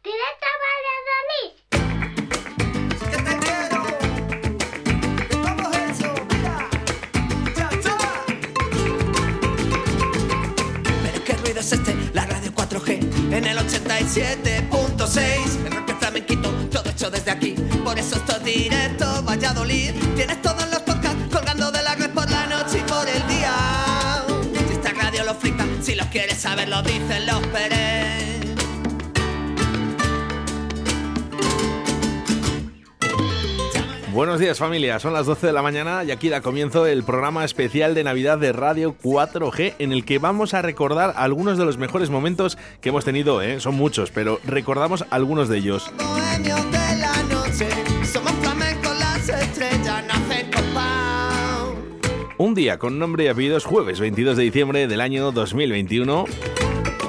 Directo Valladolid. Que este, la radio 4G en el 87.6. El rock flamenquito, todo hecho desde aquí. Por eso esto es directo, Valladolid. Tienes todos los podcasts colgando de la red por la noche y por el día. Si esta radio lo flipa, si los quieres saber, lo dicen los Pérez. Buenos días familia, son las 12 de la mañana y aquí da comienzo el programa especial de Navidad de Radio 4G en el que vamos a recordar algunos de los mejores momentos que hemos tenido, ¿eh? son muchos, pero recordamos algunos de ellos. Un día con nombre y apellidos jueves 22 de diciembre del año 2021.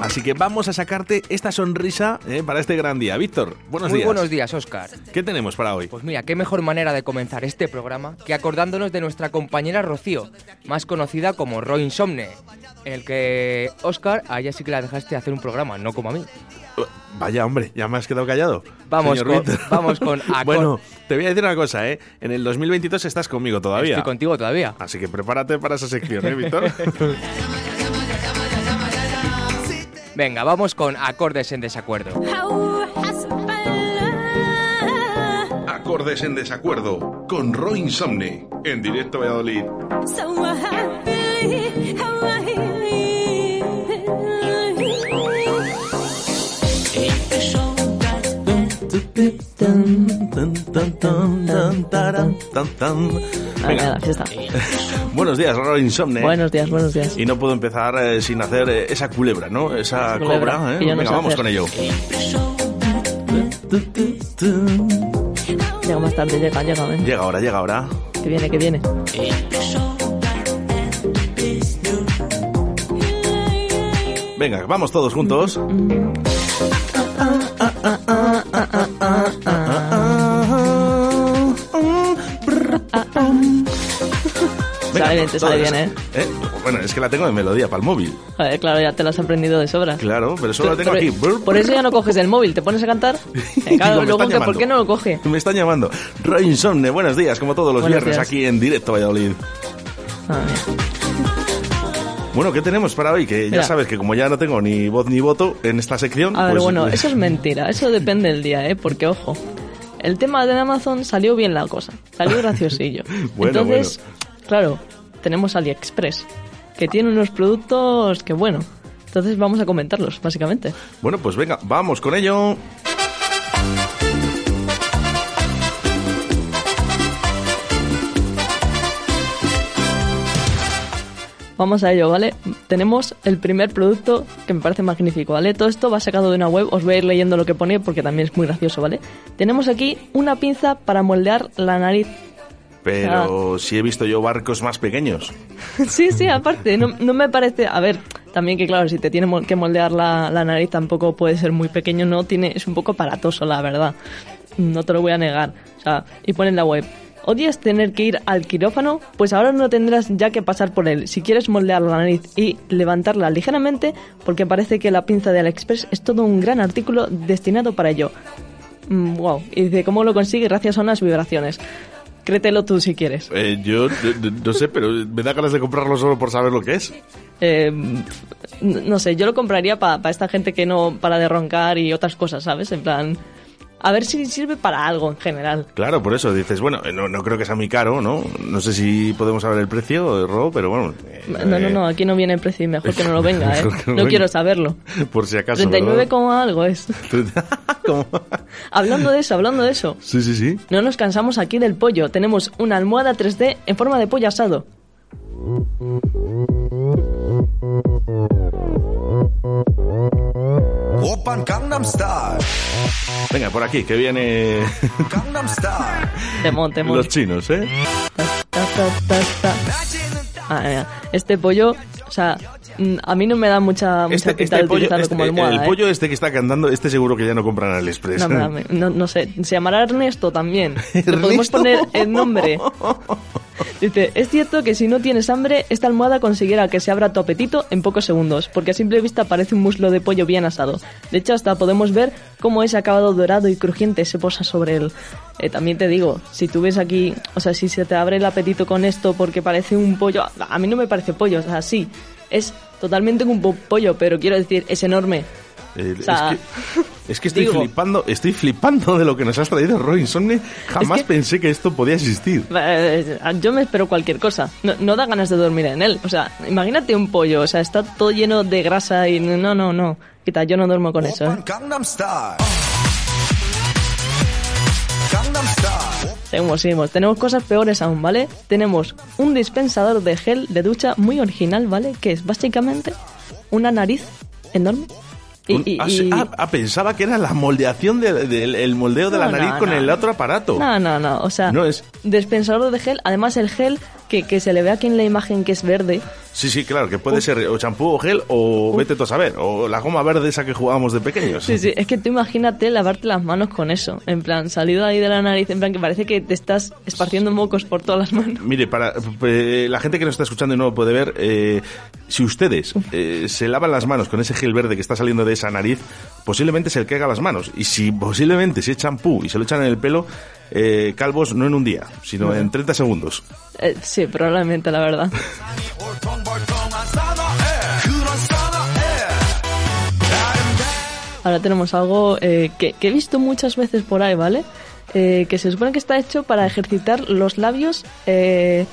Así que vamos a sacarte esta sonrisa ¿eh? para este gran día. Víctor, buenos Muy días. buenos días, Oscar. ¿Qué tenemos para hoy? Pues mira, qué mejor manera de comenzar este programa que acordándonos de nuestra compañera Rocío, más conocida como Roy Insomne, en el que, Oscar, a ella sí que la dejaste hacer un programa, no como a mí. Vaya hombre, ya me has quedado callado. Vamos con- vamos con acor- bueno, te voy a decir una cosa, ¿eh? En el 2022 estás conmigo todavía. Estoy contigo todavía. Así que prepárate para esa sección, ¿eh, Víctor? Venga, vamos con acordes en desacuerdo. Acordes en desacuerdo con Roy Insomne en directo a Valladolid. Venga. Buenos días, Roy Insomne. Buenos días, buenos días. Y no puedo empezar eh, sin hacer eh, esa culebra, ¿no? Esa Culebra, cobra, ¿eh? no Venga, vamos hacer. con ello. Llega más tarde, llega, llega, ven. Llega ahora, llega ahora. Que viene, que viene. Venga, vamos todos juntos. Sale bien, te sale bien, ¿eh? Bueno, es que la tengo de melodía para el móvil. Joder, claro, ya te lo has aprendido de sobra. Claro, pero solo la tengo por, aquí. por eso ya no coges el móvil, te pones a cantar. Eh, claro, Digo, luego que, ¿por qué no lo coge? Me están llamando. Roy Insomne, buenos días, como todos los Buenos viernes días. aquí en directo Valladolid. Ah. Bueno, ¿qué tenemos para hoy? Que ya sabes que como ya no tengo ni voz ni voto en esta sección, A ver, pues, bueno, eso es mentira, eso depende del día, ¿eh? Porque, ojo, el tema de Amazon salió bien la cosa, salió graciosillo. Bueno, Entonces, claro, tenemos AliExpress, que tiene unos productos que, bueno, entonces vamos a comentarlos, básicamente. Bueno, pues venga, vamos con ello. Vamos a ello, ¿vale? Tenemos el primer producto que me parece magnífico, ¿vale? Todo esto va sacado de una web, os voy a ir leyendo lo que pone porque también es muy gracioso, ¿vale? Tenemos aquí una pinza para moldear la nariz. Pero si he visto yo barcos más pequeños. sí, sí, aparte, no, no me parece... A ver, también que claro, si te tiene que moldear la, la nariz tampoco puede ser muy pequeño, no tiene... Es un poco aparatoso, la verdad. No te lo voy a negar. O sea, y pone en la web... ¿Odias tener que ir al quirófano? Pues ahora no tendrás ya que pasar por él. Si quieres moldear la nariz y levantarla ligeramente, porque parece que la pinza de AliExpress es todo un gran artículo destinado para ello. Mm, wow. Y dice, ¿cómo lo consigue? Gracias a unas vibraciones. Créetelo tú si quieres. Eh, yo no, no sé, pero me da ganas de comprarlo solo por saber lo que es. Eh, no sé, yo lo compraría para esta gente que no para de roncar y otras cosas, ¿sabes? En plan, a ver si sirve para algo en general. Claro, por eso dices, bueno, eh, no, no creo que sea muy caro, ¿no? No sé si podemos saber el precio, Ro, pero bueno. eh, No, no, no, aquí no viene el precio y mejor que no lo venga, ¿eh? No venga. quiero saberlo. Por si acaso. 39 ¿verdad? como algo es. ¿Cómo? Hablando de eso, hablando de eso. Sí, sí, sí. No nos cansamos aquí del pollo. Tenemos una almohada 3D en forma de pollo asado. Open Gangnam Style. Venga, por aquí, que viene Gangnam Style. Temón, temón. los chinos, ¿eh? Ta, ta, ta, ta. Ah. Este pollo, o sea, a mí no me da mucha, mucha Este, pinta este de pollo, utilizarlo este- como almohada. el ¿eh? pollo este que está cantando, este seguro que ya no compran en AliExpress. No, no, no sé, se llamará Ernesto también. Le podemos poner el nombre. Dice, es cierto que si no tienes hambre, esta almohada conseguirá que se abra tu apetito en pocos segundos, porque a simple vista parece un muslo de pollo bien asado. De hecho, hasta podemos ver cómo ese acabado dorado y crujiente se posa sobre él. Eh, también te digo, si tú ves aquí, o sea, si se te abre el apetito con esto porque parece un pollo, a mí no me parece pollo, o sea, sí, es totalmente un po- pollo, pero quiero decir, es enorme. Eh, O sea, es que, es que estoy digo- flipando, estoy flipando de lo que nos has traído, Roy Insomne. Jamás que- pensé que esto podía existir. Eh, Yo me espero cualquier cosa. No, no da ganas de dormir en él. O sea, imagínate un pollo. O sea, está todo lleno de grasa y no, no, no. Quita, yo no duermo con eso. ¿eh? Seguimos, seguimos. Tenemos cosas peores aún, ¿vale? Tenemos un dispensador de gel de ducha muy original, ¿vale? Que es básicamente una nariz enorme. Y, y- ah, y- ah, ah, pensaba que era la moldeación del del- el moldeo de la No, no, nariz con no. el otro aparato. No, no, no. O sea, No es- dispensador de gel. Además, el gel que, que se le ve aquí en la imagen que es verde. Sí, sí, claro, que puede ser o champú o gel o vete tú a saber, o la goma verde esa que jugábamos de pequeños. Sí, sí, es que tú imagínate lavarte las manos con eso. En plan, salido ahí de la nariz, en plan que parece que te estás esparciendo mocos por todas las manos. Mire, para eh, la gente que nos está escuchando y no lo puede ver, eh, si ustedes eh, se lavan las manos con ese gel verde que está saliendo de esa nariz, posiblemente se le caiga las manos. Y si posiblemente se echan champú y se lo echan en el pelo, eh, calvos no en un día, sino en 30 segundos. Sí, probablemente, la verdad. Ahora tenemos algo eh, que, que he visto muchas veces por ahí, ¿vale? Eh, que se supone que está hecho para ejercitar los labios eh,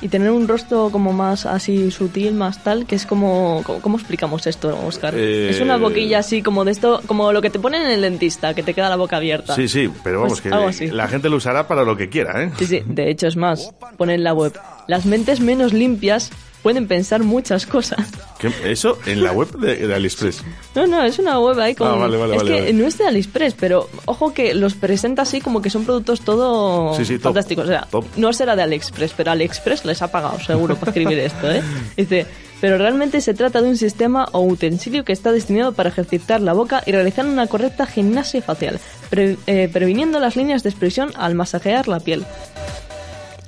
y tener un rostro como más así sutil, más tal, que es como... ¿Cómo, cómo explicamos esto, Oscar? Eh, Es una boquilla así como de esto, como lo que te ponen en el dentista, que te queda la boca abierta. Sí, sí, pero vamos, Pues que la gente lo usará para lo que quiera, ¿eh? Sí, sí, de hecho es más, pone en la web, las mentes menos limpias pueden pensar muchas cosas. ¿Qué? Eso en la web de, de AliExpress. No, no, es una web ahí con... Ah, vale, vale, es vale, que no es de AliExpress, pero ojo que los presenta así como que son productos todo Sí, sí, top, fantásticos. O sea, top. no será de AliExpress, pero AliExpress les ha pagado seguro para escribir esto, ¿eh? Dice... Pero realmente se trata de un sistema o utensilio que está destinado para ejercitar la boca y realizar una correcta gimnasia facial, pre- eh, previniendo las líneas de expresión al masajear la piel.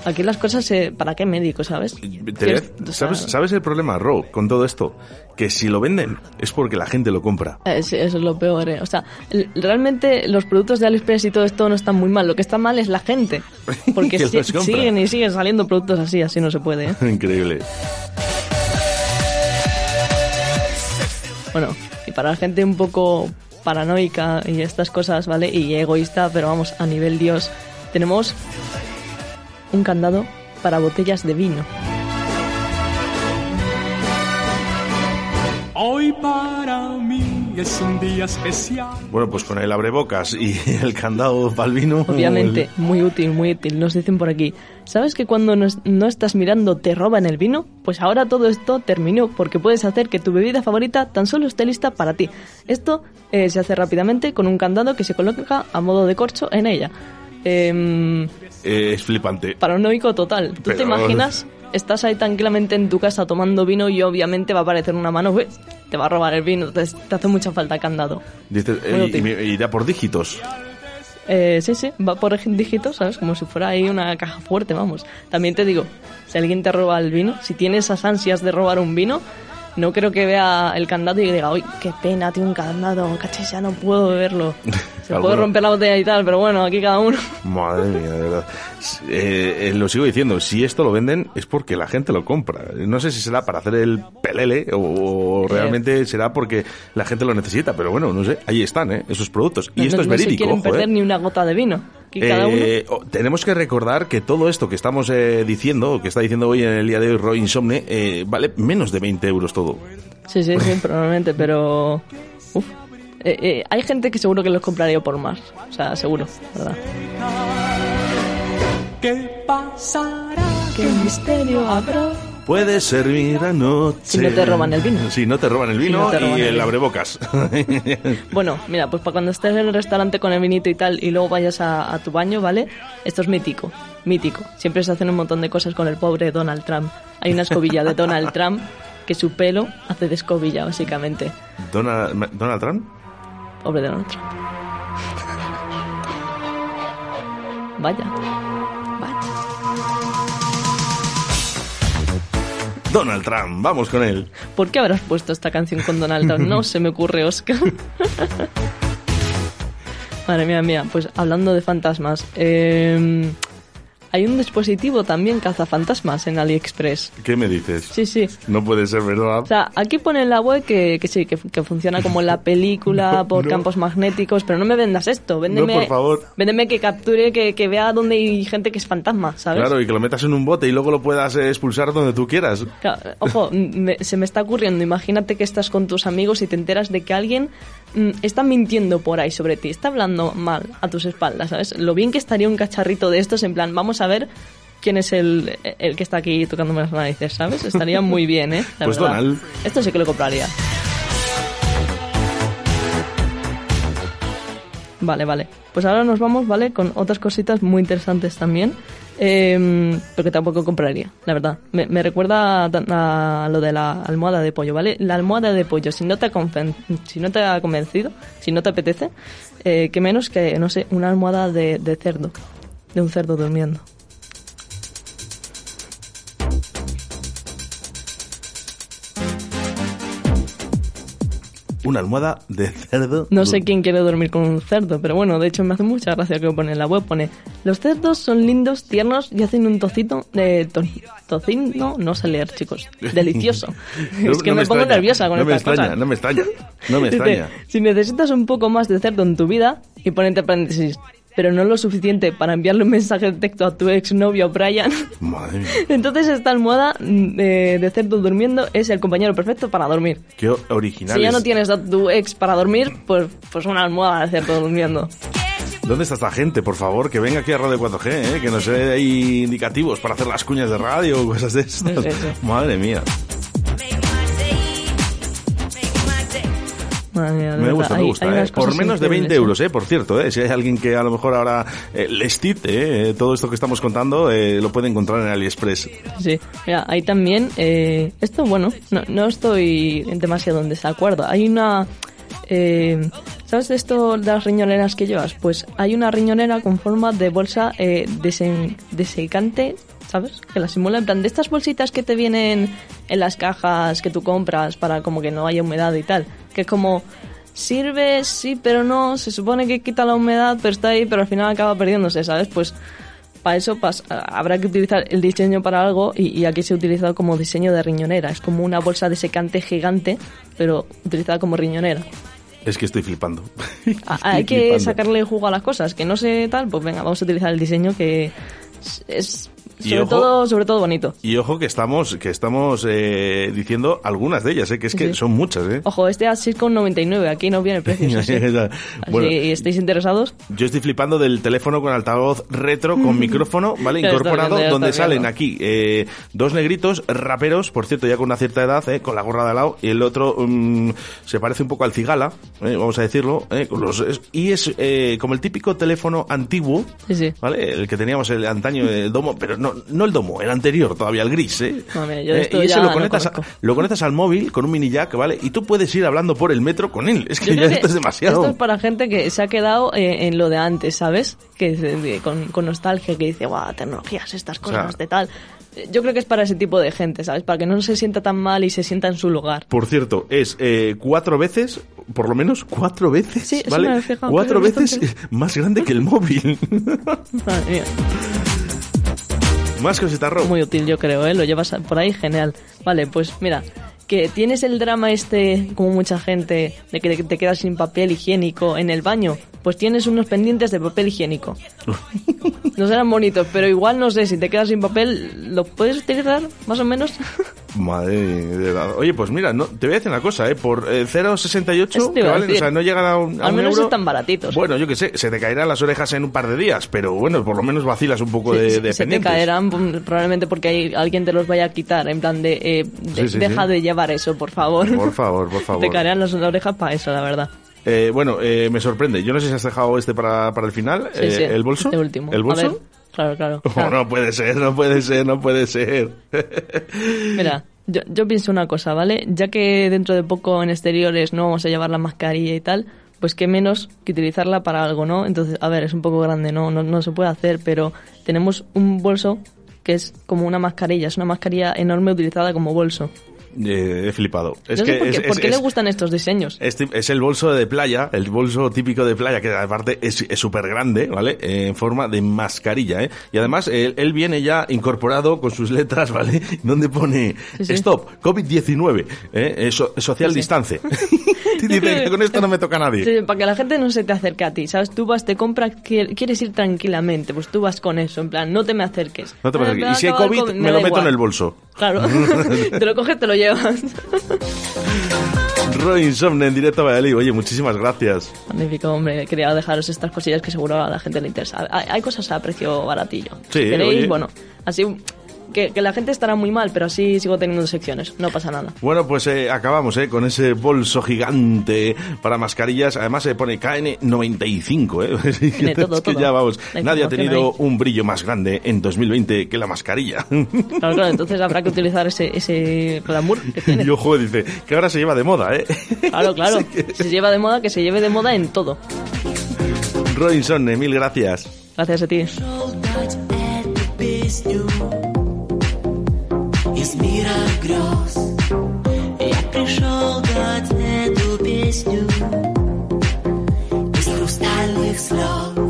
Aquí las cosas, eh, ¿para qué médico, sabes? O sea, ¿Sabes, ¿Sabes el problema, Ro, con todo esto? Que si lo venden es porque la gente lo compra. Sí, eso es lo peor, eh. O sea, realmente los productos de AliExpress y todo esto no están muy mal. Lo que está mal es la gente. Porque si- siguen y siguen saliendo productos así, así no se puede, ¿eh? Increíble. Bueno, y para la gente un poco paranoica y estas cosas, ¿vale? Y egoísta, pero vamos, a nivel Dios, tenemos un candado para botellas de vino. Hoy para mí es un día especial. Bueno, pues con el abrebocas y el candado para el vino. Obviamente, muy útil, muy útil. Nos dicen por aquí, ¿sabes que cuando no, no estás mirando te roban el vino? Pues ahora todo esto terminó porque puedes hacer que tu bebida favorita tan solo esté lista para ti. Esto eh, se hace rápidamente con un candado que se coloca a modo de corcho en ella. Em, Eh, es flipante. paranoico total. ¿Tú te imaginas? Estás ahí tranquilamente en tu casa tomando vino y obviamente va a aparecer una mano, te va a robar el vino, entonces te hace mucha falta candado. Dices, eh, y, y da por dígitos. Eh, sí, sí, va por dígitos, ¿sabes? Como si fuera ahí una caja fuerte, vamos. También te digo, si alguien te roba el vino, si tienes esas ansias de robar un vino, no creo que vea el candado y diga, uy, qué pena, tiene un candado, cachis, ya no puedo beberlo. Se puede romper la botella y tal, pero bueno, aquí cada uno. Madre mía, de verdad. Eh, eh, lo sigo diciendo, si esto lo venden es porque la gente lo compra. No sé si será para hacer el pelele o, o realmente será porque la gente lo necesita, pero bueno, no sé, ahí están, ¿eh? esos productos. Y No- esto no, es no se verídico, quieren ojo, perder ¿eh? ni una gota de vino. Aquí cada uno. Eh, oh, tenemos que recordar que todo esto que estamos eh, diciendo, que está diciendo hoy en el día de hoy Roy Insomne, eh, vale menos de 20 euros todo. Sí, sí, sí, probablemente, pero... Uf. Eh, eh, hay gente que seguro que los compraría por más. O sea, seguro, ¿verdad? ¿Qué pasará? ¿Qué misterio habrá? Puedes servir anoche. Si no te roban el vino. Si no te roban el vino no te roban y el el abrebocas. Bueno, mira, pues para cuando estés en el restaurante con el vinito y tal y luego vayas a, a tu baño, ¿vale? Esto es mítico, mítico. Siempre se hacen un montón de cosas con el pobre Donald Trump. Hay una escobilla de Donald Trump que su pelo hace de escobilla, básicamente. Donald, Donald Trump. Pobre Donald Trump. Vaya. Donald Trump, vamos con él. ¿Por qué habrás puesto esta canción con Donald Trump? No se me ocurre, Oscar. Madre mía, mía, pues hablando de fantasmas, eh, hay un dispositivo también cazafantasmas en AliExpress. ¿Qué me dices? Sí, sí. No puede ser verdad. O sea, aquí pone en la web que, que sí, que, que funciona como la película No, por no. campos magnéticos, pero no me vendas esto. Véndeme, por favor. Véndeme que capture, que, que vea dónde hay gente que es fantasma, ¿sabes? Claro, y que lo metas en un bote y luego lo puedas eh, expulsar donde tú quieras. Claro, ojo, me- se me está ocurriendo, imagínate que estás con tus amigos y te enteras de que alguien mm, está mintiendo por ahí sobre ti, está hablando mal a tus espaldas, ¿sabes? Lo bien que estaría un cacharrito de estos en plan, vamos a ver quién es el, el que está aquí tocándome las narices, ¿sabes? Estaría muy bien, ¿eh? La Pues verdad. Donald. Esto sí que lo compraría. Vale, vale. Pues ahora nos vamos, ¿vale? Con otras cositas muy interesantes también. eh, pero que tampoco compraría, la verdad. Me, me recuerda a, a lo de la almohada de pollo, ¿vale? La almohada de pollo, si no te ha, si no te ha convencido, si no te apetece, eh, que menos que, no sé, una almohada de, de cerdo. De un cerdo durmiendo. Una almohada de cerdo. No sé quién quiere dormir con un cerdo, pero bueno, de hecho me hace mucha gracia que pone en la web. Pone, los cerdos son lindos, tiernos y hacen un tocito de to tocino, no sé leer, chicos. Delicioso. No- es que no me, pongo nerviosa con no me extraña, cosas. No me extraña, no me extraña. si necesitas un poco más de cerdo en tu vida, y pone entre paréntesis, pero no lo suficiente para enviarle un mensaje de texto a tu exnovio Brian, Madre mía, entonces esta almohada de, de cerdo durmiendo es el compañero perfecto para dormir. qué original. Si ya no tienes a tu ex para dormir, pues, pues una almohada de cerdo durmiendo. ¿Dónde está esta gente? Por favor, que venga aquí a Radio 4G, ¿eh? que nos dé indicativos para hacer las cuñas de radio o cosas de estas. Madre mía. Madre mía, Me gusta, me gusta. ¿eh? Por menos de 20 increíbles, euros, ¿eh? por cierto. ¿eh? Si hay alguien que a lo mejor ahora eh, les tite eh, todo esto que estamos contando, eh, lo puede encontrar en AliExpress. Sí, mira, hay también, eh, esto bueno, no, no estoy demasiado en desacuerdo. Hay una, eh, ¿sabes de esto de las riñoneras que llevas? Pues hay una riñonera con forma de bolsa eh, desen- desecante, ¿sabes? Que la simula en plan de estas bolsitas que te vienen en las cajas que tú compras para como que no haya humedad y tal. Que es como, sirve, sí, pero no, se supone que quita la humedad, pero está ahí, pero al final acaba perdiéndose, ¿sabes? Pues para eso habrá que utilizar el diseño para algo y, y aquí se ha utilizado como diseño de riñonera. Es como una bolsa de secante gigante, pero utilizada como riñonera. Es que estoy flipando. Ah, Estoy Hay que flipando. sacarle jugo a las cosas, que no sé tal, pues venga, vamos a utilizar el diseño que es, es Y sobre ojo- todo sobre todo bonito. Y ojo que estamos, que estamos eh, diciendo algunas de ellas, ¿eh? que es que Sí. son muchas. ¿eh? Ojo, este a 6,99, aquí no viene precio. Así, Bueno. ¿y estáis interesados? Yo estoy flipando del teléfono con altavoz retro con micrófono, ¿vale? Incorporado, viendo, donde salen viendo. aquí eh, dos negritos raperos, por cierto, ya con una cierta edad, ¿eh? con la gorra de lado, y el otro mm, se parece un poco al cigala, ¿eh? vamos a decirlo, ¿eh? los- es- y es eh, como el típico teléfono antiguo, Sí, sí. ¿vale? El que teníamos el antaño, el domo, pero no, no el domo, el anterior todavía, el gris, ¿eh? Yo Eh, y ese lo no conectas, a- lo conectas al móvil con un mini jack, ¿vale? Y tú puedes ir hablando por el metro con él. Es que ya que esto es demasiado. Esto es para gente que se ha quedado eh, en lo de antes, ¿sabes? Que de- con, con nostalgia, que dice, guau, tecnologías, estas cosas sea- de tal. Eh, Yo creo que es para ese tipo de gente, ¿sabes? Para que no se sienta tan mal y se sienta en su lugar. Por cierto, es eh, cuatro veces, por lo menos cuatro veces, Sí, ¿vale? fijado, cuatro veces bastante. más grande que el móvil. Madre mía. Más cositas, Rob. Muy útil, yo creo, ¿eh? Lo llevas por ahí, genial. Vale, pues mira, que tienes el drama este, como mucha gente, de que te quedas sin papel higiénico en el baño, pues tienes unos pendientes de papel higiénico. No serán bonitos, pero igual no sé, si te quedas sin papel, ¿lo puedes utilizar más o menos? Madre de verdad. Oye, pues mira, no, te voy a decir una cosa, ¿eh? Por eh, 0,68, Eso te que valen, o sea, no llegan a un, a Al un menos euro. están baratitos. Bueno, yo qué sé, se te caerán las orejas en un par de días, pero bueno, por lo menos vacilas un poco de, se, de se te pendientes. caerán mm, probablemente porque hay, alguien te los vaya a quitar, en plan de, eh, de- Sí, sí, deja sí. de llevar eso, por favor. Por favor, por favor. Te caerán las orejas para eso, la verdad. Eh, bueno, eh, me sorprende. Yo no sé si has dejado este para, para el final. Sí, eh, sí, ¿El bolso? este último. ¿El A ver, bolso? claro, claro. Oh, Claro. no puede ser, no puede ser, no puede ser. Mira, yo, yo pienso una cosa, ¿vale? Ya que dentro de poco en exteriores no vamos a llevar la mascarilla y tal, pues qué menos que utilizarla para algo, ¿no? Entonces, a ver, es un poco grande, ¿no? No, no se puede hacer, pero tenemos un bolso que es como una mascarilla, es una mascarilla enorme utilizada como bolso. Eh, he flipado. Es no sé que por qué, es, por es- qué le gustan estos diseños. es el bolso de playa, el bolso típico de playa, que aparte es súper grande, ¿vale? Eh, en forma de mascarilla, ¿eh? Y además él, él viene ya incorporado con sus letras, ¿vale? Donde pone Sí, sí. Stop, COVID-19, ¿eh? Eh, so- social Sí, distance. dice con esto no me toca a nadie. Para que la gente no se te acerque a ti, ¿sabes? Tú vas, te compras, qui- quieres ir tranquilamente, pues tú vas con eso, en plan, no te me acerques. No te Ah, pasa me Y si hay COVID, me, lo meto igual. en el bolso. Claro, te lo coges, te lo llevas. Roy Insomne en directo a Valladolid. Oye, muchísimas gracias. Magnífico, hombre. Quería dejaros estas cosillas que seguro a la gente le interesa. Hay, hay cosas a precio baratillo. Sí, si queréis, oye. bueno, así que, que la gente estará muy mal, pero así sigo teniendo secciones. No pasa nada. Bueno, pues eh, acabamos eh, con ese bolso gigante para mascarillas. Además se pone KN95. ¿eh? Tiene todo, es que todo. ya vamos. La Nadie ha tenido un brillo más grande en 2020 que la mascarilla. Claro, claro, entonces habrá que utilizar ese, ese glamour que tiene. y ojo, dice que ahora se lleva de moda, ¿eh? Claro, claro. Si se lleva de moda, que se lleve de moda en todo. Roy Insomne, mil gracias. Gracias a ti. Грез Я пришел дать эту песню Из хрустальных слез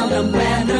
I'm where man.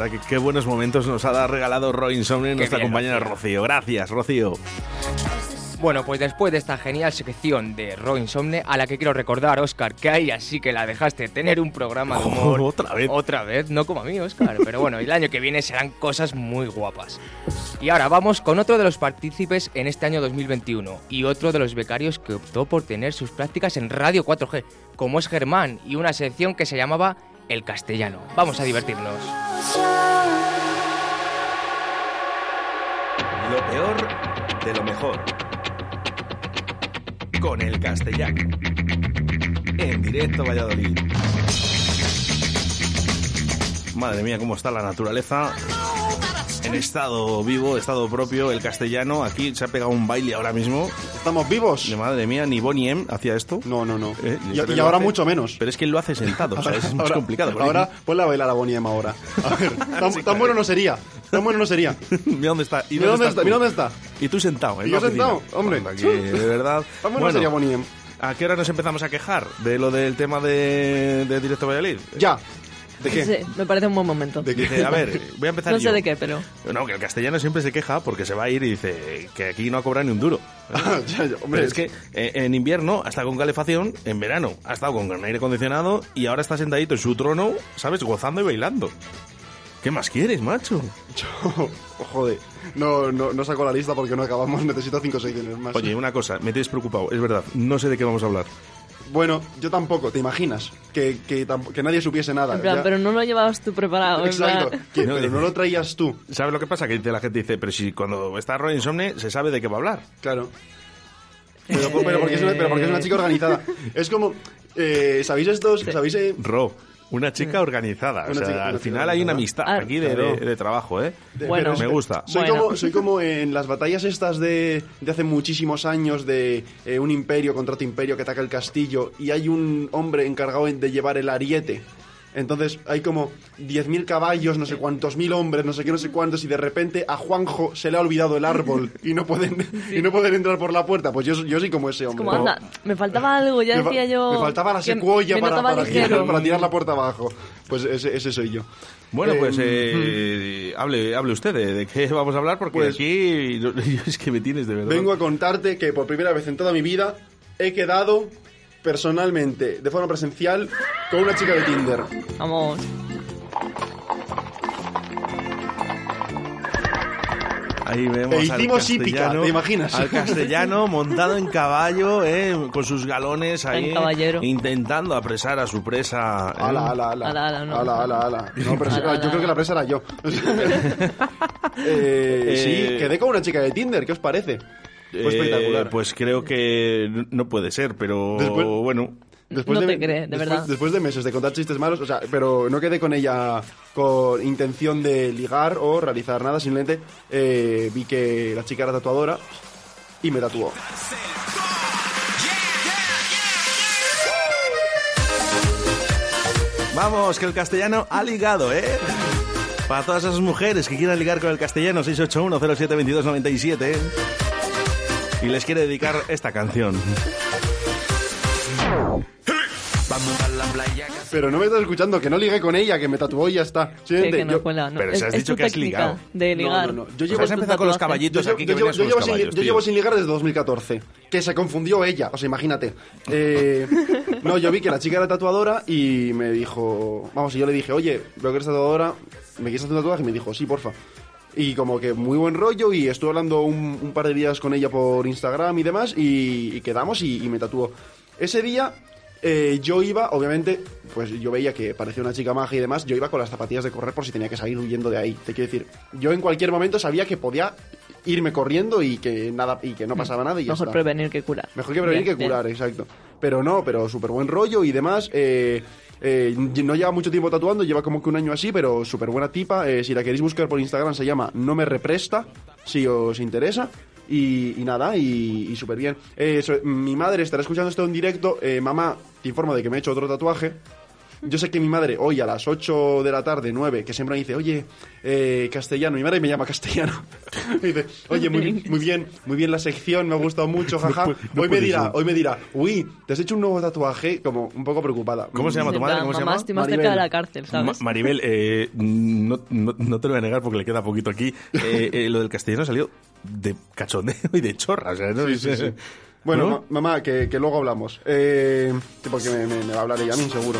Verdad que qué buenos momentos nos ha regalado Roy Insomne, nuestra bien, compañera Rocío. Rocío. Gracias, Rocío. Bueno, pues después de esta genial sección de Roy Insomne, a la que quiero recordar, Oscar, que ahí así que la dejaste tener un programa de humor. Otra vez. Otra vez, no como a mí, Oscar. Pero bueno, el año que viene serán cosas muy guapas. Y ahora vamos con otro de los partícipes en este año 2021 y otro de los becarios que optó por tener sus prácticas en Radio 4G, como es Germán, y una sección que se llamaba El Castellano. Vamos a divertirnos. Lo peor de lo mejor. Con el castellano. En directo Valladolid. Madre mía, cómo está la naturaleza. En estado vivo, estado propio, el castellano. Aquí se ha pegado un baile ahora mismo. ¿Estamos vivos? De madre mía, ni Bonnie M hacía esto. No, no, no. Eh, y, ahora hace- mucho menos. Pero es que él lo hace sentado, o sea, es más Ahora- complicado. porque- Ahora, ponle a bailar a Boniem ahora. A ver, tan, tan bueno no sería. Tan bueno no sería. mira dónde está. ¿Y Mira dónde está, mira dónde está. Y tú sentado, en Y yo sentado, hombre. De verdad. Tan bueno, Bueno, sería Boniem. ¿A qué hora nos empezamos a quejar de lo del tema de, de Directo Valladolid? Ya. ¿De qué? Sí, me parece un buen momento. ¿De qué? Dice, a ver, voy a empezar No sé yo. de qué, pero... No, que el castellano siempre se queja porque se va a ir y dice que aquí no ha cobrado ni un duro. Ya, ya, hombre, Pero es que eh, en invierno ha estado con calefacción, en verano ha estado con aire acondicionado y ahora está sentadito en su trono, ¿sabes? Gozando y bailando. ¿Qué más quieres, macho? yo- joder, no, no, no saco la lista porque no acabamos, necesito cinco secciones más. Oye, una cosa, me tienes preocupado, es verdad, no sé de qué vamos a hablar. Bueno, yo tampoco, ¿te imaginas? Que, que, que nadie supiese nada. En plan, Ya- pero no lo llevabas tú preparado. Exacto, que- No, pero no lo traías tú. ¿Sabes lo que pasa? Que la gente, dice, pero si cuando está Roy Insomne se sabe de qué va a hablar. Claro. Pero, pero porque, es una, pero porque es una chica organizada. Es como, eh, ¿sabéis estos? ¿Sabéis? eh, Ro, una chica organizada. o sea, chica- al final hay una amistad Ah, aquí de, claro. de- de trabajo, ¿eh? de- Bueno. pero me gusta. Soy, Bueno. como, soy como en las batallas estas de, de hace muchísimos años de eh, un imperio contra otro imperio que ataca el castillo y hay un hombre encargado en- de llevar el ariete. Entonces hay como 10.000 caballos, no sé cuántos mil hombres, no sé qué, no sé cuántos, y de repente a Juanjo se le ha olvidado el árbol y no pueden, y no pueden entrar por la puerta. Pues yo, yo soy como ese hombre. Como, anda, me faltaba algo, ya decía yo... Me faltaba la secuoya me para, tirar, para tirar la puerta abajo. Pues ese, ese soy yo. Bueno, pues Eh, eh, hable, hable usted de, de qué vamos a hablar, porque Pues- aquí yo- es que me tienes de verdad. Vengo a contarte que por primera vez en toda mi vida he quedado personalmente, de forma presencial, con una chica de Tinder. Vamos. Ahí vemos E al hicimos hípica, castellano- ¿te imaginas? Al castellano montado en caballo, eh, con sus galones ahí, intentando apresar a su presa. eh. Ala, ala, ala. Ala, ala, no. Ala, ala, ala. No, pero Ala, ala. yo creo que la presa era yo. Eh, sí, Eh, quedé con una chica de Tinder, ¿qué os parece? Fue Eh, espectacular. Pues creo que no puede ser, pero Después- bueno. Después No de, te cree, de después, verdad. después de meses de contar chistes malos, o sea, pero no quedé con ella con intención de ligar o realizar nada, simplemente eh, vi que la chica era tatuadora y me tatuó. Vamos, que el castellano ha ligado, ¿eh? Para todas esas mujeres que quieran ligar con el castellano, 681-07-2297. Y les quiere dedicar esta canción. Pero no me estás escuchando, que no ligué con ella, que me tatuó y ya está. Sí, Simplemente que no yo- cuela, no. Pero si has dicho tu que has técnica ligado. De ligar. No, no, no. Yo Pues llevo, has empezado con los tatuaje. caballitos yo, aquí yo que llevo, venías yo con llevo los sin, caballos, yo tío. llevo sin ligar desde 2014. Que se confundió ella, o sea, imagínate. Eh, no, yo vi que la chica era tatuadora y me dijo... Vamos, y yo le dije, oye, veo que eres tatuadora, ¿me quieres hacer un tatuaje? Y me dijo, sí, porfa. Y como que muy buen rollo y estuve hablando un, un par de días con ella por Instagram y demás y, y quedamos y, y me tatuó. Ese día eh, yo iba, obviamente, pues yo veía que parecía una chica maja y demás, yo iba con las zapatillas de correr por si tenía que salir huyendo de ahí. Te quiero decir, yo en cualquier momento sabía que podía irme corriendo y que nada y que no pasaba nada y ya Mejor está. prevenir que curar. Mejor que prevenir Bien, que bien. curar, exacto. Pero no, pero súper buen rollo y demás. eh, eh, no lleva mucho tiempo tatuando, lleva como que un año así, pero súper buena tipa. eh, si la queréis buscar por Instagram se llama No me represta, si os interesa. Y, nada, y, y súper bien. Eh, mi madre estará escuchando esto en directo. Eh, mamá, te informo de que me he hecho otro tatuaje. Yo sé que mi madre hoy a las 8 de la tarde, 9, que siempre me dice, oye, eh, castellano, mi madre me llama castellano. me dice, oye, muy, muy bien, muy bien la sección, me ha gustado mucho, jaja. no hoy me dirá, ser. hoy me dirá, uy, te has hecho un nuevo tatuaje, como un poco preocupada. ¿Cómo se llama tu madre? ¿Cómo se llama? estoy más Maribel. cerca de la cárcel, Ma- ¿sabes? Maribel, eh, no, no- no te lo voy a negar porque le queda poquito aquí. Eh, eh, lo del castellano salió de cachondeo y de chorra. O sea, ¿no? Sí, sí, sí. Bueno, ¿No? ma- mamá, que, que luego hablamos. Eh, porque me, me- me va a hablar ella a mí, seguro.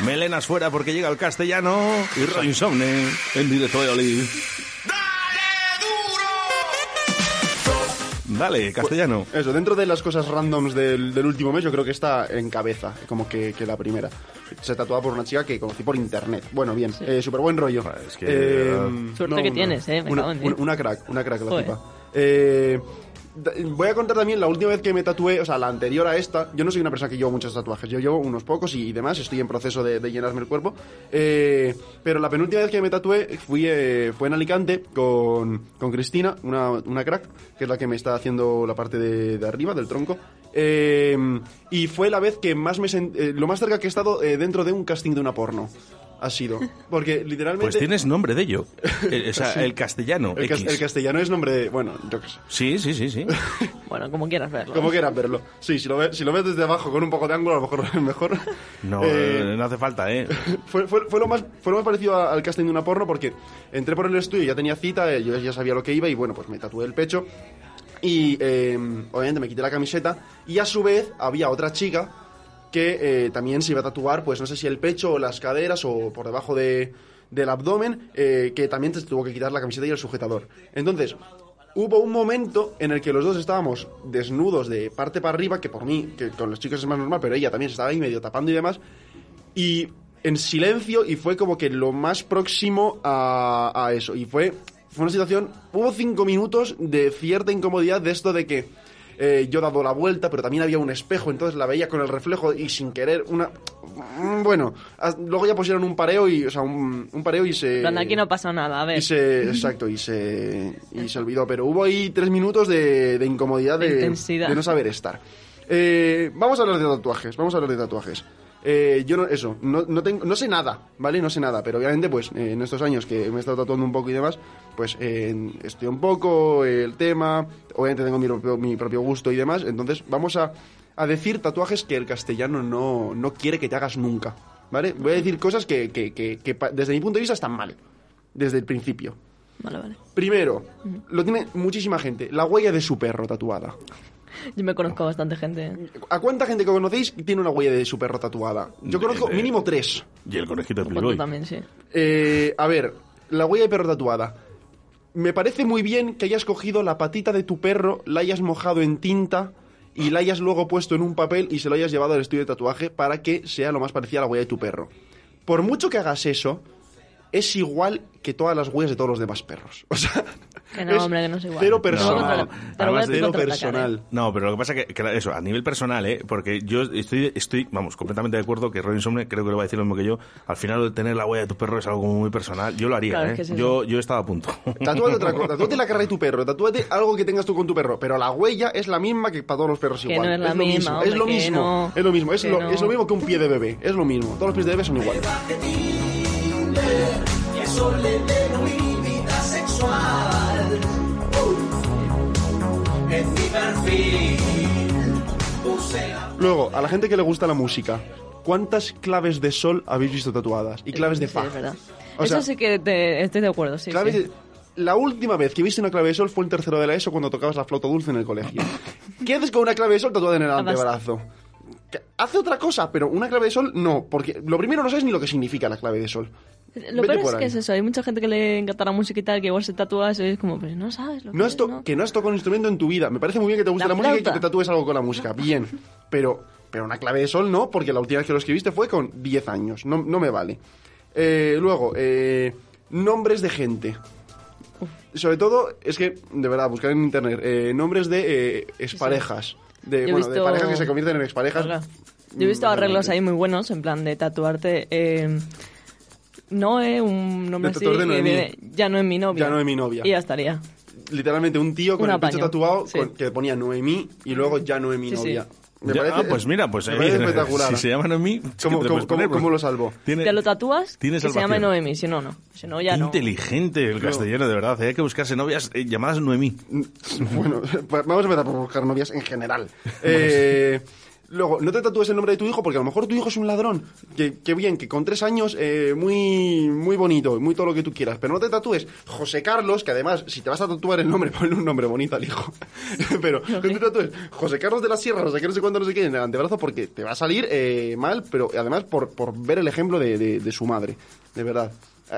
Melenas fuera porque llega el castellano y Roy Insomne en directo de Olive. Dale, castellano. Eso, dentro de las cosas randoms del, del último mes, yo creo que está en cabeza, como que, que la primera. Se tatuaba por una chica que conocí por internet. Bueno, bien, eh, súper buen rollo. Joder, es que, Eh, verdad. Suerte que tienes, eh, me Una, cago en diez. una- una crack, una crack la Joder. tipa. Eh, voy a contar también la última vez que me tatué, o sea, la anterior a esta. Yo no soy una persona que llevo muchos tatuajes, yo llevo unos pocos y, y demás, estoy en proceso de, de llenarme el cuerpo. Eh, pero la penúltima vez que me tatué fui, eh, fue en Alicante con, con Cristina, una, una crack, que es la que me está haciendo la parte de, de arriba, del tronco. Eh, y fue la vez que más me sent- eh, lo más cerca que he estado eh, dentro de un casting de una porno. Ha sido. Porque literalmente... Pues tienes nombre de ello. Eh, o sea, Sí. el castellano. el, cas- X. el castellano es nombre de... Bueno, yo qué sé. Sí, sí, sí, sí. Bueno, como quieras verlo. Como quieras verlo. Sí, si lo, ves, si lo ves desde abajo con un poco de ángulo, a lo mejor es mejor. No, Eh, no hace falta, ¿eh? fue, fue, fue lo más, fue lo más parecido al casting de una porno porque entré por el estudio, ya tenía cita, eh, yo ya sabía lo que iba y bueno, pues me tatué el pecho y eh, obviamente me quité la camiseta y a su vez había otra chica que eh, también se iba a tatuar, pues no sé si el pecho o las caderas o por debajo de, del abdomen, eh, que también se tuvo que quitar la camiseta y el sujetador. Entonces, hubo un momento en el que los dos estábamos desnudos de parte para arriba, que por mí, que con los chicos es más normal, pero ella también se estaba ahí medio tapando y demás, y en silencio y fue como que lo más próximo a, a eso. Y fue, fue una situación, hubo cinco minutos de cierta incomodidad de esto de que eh, yo he dado la vuelta, pero también había un espejo, entonces la veía con el reflejo y sin querer una... mm, Bueno, luego ya pusieron un pareo y, o sea, un, un pareo y se... Plan, aquí no pasa nada, a ver. Y se, exacto, y se, y se olvidó. Pero hubo ahí tres minutos de, de incomodidad, De de, de no saber estar. Eh, vamos a hablar de tatuajes, vamos a hablar de tatuajes. Eh, yo no, eso, no, no, tengo, no sé nada, ¿vale? No sé nada, pero obviamente, pues, eh, en estos años que me he estado tatuando un poco y demás, pues, eh, estudié un poco el tema, obviamente tengo mi propio, mi propio gusto y demás, entonces vamos a, a decir tatuajes que el castellano no, no quiere que te hagas nunca, ¿vale? Voy a decir cosas que, que, que- que desde mi punto de vista están mal, desde el principio. Vale, vale. Primero, lo tiene muchísima gente, la huella de su perro tatuada. Yo me conozco a bastante gente. ¿A cuánta gente que conocéis tiene una huella de su perro tatuada? Yo conozco Eh, mínimo tres. Y el conejito de Pues tú Playboy. también, sí. Eh, a ver, la huella de perro tatuada. Me parece muy bien que hayas cogido la patita de tu perro, la hayas mojado en tinta y la hayas luego puesto en un papel y se lo hayas llevado al estudio de tatuaje para que sea lo más parecida a la huella de tu perro. Por mucho que hagas eso, es igual que todas las huellas de todos los demás perros. O sea, Que no, es hombre, que no es igual. Cero lo personal. lo Además, decir cero personal. ¿eh? No, pero lo que pasa que, que eso, a nivel personal, ¿eh? Porque yo estoy, estoy, vamos, completamente de acuerdo que Robin Somne creo que lo va a decir lo mismo que yo. Al final, tener la huella de tu perro es algo muy personal. Yo lo haría, Claro, ¿eh? es que es eso. yo, yo estaba a punto. Tatúate otra cosa, tatúate la cara de tu perro, tatúate algo que tengas tú con tu perro, pero la huella es la misma que para todos los perros Que igual. no es la lo misma, mismo, hombre, es lo que mismo, no, es lo mismo, es lo, no. es lo mismo que un pie de bebé, es lo mismo, todos los pies de bebé son iguales. Luego, a la gente que le gusta la música, ¿cuántas claves de sol habéis visto tatuadas? Y claves de Sí, fa. es verdad. O Eso sí que te, estoy de acuerdo, sí. claves sí. de- La última vez que viste una clave de sol fue en tercero de la ESO cuando tocabas la flauta dulce en el colegio. ¿Qué haces con una clave de sol tatuada en el antebrazo? Que Hace otra cosa, pero una clave de sol no, porque lo primero no sabes ni lo que significa la clave de sol. Lo Vete peor es que ahí. es eso. Hay mucha gente que le encanta la música y tal, que igual se tatúa eso y es como, pues no sabes lo que No es, has to- ¿no? Que no has tocado un instrumento en tu vida. Me parece muy bien que te guste La la, música y que te tatúes algo con la música. Bien. Pero, pero una clave de sol no, porque la última vez que lo escribiste fue con 10 años. No, no me vale. Eh, luego, eh, nombres de gente. Sobre todo, es que, de verdad, buscar en internet eh, nombres de eh, exparejas. De, Yo bueno, de parejas que se convierten en exparejas. Yo he visto Mm, arreglos ahí muy buenos, en plan de tatuarte. Eh, Noé, un nombre así. de que Noemí. viene, ya no es mi novia. Ya no es mi novia. Y ya estaría. Literalmente un tío con Un el pecho apaño, tatuado sí. con- que ponía Noemí y luego ya no es mi Sí, sí. novia. Me Ya- parece, ah, pues mira, pues me eh, parece espectacular. si se llaman a mí, ¿Cómo, cómo- cómo- cómo lo salvo? Tiene, Te lo tatúas, tiene que se llame salvación. Noemi, si no, no. Si no, ya Qué no. inteligente el castellano, de verdad. ¿eh? Hay que buscarse novias eh, llamadas Noemí. Bueno, pues vamos a empezar por buscar novias en general. Eh, luego, no te tatúes el nombre de tu hijo porque a lo mejor tu hijo es un ladrón. Que, que bien, que con tres años, eh, muy, muy bonito, muy todo lo que tú quieras. Pero no te tatúes José Carlos, que además, si te vas a tatuar el nombre, ponle un nombre bonito al hijo. pero no te tatúes José Carlos de la Sierra, no sé qué, no sé cuándo, no sé qué, en el antebrazo porque te va a salir eh, mal, pero además por, por ver el ejemplo de- de su madre. De verdad.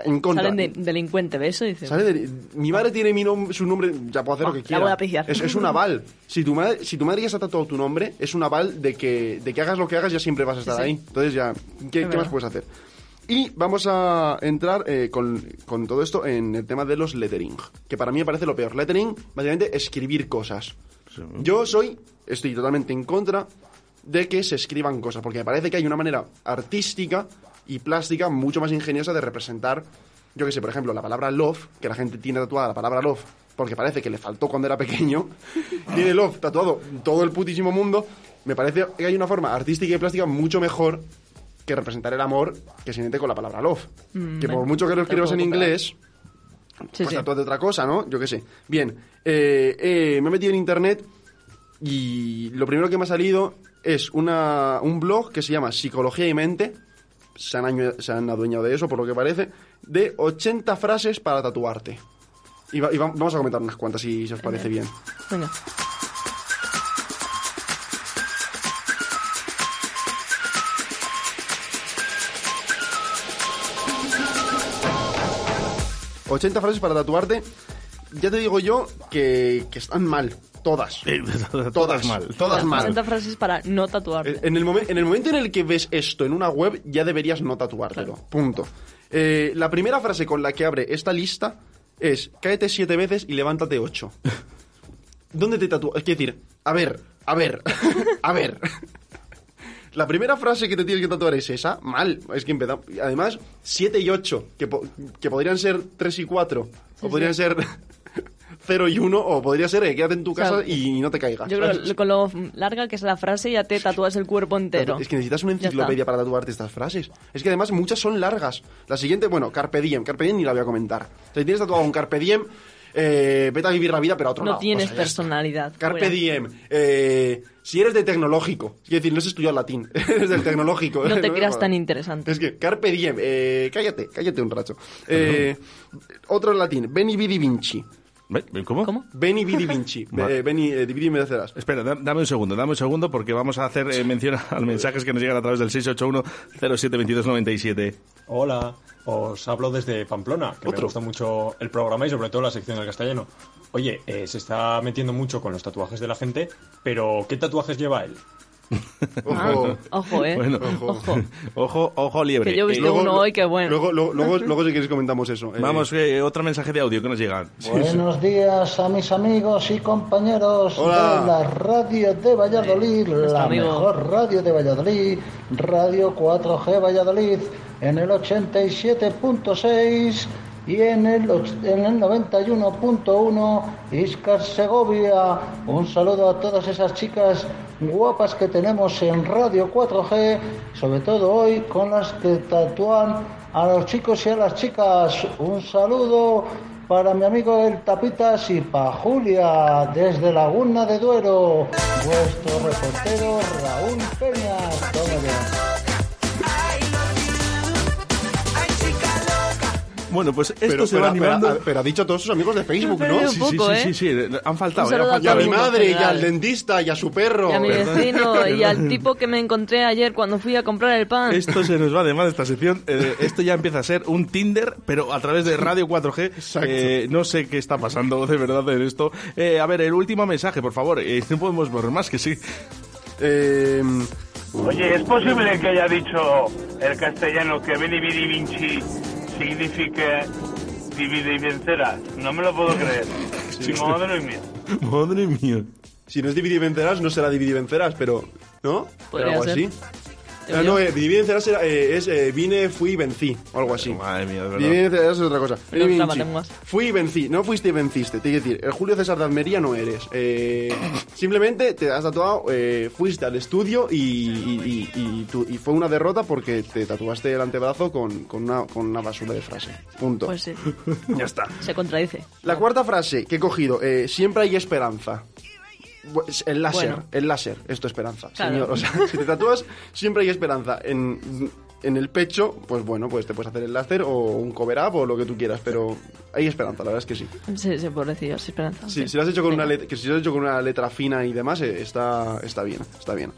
En contra. Salen de, delincuente, ¿ves eso? Sale de- mi madre tiene mi nom- su nombre, ya puedo hacer Ah, lo que la quiera. voy a pillar. Es, es un aval. Si tu madre, si tu madre ya se ha tatuado tu nombre, es un aval de que, de que hagas lo que hagas, ya siempre vas a estar Sí, sí. ahí. Entonces ya, ¿qué, más puedes hacer? Y vamos a entrar eh, con, con todo esto en el tema de los lettering, que para mí me parece lo peor. Lettering, básicamente, escribir cosas. Yo soy, estoy totalmente en contra de que se escriban cosas, porque me parece que hay una manera artística y plástica mucho más ingeniosa de representar, yo que sé, por ejemplo, la palabra love, que la gente tiene tatuada la palabra love, porque parece que le faltó cuando era pequeño, tiene love tatuado en todo el putísimo mundo, me parece que hay una forma artística y plástica mucho mejor que representar el amor que se con la palabra love. Mm, que por mucho que lo escribas en inglés, Sí, pues sí. tatúate otra cosa, ¿no? Yo qué sé. Bien, eh, eh, me he metido en internet y lo primero que me ha salido es una, un blog que se llama Psicología y Mente. Se han, se han adueñado de eso, por lo que parece. De 80 frases para tatuarte. Y, va- y va- vamos a comentar unas cuantas si, si os parece bien. Venga. ¿no? 80 frases para tatuarte. Ya te digo yo que, que están mal. Todas. todas mal. Todas mal. 60 frases para no tatuarte. En el, momen- en el momento en el que ves esto en una web, ya deberías no tatuártelo. Punto. Eh, la primera frase con la que abre esta lista es: cáete siete veces y levántate ocho. ¿Dónde te tatúas? Es decir, a ver, a ver, a ver. La primera frase que te tienes que tatuar es esa, mal. Es que empezamos. Además, 7 y 8, que, po- que podrían ser 3 y 4, o podrían ser 0 y 1, o podría ser eh, quédate en tu O sea, casa y no te caigas. Yo creo que con lo larga que es la frase ya te tatúas el cuerpo entero. Es que necesitas una enciclopedia para tatuarte estas frases. Es que además muchas son largas. La siguiente, bueno, Carpe Diem. Carpe Diem ni la voy a comentar. O sea, si tienes tatuado un Carpe Diem, eh, vete a vivir la vida, pero a otro No lado. tienes O sea, personalidad. Carpe fuera. Diem. Eh, si eres de tecnológico, es decir, no has estudiado latín, eres del tecnológico. No te me creas tan interesante. Es que, Carpe Diem, eh, cállate, cállate un rato. Eh, otro en latín, Beni Vidi Vinci. ¿Cómo? ¿Cómo? Beni Vidi Vinci. Eh, Beni, eh, dividi y me hacerás. Espera, da- dame un segundo, dame un segundo porque vamos a hacer eh, mención a los mensajes que nos llegan a través del 681-072297. Hola, os hablo desde Pamplona, que me gusta mucho el programa y sobre todo la sección del castellano. Oye, eh, se está metiendo mucho con los tatuajes de la gente, pero ¿qué tatuajes lleva él? Ojo. Ojo, eh. Bueno, Ojo. ojo, ojo, liebre. Que yo he visto uno hoy que bueno. Luego, luego, luego, luego si quieres comentamos eso. Eh, Vamos, eh, otro mensaje de audio que nos llega. Buenos días a mis amigos y compañeros Hola. de la radio de Valladolid, la amigo. mejor radio de Valladolid, Radio 4G Valladolid, en el 87.6 y en el, en el 91.1 Iscar Segovia. Un saludo a todas esas chicas guapas que tenemos en Radio 4G, sobre todo hoy con las que tatúan a los chicos y a las chicas. Un saludo para mi amigo el Tapitas y para Julia desde Laguna de Duero. Vuestro reportero Raúl Peña. Toma ya. Bueno, pues esto pero, se pero- va animando. pero- pero ha dicho a todos sus amigos de Facebook, ¿no? un Sí, sí, poco, sí, ¿eh? sí, sí, han faltado, Un eh, han a Y a faltado. mi madre, y general. al dentista, y a su perro. Y a mi vecino y al tipo que me encontré ayer cuando fui a comprar el pan. Esto se nos va de más esta sección. Eh, esto ya empieza a ser un Tinder, pero a través de Radio 4G. Eh, no sé qué está pasando de verdad en esto. Eh, a ver, el último mensaje, por favor. Eh, no podemos ver más que sí. Eh, Oye, ¿es posible que haya dicho el castellano que Beni Vidi Vinci signifique divide y vencerás? No me lo puedo creer. Madre mía. Madre mía. si no es dividir y vencerás, no será dividir y vencerás, pero. ¿No? Podría algo ser. así. Ah, no, eh, y vencerás era, eh, es vine, vine, fui, vencí. O algo así. Madre mía, de verdad. vencerás es otra cosa. Pero. Fui y vencí. No fuiste y venciste. Te quiero decir, el Julio César de Almería no eres. Eh, simplemente te has tatuado, eh, fuiste al estudio y, y- y- y tu- y fue una derrota porque te tatuaste el antebrazo con, con una, con una basura de frase. Punto. Pues sí, ya está. se contradice. La cuarta frase que he cogido, eh, siempre hay esperanza. El láser, Bueno. el láser, es tu esperanza, Claro. señor. O sea, si te tatúas, siempre hay esperanza. En, en el pecho, pues bueno, pues te puedes hacer el láser o un cover up o lo que tú quieras, pero hay esperanza, la verdad es que sí. Sí, sí, pobrecillo, sí, esperanza. Sí, sí. si lo has hecho con una letra, que si lo has hecho con una letra fina y demás, eh, está, está bien, está bien.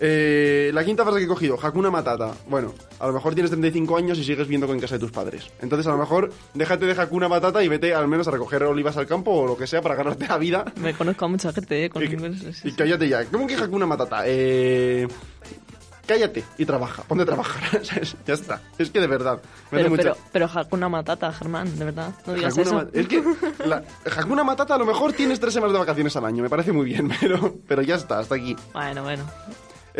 Eh, la quinta frase que he cogido, Hakuna Matata. Bueno, a lo mejor tienes 35 años y sigues viendo en casa de tus padres. Entonces, a lo mejor, déjate de Hakuna Matata y vete al menos a recoger olivas al campo o lo que sea para ganarte la vida. Me conozco a mucha gente, eh, con Y, y cállate ya. ¿Cómo que Hakuna Matata? Eh, cállate y trabaja. Ponte a trabajar. ya está. Es que de verdad. Me Pero, mucha- pero, pero Hakuna Matata, Germán, de verdad. No digas Hakuna eso. Ma- Es que la Hakuna Matata a lo mejor tienes tres semanas de vacaciones al año. Me parece muy bien, pero, pero ya está, hasta aquí. Bueno, bueno.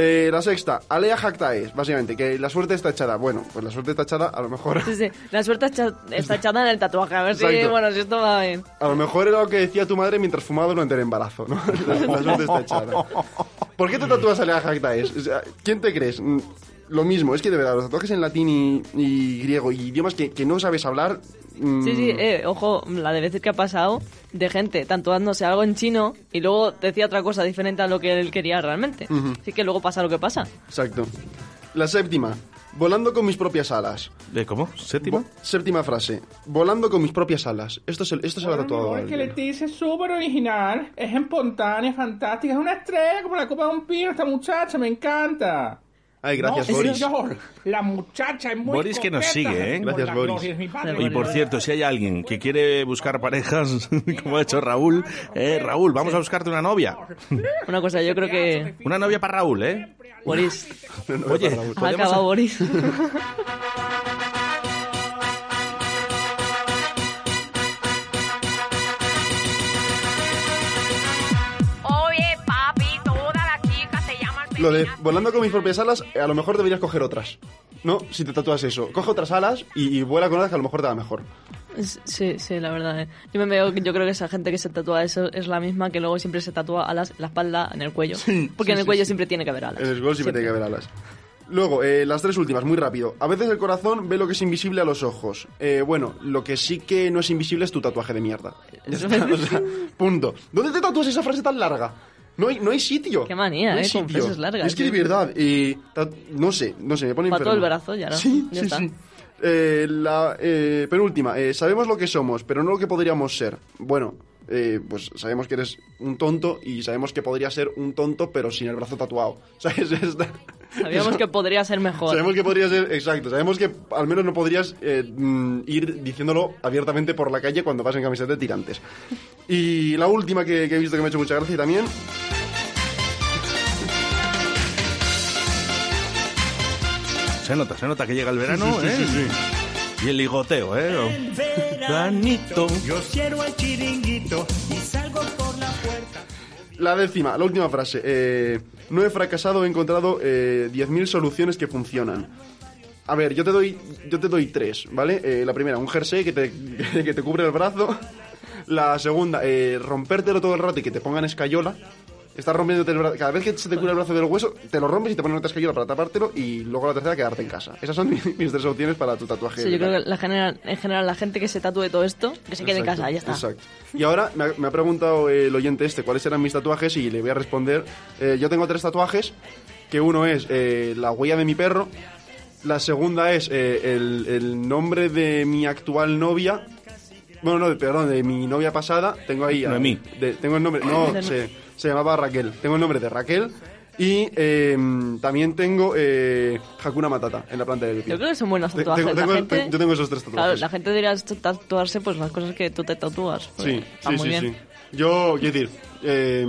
Eh, la sexta, Alea Jactaes, básicamente, que la suerte está echada. Bueno, pues la suerte está echada, a lo mejor. Sí, sí. La suerte está echada en el tatuaje. A ver si, bueno, si esto va bien. A lo mejor era lo que decía tu madre mientras fumaba durante el embarazo, ¿no? La, la suerte está echada. ¿Por qué te tatúas Alea Jactaes? O sea, ¿Quién te crees? Lo mismo, es que de verdad, los tatuajes en latín y, y griego y idiomas que, que no sabes hablar. mm, Sí, sí, eh, ojo, la de veces que ha pasado de gente tatuándose algo en chino y luego decía otra cosa diferente a lo que él quería realmente. Ujú. Así que luego pasa lo que pasa. Exacto. La séptima, volando con mis propias alas. ¿De cómo? ¿Séptima? séptima frase, volando con mis propias alas. Esto se, esto se ha tatuado a Es que. Leticia es súper original, es espontánea, fantástica, es una estrella como la copa de un pino esta muchacha, me encanta. Ay, gracias, No, Boris. señor, la muchacha es muy Boris que nos sigue, ¿eh? Gracias, Boris. Y por cierto, si hay alguien que quiere buscar parejas, como ha hecho Raúl, eh, Raúl, vamos a buscarte una novia. Una cosa, yo creo que Una novia para Raúl, ¿eh? Boris Oye, ha podríamos- acabado Boris. Lo de volando con mis propias alas, a lo mejor deberías coger otras. ¿No? Si te tatúas eso. Coge otras alas y, y vuela con otras que a lo mejor te va mejor. Sí, sí, la verdad. eh. Yo me veo, yo creo que esa gente que se tatúa eso es la misma que luego siempre se tatúa alas en la espalda, en el cuello. Porque sí, en el sí, cuello siempre tiene que haber alas. En el gol siempre tiene que haber alas. Luego, eh, las tres últimas, muy rápido. A veces el corazón ve lo que es invisible a los ojos. Eh, bueno, lo que sí que no es invisible es tu tatuaje de mierda. Ya está, o sea, punto. ¿Dónde te tatúas esa frase tan larga? No hay, no hay sitio. Qué manía, No eh, con frases largas, Es que de tío. verdad, eh, no sé, no sé, me pone Para todo el brazo, ya, ¿no? Sí, Ya sí, está. sí. Eh, la eh, penúltima, eh, sabemos lo que somos, pero no lo que podríamos ser. Bueno, eh, pues sabemos que eres un tonto y sabemos que podría ser un tonto, pero sin el brazo tatuado. ¿Sabes? Sabíamos que podría ser mejor. Sabemos que podría ser, exacto, sabemos que al menos no podrías eh, mm, ir diciéndolo abiertamente por la calle cuando vas en camiseta de tirantes. Y la última que, que he visto que me ha hecho mucha gracia también. Se nota, se nota que llega el verano, Sí, sí, ¿eh? sí, sí, Y el ligoteo, ¿eh? Veranito. Yo cierro el chiringuito y salgo por la puerta. La décima, la última frase. eh, no he fracasado, he encontrado eh, 10.000 soluciones que funcionan. A ver, yo te doy, yo te doy tres, ¿vale? Eh, la primera, un jersey que te, que te cubre el brazo. La segunda, eh, rompértelo todo el rato y que te pongan escayola. Estás rompiéndote el brazo. Cada vez que se te cura el brazo del hueso, te lo rompes y te ponen otra escayola para tapártelo. Y luego la tercera, quedarte en casa. Esas son mis, mis tres opciones para tu tatuaje. Sí, yo creo que la general, en general la gente que se tatúe todo esto, que se quede en casa, ya está. Exacto. Y ahora me ha, me ha preguntado el oyente este cuáles eran mis tatuajes y le voy a responder. Eh, yo tengo tres tatuajes, que uno es eh, la huella de mi perro, la segunda es eh, el, el nombre de mi actual novia. Bueno, no, perdón, de mi novia pasada. Tengo ahí. eh, Noemí. de- tengo el nombre. No, se, se llamaba Raquel. Tengo el nombre de Raquel. Y eh, también tengo eh, Hakuna Matata en la planta del pie. Yo creo que son buenos tatuajes. tengo- gente, yo tengo esos tres tatuajes. Claro, la gente debería tatuarse pues las cosas que tú te tatúas. Sí, está sí, muy sí, bien. sí. Yo, quiero decir, eh,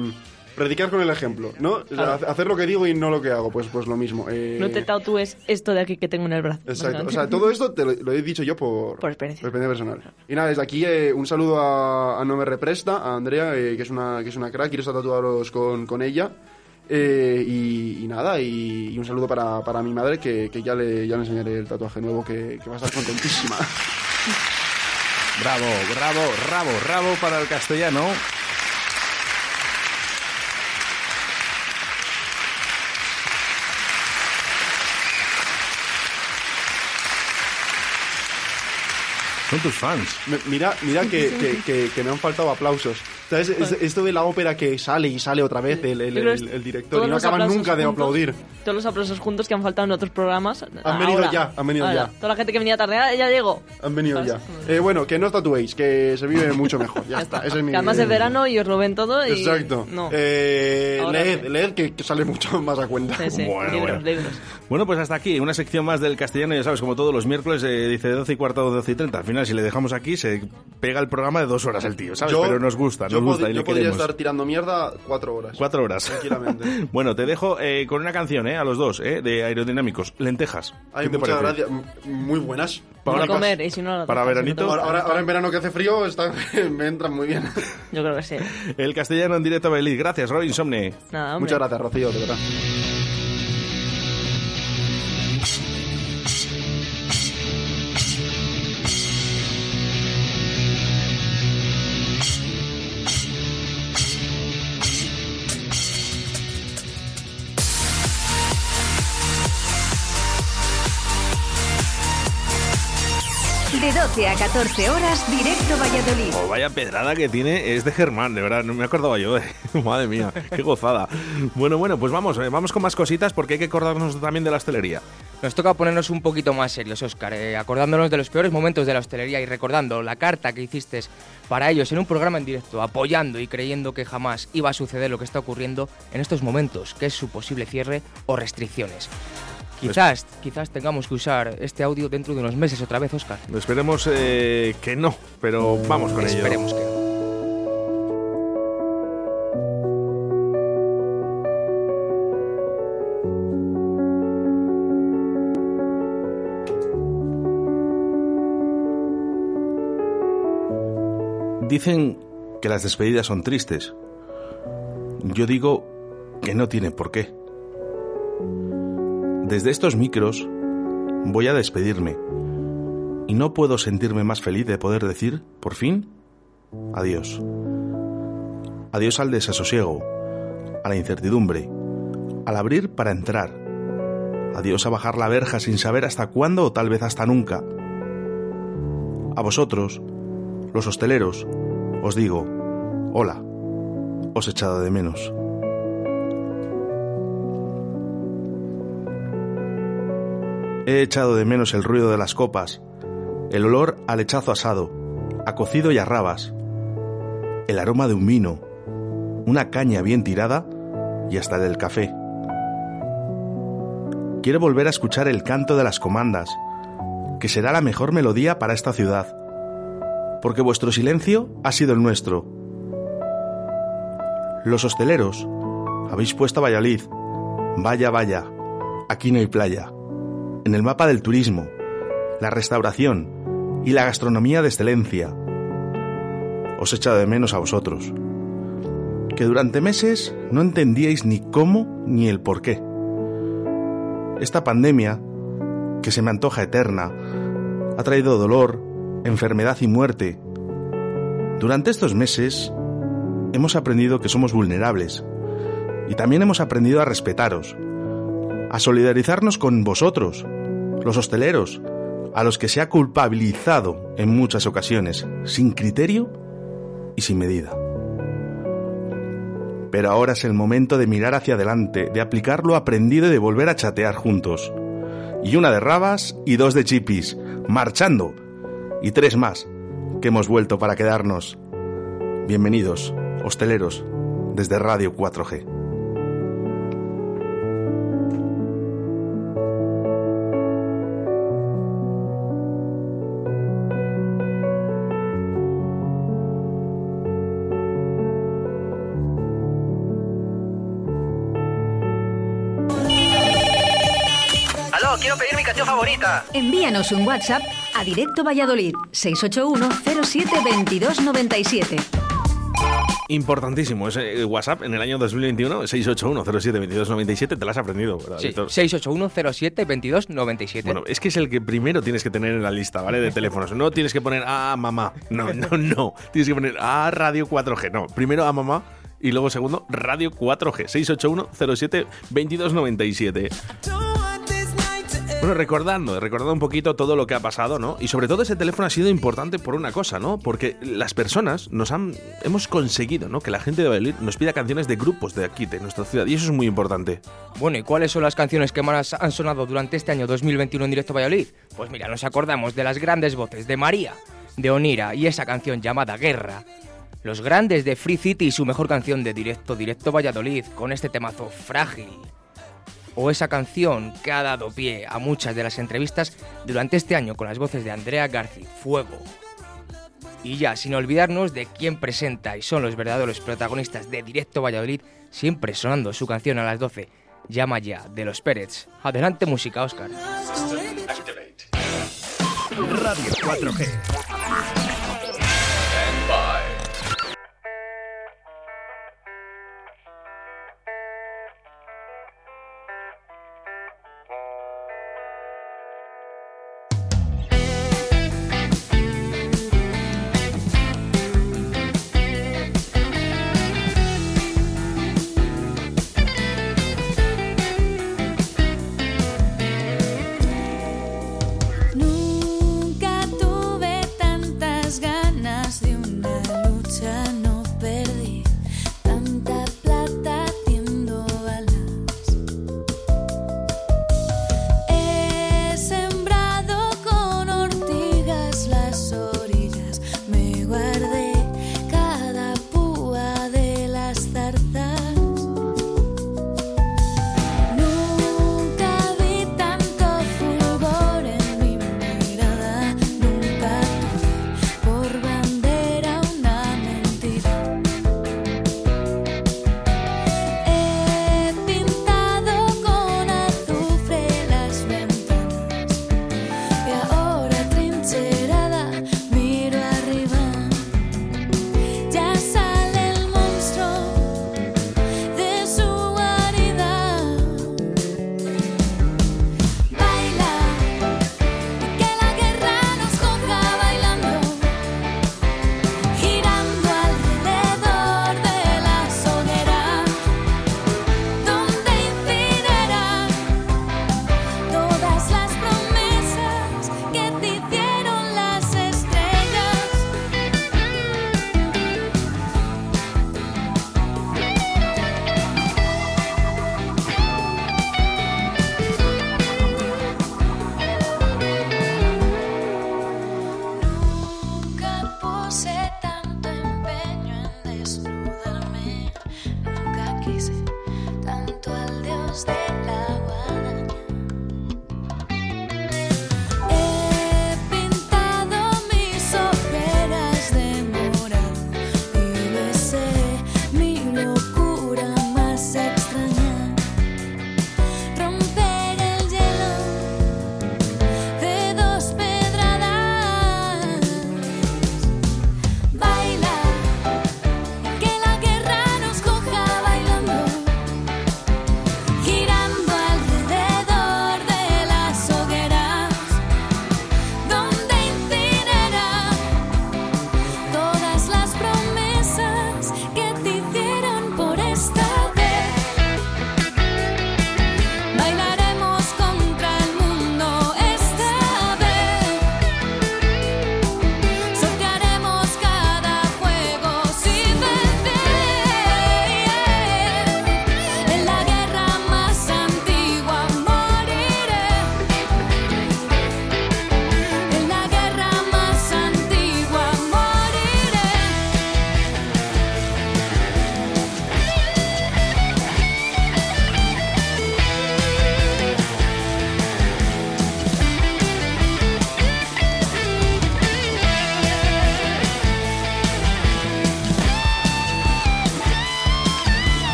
predicar con el ejemplo, ¿no? Claro. hacer lo que digo y no lo que hago, pues, pues lo mismo. eh, No te tatúes esto de aquí que tengo en el brazo. Exacto, o sea, todo esto te lo, lo he dicho yo por, Por experiencia. personal. Y nada, desde aquí eh, un saludo a, a No Me Represta, a Andrea, eh, que, es una, que es una crack, quiero estar tatuados con, con ella. Eh, y, y nada, y, y un saludo para, para mi madre, que, que ya, le, ya le enseñaré el tatuaje nuevo, que, que va a estar contentísima. Bravo, bravo, bravo, bravo para el castellano. Son tus fans. Me- Mira, mira que, que, que- que me han faltado aplausos. ¿Sabes? Es- esto de la ópera que sale y sale otra vez el, el- el- el director y no acaban nunca de juntos- aplaudir. Todos los aplausos juntos que han faltado en otros programas. Han venido ahora, ya, han venido ahora. ya. Toda la gente que venía tarde, ah, ya llegó. Han venido ya. Eh, bueno, que no os tatuéis, que se vive mucho mejor. Ya está, ese es mi... Que además es verano y os lo ven todo y... Exacto. No. Eh, leed, leed que, que sale mucho más a cuenta. Sí, sí, Bueno, libros, bueno. libros. Bueno, pues hasta aquí, una sección más del castellano, ya sabes, como todos los miércoles, eh, dice de 12 y cuarto o 12 y 30. Al final, si le dejamos aquí, se pega el programa de dos horas el tío, ¿sabes? Yo- Pero nos gusta, yo nos gusta y yo le podría queremos. estar tirando mierda cuatro horas. Cuatro horas. Tranquilamente. bueno, te dejo eh, con una canción, ¿eh? A los dos, ¿eh? De aerodinámicos. Lentejas. Hay ¿Qué te muchas parece? gracias. Muy buenas. Para comer, y si no... para veranito. Ahora, ahora- ahora en verano que hace frío está- me entran muy bien. Yo creo que sí. El castellano en directo a Beliz. Gracias, Robin Somne. Nada. Muchas gracias, Rocío, de verdad. 12 a 14 horas, directo Valladolid. Oh, vaya pedrada que tiene es de Germán, de verdad, no me acordaba yo. eh. Madre mía, qué gozada. Bueno, bueno, pues vamos, eh, vamos con más cositas porque hay que acordarnos también de la hostelería. Nos toca ponernos un poquito más serios, Óscar, eh, acordándonos de los peores momentos de la hostelería y recordando la carta que hiciste para ellos en un programa en directo, apoyando y creyendo que jamás iba a suceder lo que está ocurriendo en estos momentos, que es su posible cierre o restricciones. Quizás, quizás tengamos que usar este audio dentro de unos meses otra vez, Óscar. Esperemos eh, que no, pero vamos con ello. Esperemos que no. Dicen que las despedidas son tristes. Yo digo que no tiene por qué. Desde estos micros voy a despedirme. Y no puedo sentirme más feliz de poder decir, por fin, adiós. Adiós al desasosiego, a la incertidumbre, al abrir para entrar. Adiós a bajar la verja sin saber hasta cuándo o tal vez hasta nunca. A vosotros, los hosteleros, os digo, hola, os echado de menos. He echado de menos el ruido de las copas, el olor al lechazo asado, a cocido y a rabas, el aroma de un vino, una caña bien tirada y hasta del café. Quiero volver a escuchar el canto de las comandas, que será la mejor melodía para esta ciudad, porque vuestro silencio ha sido el nuestro. Los hosteleros, habéis puesto a Valladolid, vaya, vaya, aquí no hay playa en el mapa del turismo, la restauración y la gastronomía de excelencia. Os he echado de menos a vosotros, que durante meses no entendíais ni cómo ni el por qué. Esta pandemia, que se me antoja eterna, ha traído dolor, enfermedad y muerte. Durante estos meses hemos aprendido que somos vulnerables y también hemos aprendido a respetaros, a solidarizarnos con vosotros, los hosteleros, a los que se ha culpabilizado en muchas ocasiones, sin criterio y sin medida. Pero ahora es el momento de mirar hacia adelante, de aplicar lo aprendido y de volver a chatear juntos. Y una de rabas y dos de chipis, marchando. Y tres más, que hemos vuelto para quedarnos. Bienvenidos, hosteleros, desde Radio 4G. Favorita. Envíanos un WhatsApp a Directo Valladolid 681 07 22 97. Importantísimo ese WhatsApp en el año 2021, 681072297, te lo has aprendido, ¿verdad, Sí, Víctor? 681072297. Bueno, es que es el que primero tienes que tener en la lista, ¿vale? De teléfonos. No tienes que poner a mamá. No, no, no. Tienes que poner a Radio 4G. No, primero a mamá y luego segundo Radio 4G. 681072297. Bueno, recordando, recordando un poquito todo lo que ha pasado, ¿no? Y sobre todo ese teléfono ha sido importante por una cosa, ¿no? Porque las personas nos han hemos conseguido, ¿no? Que la gente de Valladolid nos pida canciones de grupos de aquí, de nuestra ciudad, y eso es muy importante. Bueno, ¿y cuáles son las canciones que más han sonado durante este año 2021 en directo Valladolid? Pues mira, nos acordamos de las grandes voces de María, de Onira y esa canción llamada Guerra. Los grandes de Free City y su mejor canción de directo, directo Valladolid, con este temazo frágil. O esa canción que ha dado pie a muchas de las entrevistas durante este año con las voces de Andrea Garci, Fuego. Y ya, sin olvidarnos de quién presenta y son los verdaderos protagonistas de Directo Valladolid, siempre sonando su canción a las 12, Llama ya, de los Pérez. Adelante música, Oscar. Radio 4G.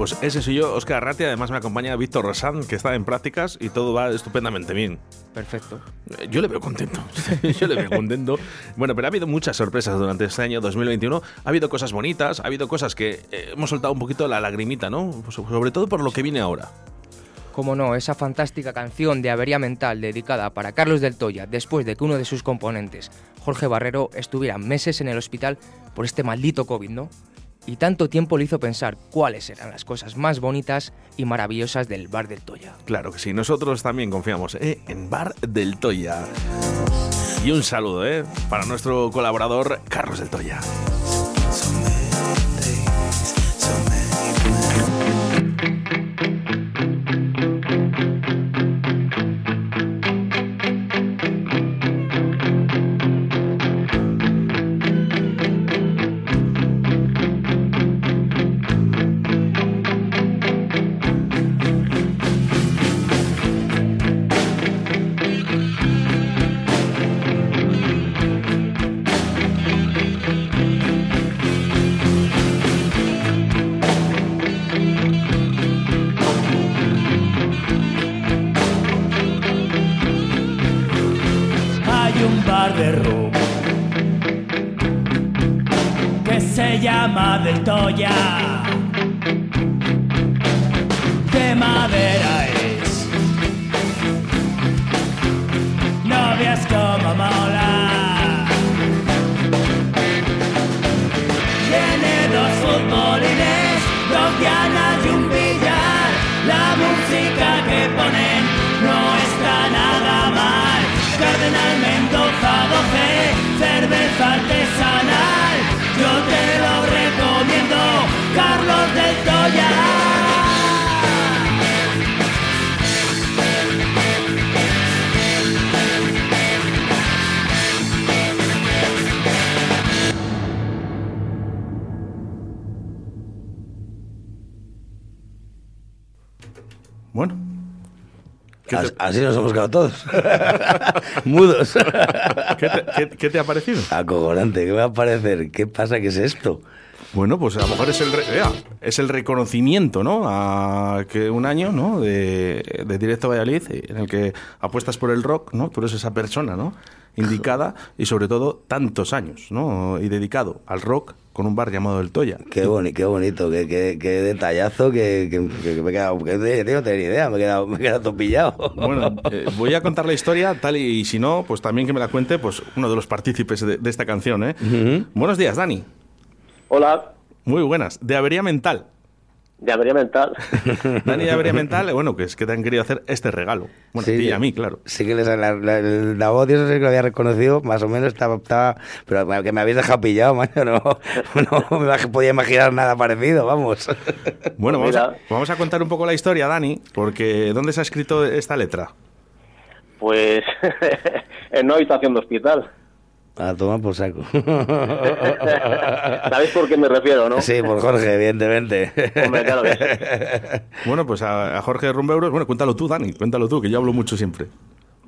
Pues ese soy yo, Oscar Arratia. Además me acompaña Víctor Rosán, que está en prácticas y todo va estupendamente bien. Perfecto. Yo le veo contento. Yo le veo contento. Bueno, pero ha habido muchas sorpresas durante este año 2021. Ha habido cosas bonitas, ha habido cosas que eh, hemos soltado un poquito la lagrimita, ¿no? Pues sobre todo por lo que viene ahora. Como no, esa fantástica canción de Avería Mental dedicada para Carlos del Toya después de que uno de sus componentes, Jorge Barrero, estuviera meses en el hospital por este maldito COVID, ¿no? Y tanto tiempo le hizo pensar cuáles eran las cosas más bonitas y maravillosas del bar del Toya. Claro que sí, nosotros también confiamos ¿eh? en Bar del Toya. Y un saludo ¿eh? para nuestro colaborador Carlos del Toya. Todos. Mudos. ¿Qué te, qué- qué te ha parecido? Acojonante, ¿qué me va a parecer? ¿Qué pasa? ¿Qué es esto? Bueno, pues a lo mejor es el, re- es el reconocimiento, ¿no? A que un año, ¿no? De, de Directo Valladolid, en el que apuestas por el rock, ¿no? Tú eres esa persona, ¿no? Indicada y sobre todo tantos años, ¿no? Y dedicado al rock con un bar llamado El Toya. Qué, boni, qué bonito, qué, qué, qué detallazo, que, que- que me he quedado, que no tenía ni idea, me he quedado, me he quedado todo pillado. Bueno, eh, voy a contar la historia tal y, si no, pues también que me la cuente pues uno de los partícipes de, de esta canción. ¿eh? Buenos días, Dani. Hola, Muy buenas. De Avería Mental. De mental. Dani de Avería Mental, bueno, que es que te han querido hacer este regalo. Bueno, a ti y a mí, claro. Sí que les, la, la, la voz, eso sí que lo había reconocido, más o menos estaba, estaba pero que me habéis dejado pillado, macho, no, no me podía imaginar nada parecido, vamos. Bueno, vamos a, vamos a contar un poco la historia, Dani, porque ¿dónde se ha escrito esta letra? Pues en una habitación de hospital. A tomar por saco. ¿Sabéis por qué me refiero, no? Sí, por Jorge, evidentemente. Hombre, claro que sí. Bueno, pues a, a Jorge Rumbeuros, bueno, cuéntalo tú, Dani, cuéntalo tú, que yo hablo mucho siempre.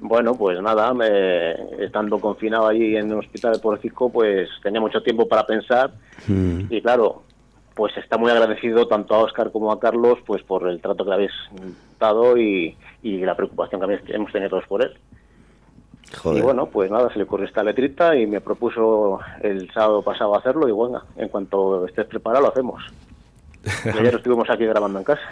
Bueno, pues nada, me- estando confinado allí en el hospital de Porcico, pues tenía mucho tiempo para pensar y claro, pues está muy agradecido tanto a Oscar como a Carlos pues por el trato que le habéis dado y, y la preocupación que habéis- hemos tenido todos por él. Joder. Y bueno, pues nada, se le ocurrió esta letrita y me propuso el sábado pasado hacerlo y bueno, en cuanto estés preparado lo hacemos. Y ayer estuvimos aquí grabando en casa.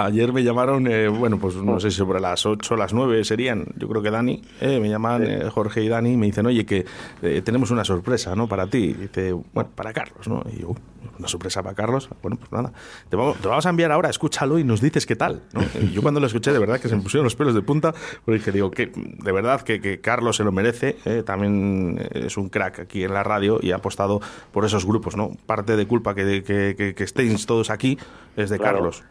Ayer me llamaron, eh, bueno, pues no sé si sobre las 8 o las 9 serían, yo creo que Dani, eh, me llaman eh, Jorge y Dani y me dicen, oye, que eh, tenemos una sorpresa, ¿no? Para ti. Y dice, bueno, para Carlos, ¿no? Y yo, "Uh, una sorpresa para Carlos. Bueno, pues nada, te vamos, te vamos a enviar ahora, escúchalo y nos dices qué tal, ¿no? Y yo cuando lo escuché, de verdad que se me pusieron los pelos de punta, porque dije, digo, que de verdad que, que Carlos se lo merece, eh, también es un crack aquí en la radio y ha apostado por esos grupos, ¿no? Parte de culpa que, que, que, que estéis todos aquí es de Claro. Carlos.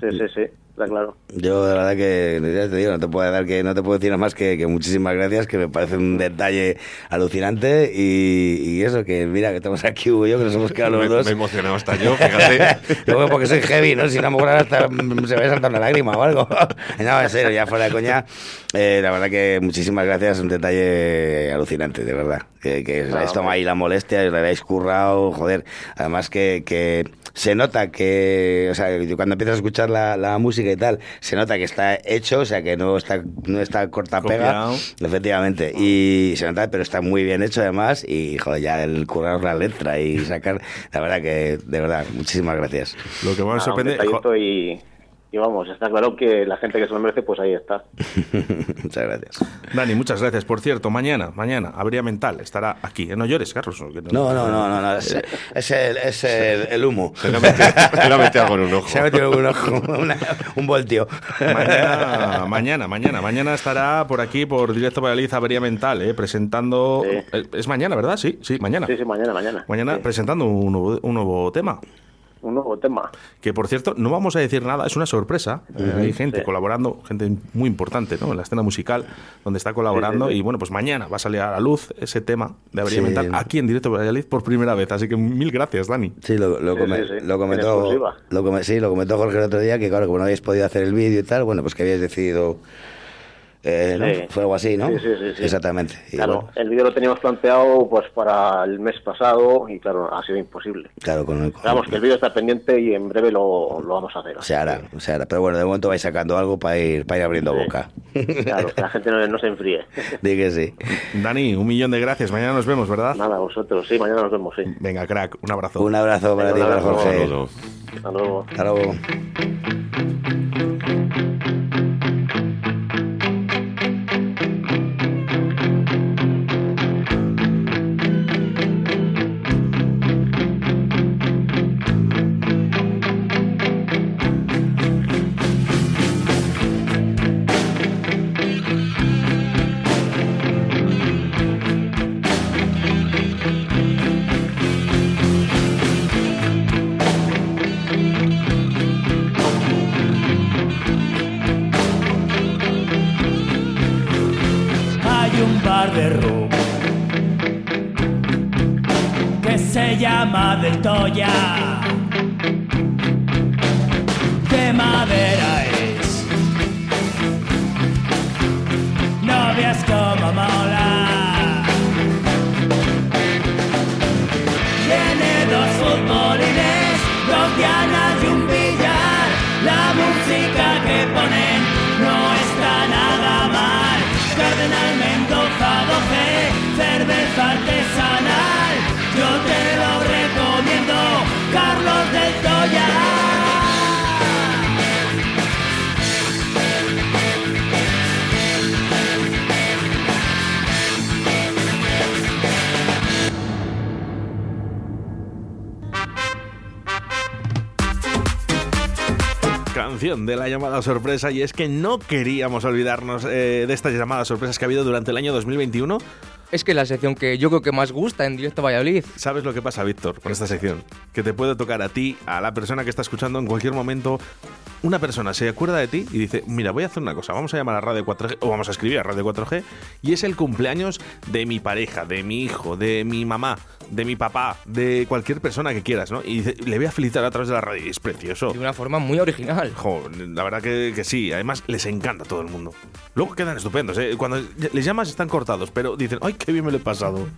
Sí, sí, sí, está claro. Yo de verdad que ya te digo, no te puedo dar que no te puedo decir nada más que, que muchísimas gracias, que me parece un detalle alucinante y, y eso que mira que estamos aquí Hugo y yo que nos hemos quedado los Me- dos. me he emocionado hasta yo, fíjate. Luego porque soy heavy, ¿no? Si no ahora hasta se me va a saltar una lágrima o algo. No, en serio, ya fuera de coña, eh, la verdad que muchísimas gracias, un detalle alucinante, de verdad. Que, que os habéis tomado ahí la molestia, os la habéis currado, joder. Además que, que se nota que, o sea, cuando empiezas a escuchar la, la música y tal, se nota que está hecho, o sea, que no está, no está corta pega. Efectivamente. Y se nota, pero está muy bien hecho además. Y joder, ya el currar la letra y sacar, la verdad que, de verdad, muchísimas gracias. Lo que más Ah, sorprende... y vamos, está claro que la gente que se lo merece, pues ahí está. Muchas gracias. Dani, muchas gracias. Por cierto, mañana, mañana, Habría Mental estará aquí. Eh, No llores, Carlos. que No, no, no, no, no, es, es el, es el, el humo. Se le ha metido- metido algo en un ojo. Se ha metido en un ojo, una- un voltio. Mañana, mañana, mañana, mañana estará por aquí, por Directo Valladolid, Avería Mental, eh, presentando... eh, Es mañana, ¿verdad? Sí, sí, mañana. Sí, sí, mañana, mañana. Mañana presentando un nuevo, un nuevo tema. Un nuevo tema. Que por cierto, no vamos a decir nada, es una sorpresa. Eh, hay gente Sí. colaborando, gente muy importante ¿no? en la escena musical, donde está colaborando. Sí, sí, sí. Y bueno, pues mañana va a salir a la luz ese tema de Avería Sí. Mental aquí en Directo Valladolid por primera vez. Así que mil gracias, Dani. Sí, lo, lo, Sí, come- sí, sí. lo En comentó, lo come- sí, lo comentó Jorge el otro día, que claro, como no habéis podido hacer el vídeo y tal, bueno, pues que habíais decidido... eh, ¿no? Sí. Fue algo así, ¿no? Sí, sí, sí, sí. Exactamente. Y Claro, bueno, el vídeo lo teníamos planteado pues para el mes pasado y claro, ha sido imposible. claro, con el... Vamos, que el vídeo está pendiente y en breve lo, lo vamos a hacer. Se hará, se hará. Pero bueno, de momento vais sacando algo para ir, para ir abriendo boca. Claro, que la gente no, no se enfríe. Di que sí. Dani, un millón de gracias. Mañana nos vemos, ¿verdad? Nada, vosotros. Sí, mañana nos vemos, sí. Venga, crack, un abrazo. Un abrazo para ti, Venga, un para abrazo. Jorge. Hasta luego. Hasta luego. Sorpresa y es que no queríamos olvidarnos eh, de estas llamadas sorpresas que ha habido durante el año 2021. Es que la sección que yo creo que más gusta en directo Valladolid. ¿Sabes lo que pasa, Víctor, con esta sección? Que te puede tocar a ti, a la persona que está escuchando en cualquier momento. Una persona se acuerda de ti y dice, mira, voy a hacer una cosa, vamos a llamar a Radio 4G o vamos a escribir a Radio 4G y es el cumpleaños de mi pareja, de mi hijo, de mi mamá, de mi papá, de cualquier persona que quieras, ¿no? Y dice, le voy a felicitar a través de la radio y es precioso. De una forma muy original. Jo, la verdad que, que sí, además les encanta a todo el mundo. Luego quedan estupendos, ¿eh? Cuando les llamas están cortados, pero dicen, ay, qué bien me lo he pasado.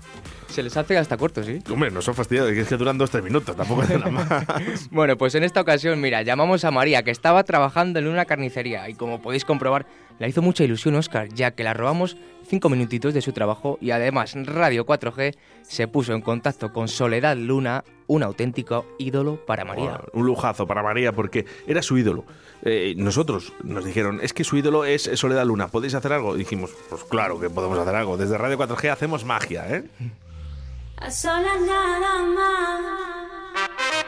Se les hace hasta corto, ¿sí? Hombre, no son fastidiados, es que duran dos, tres minutos, tampoco es nada más. Bueno, pues en esta ocasión, mira, llamamos a María, que estaba trabajando en una carnicería y como podéis comprobar, la hizo mucha ilusión Oscar, ya que la robamos cinco minutitos de su trabajo y además Radio 4G se puso en contacto con Soledad Luna, un auténtico ídolo para María. Wow, un lujazo para María porque era su ídolo. Eh, nosotros nos dijeron, es que su ídolo es Soledad Luna, ¿podéis hacer algo? Y dijimos, pues claro que podemos hacer algo. Desde Radio 4G hacemos magia, ¿eh? A solas nada más.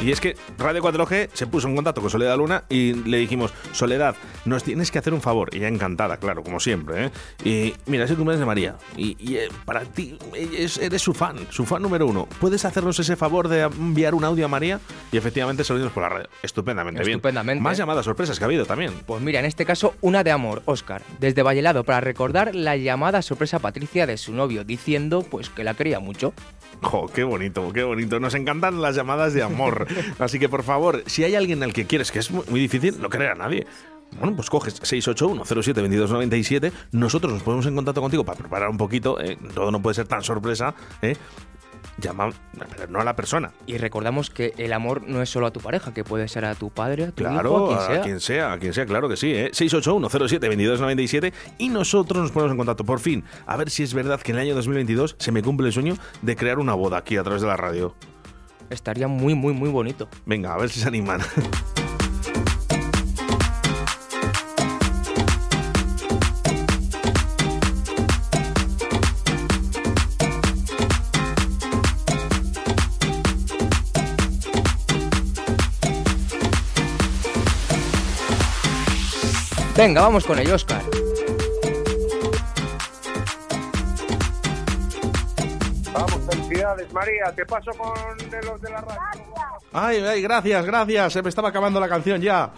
Y es que Radio 4G se puso en contacto con Soledad Luna y le dijimos, Soledad, nos tienes que hacer un favor. Ella encantada, claro, como siempre. ¿eh? Y mira, es el cumpleaños de María. Y, y, eh, para ti, es- eres su fan, su fan número uno. ¿Puedes hacernos ese favor de enviar un audio a María? Y efectivamente se lo dimos por la radio. Estupendamente, bien. Estupendamente. Más llamadas sorpresas que ha habido también. Pues mira, en este caso, una de amor, Oscar, desde Vallelado, para recordar la llamada sorpresa a Patricia de su novio, diciendo pues que la quería mucho. Jo, qué bonito, qué bonito. Nos encantan las llamadas de amor. Así que, por favor, si hay alguien al que quieres, que es muy, muy difícil, no creer a nadie. Bueno, pues coges 681-07-2297. Nosotros nos ponemos en contacto contigo para preparar un poquito. ¿eh? Todo no puede ser tan sorpresa. ¿eh? Llama, pero no a la persona. Y recordamos que el amor no es solo a tu pareja, que puede ser a tu padre, a tu Claro, hijo, a quien sea. a quien sea, a quien sea, claro que sí, ¿eh? 681-07-2297 y nosotros nos ponemos en contacto, por fin, a ver si es verdad que en el año 2022 se me cumple el sueño de crear una boda aquí a través de la radio. Estaría muy, muy, muy bonito. Venga, a ver si se animan. Venga, vamos con ello, Oscar. Felicidades, María. Te paso con de los de la radio. Ay, ay, gracias, gracias. Se me estaba acabando la canción ya.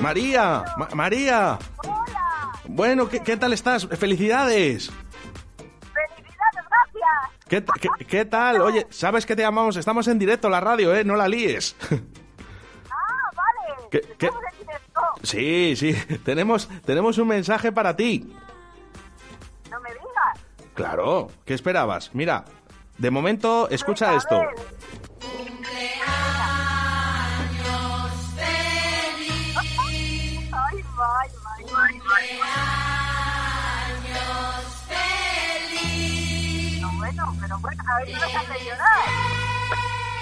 María, Ma- María. Bueno, ¿qué, qué tal estás? Felicidades. ¡Felicidades, gracias! ¿Qué, qué- qué tal? Oye, ¿sabes que te llamamos? Estamos en directo, la radio, ¿eh? No la líes. ¡Ah, vale! ¿Qué- qué? Estamos en directo. Sí, sí. Tenemos, tenemos un mensaje para ti. Claro. ¿Qué esperabas? Mira, de momento, escucha esto. bueno, pero bueno, a ver si nos hace llorar.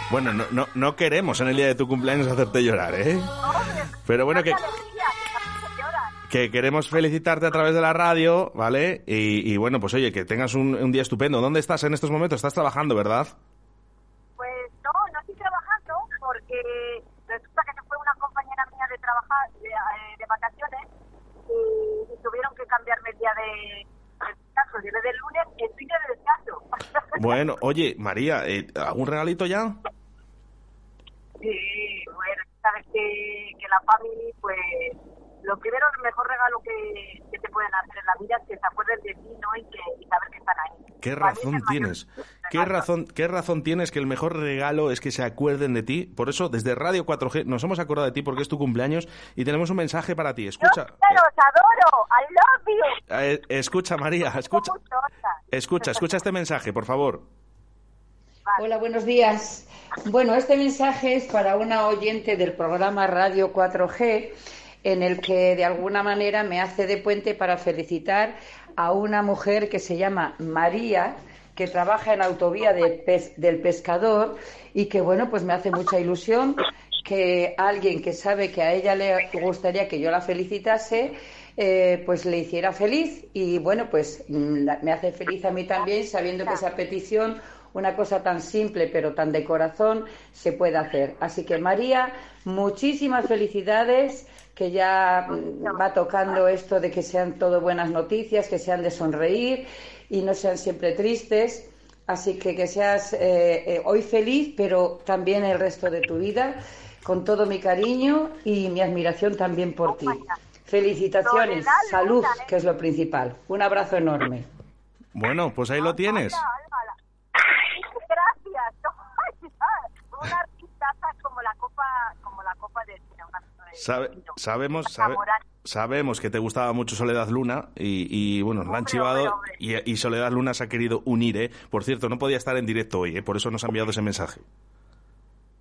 Bueno, no, no, no queremos en el día de tu cumpleaños hacerte llorar, ¿eh? Pero bueno, que, que queremos felicitarte a través de la radio, ¿vale? Y, y bueno, pues oye, que tengas un, un día estupendo. ¿Dónde estás en estos momentos? Estás trabajando, ¿verdad? Pues no, no estoy trabajando porque resulta que se fue una compañera mía de trabajar de, eh, de vacaciones y, y tuvieron que cambiarme el día de, de descanso. Yo desde el lunes estoy de descanso. Bueno, oye, María, eh, ¿algún regalito ya? Sí, bueno, sabes que, que la familia, pues, lo primero, el mejor regalo que, que te pueden hacer en la vida es que se acuerden de ti, ¿no? Y, que, y saber que están ahí. ¿Qué Para razón mayor tienes? ¿Qué razón, ¿Qué razón tienes que el mejor regalo es que se acuerden de ti? Por eso, desde Radio 4G nos hemos acordado de ti porque es tu cumpleaños y tenemos un mensaje para ti. Escucha, Pero os adoro, I love you. eh, escucha María, escucha, escucha, escucha este mensaje, por favor. Hola, buenos días. Bueno, este mensaje es para una oyente del programa Radio 4G, en el que de alguna manera me hace de puente para felicitar a una mujer que se llama María, que trabaja en autovía del pescador y que bueno, pues me hace mucha ilusión que alguien que sabe que a ella le gustaría que yo la felicitase, eh, pues le hiciera feliz. Y bueno, pues mm, me hace feliz a mí también sabiendo que esa petición, una cosa tan simple pero tan de corazón, se puede hacer. Así que María, muchísimas felicidades que ya mm, va tocando esto de que sean todo buenas noticias, que sean de sonreír y no sean siempre tristes. Así que que seas eh, eh, hoy feliz, pero también el resto de tu vida, con todo mi cariño y mi admiración también por ti. Felicitaciones, salud, que es lo principal. Un abrazo enorme. Bueno, pues ahí lo tienes. Una como la copa, como la copa de una Sabe- sabemos, sabe- sabemos que te gustaba mucho Soledad Luna y, y, bueno, la han chivado y, y Soledad Luna se ha querido unir, ¿eh? Por cierto, no podía estar en directo hoy, ¿eh? Por eso nos ha enviado ese mensaje.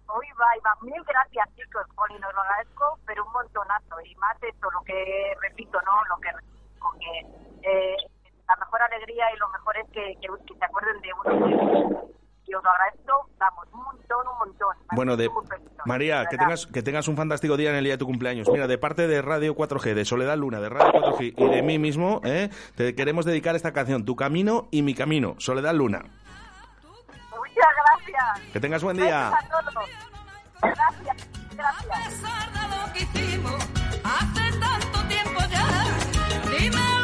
Hoy va, va. Mil gracias, chicos, Poli, nos lo agradezco, pero un montonazo. Y más esto, lo que repito, ¿no? Lo que, con que eh, la mejor alegría y lo mejor es que, que, que se acuerden de uno. Os lo agradezco, vamos, un montón, un montón. Bueno, de María, de que tengas, que tengas un fantástico día en el día de tu cumpleaños. Mira, de parte de Radio 4G, de Soledad Luna, de Radio 4G y de mí mismo, ¿eh? te queremos dedicar esta canción, Tu Camino y Mi Camino, Soledad Luna. Muchas gracias. Que tengas buen día. A todos. Gracias, gracias. lo que hicimos hace tanto tiempo ya. Dime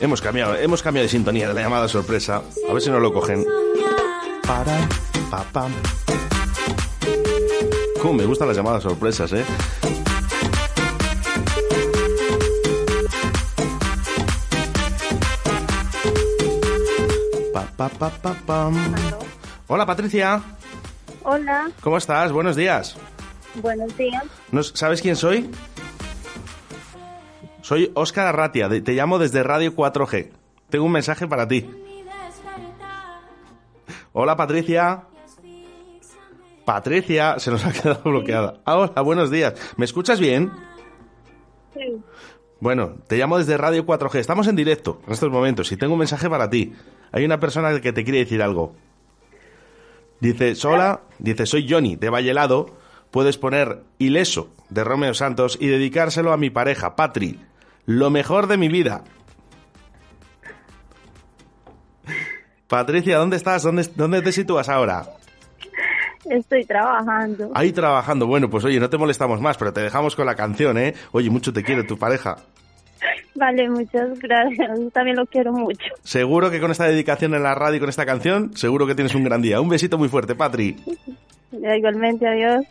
Hemos cambiado, hemos cambiado de sintonía de la llamada sorpresa. A ver si no lo cogen. Para, pa, pam. Cómo me gustan las llamadas sorpresas, ¿eh? Pa, pa, pa, pa, pam. Hola, Patricia. Hola, ¿Cómo estás? Buenos días. buenos días. ¿No- ¿Sabes quién soy? Soy Óscar Arratia, te llamo desde Radio 4G. Tengo un mensaje para ti. Hola Patricia. Patricia, se nos ha quedado bloqueada. Ah, Hola, buenos días. ¿Me escuchas bien? Sí. Bueno, te llamo desde Radio 4G. Estamos en directo en estos momentos y tengo un mensaje para ti. Hay una persona que te quiere decir algo. Dice, hola, dice, soy Johnny de Vallelado. Puedes poner Ileso de Romeo Santos y dedicárselo a mi pareja, Patri. Lo mejor de mi vida. Patricia, ¿dónde estás? ¿Dónde, dónde te sitúas ahora? Estoy trabajando. Ahí trabajando. Bueno, pues oye, no te molestamos más, pero te dejamos con la canción, ¿eh? Oye, mucho te quiere tu pareja. Vale, muchas gracias. Yo también lo quiero mucho. Seguro que con esta dedicación en la radio y con esta canción, seguro que tienes un gran día. Un besito muy fuerte, Patri. Igualmente, adiós.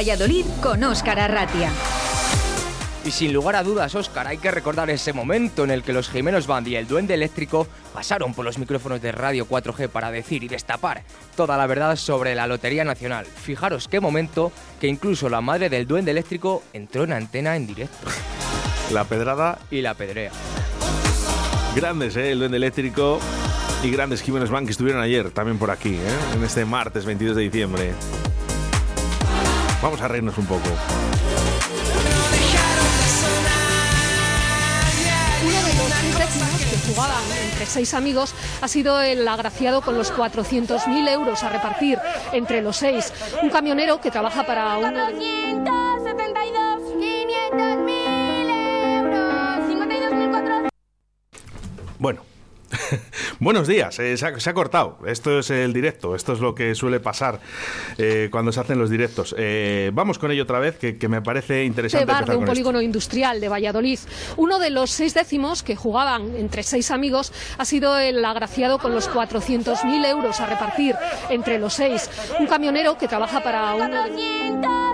Valladolid con Óscar Arratia. Y sin lugar a dudas, Óscar, hay que recordar ese momento en el que los Jimenos Band y el Duende Eléctrico pasaron por los micrófonos de Radio 4G para decir y destapar toda la verdad sobre la Lotería Nacional. Fijaros qué momento que incluso la madre del Duende Eléctrico entró en antena en directo. La pedrada Y la pedrea. Grandes, ¿eh? El Duende Eléctrico y grandes Jiménez Bank que estuvieron ayer también por aquí, ¿eh? En este martes 22 de diciembre. Vamos a reírnos un poco. Que jugaban entre seis amigos ha sido el agraciado con los 400.000 euros a repartir entre los seis. Un camionero que trabaja para uno de... Buenos días, eh, se, ha, se ha cortado. Esto es el directo, esto es lo que suele pasar eh, cuando se hacen los directos. Eh, vamos con ello otra vez, que, que me parece interesante. bar de un con esto. polígono industrial de Valladolid. Uno de los seis décimos que jugaban entre seis amigos ha sido el agraciado con los 400.000 euros a repartir entre los seis. Un camionero que trabaja para uno de...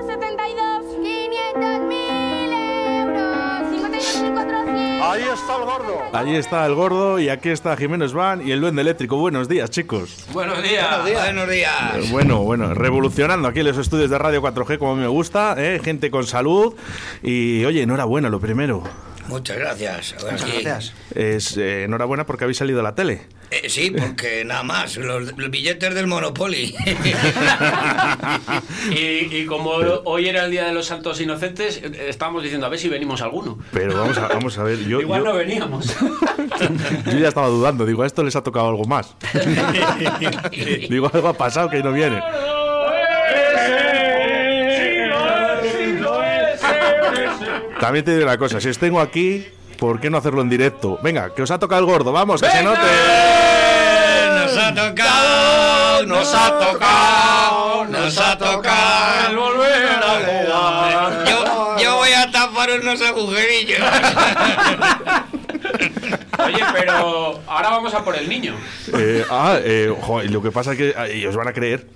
Ahí está el gordo. Allí está el gordo y aquí está Jiménez Van y el duende eléctrico. Buenos días, chicos. Buenos días. Buenos días. Bueno, bueno, revolucionando aquí los estudios de Radio 4G como me gusta, ¿eh? gente con salud y oye, enhorabuena, lo primero. Muchas gracias. Ahora sí. Es eh, enhorabuena porque habéis salido a la tele. Eh, sí, porque nada más, los, los billetes del Monopoly. Y, y como hoy era el Día de los Santos Inocentes, eh, estábamos diciendo a ver si venimos alguno. Pero vamos a, vamos a ver, yo, Igual yo- no veníamos. yo ya estaba dudando, digo, a esto les ha tocado algo más. digo, algo ha pasado que no viene. También te digo una cosa, si os tengo aquí, ¿por qué no hacerlo en directo? Venga, que os ha tocado el gordo, vamos, que se note. Nos ha tocado, nos ha tocado, nos ha tocado. El volver a jugar. Yo, yo voy a tapar unos agujerillos. Oye, pero ahora vamos a por el niño. Eh, ah, eh, jo, lo que pasa es que eh, os van a creer.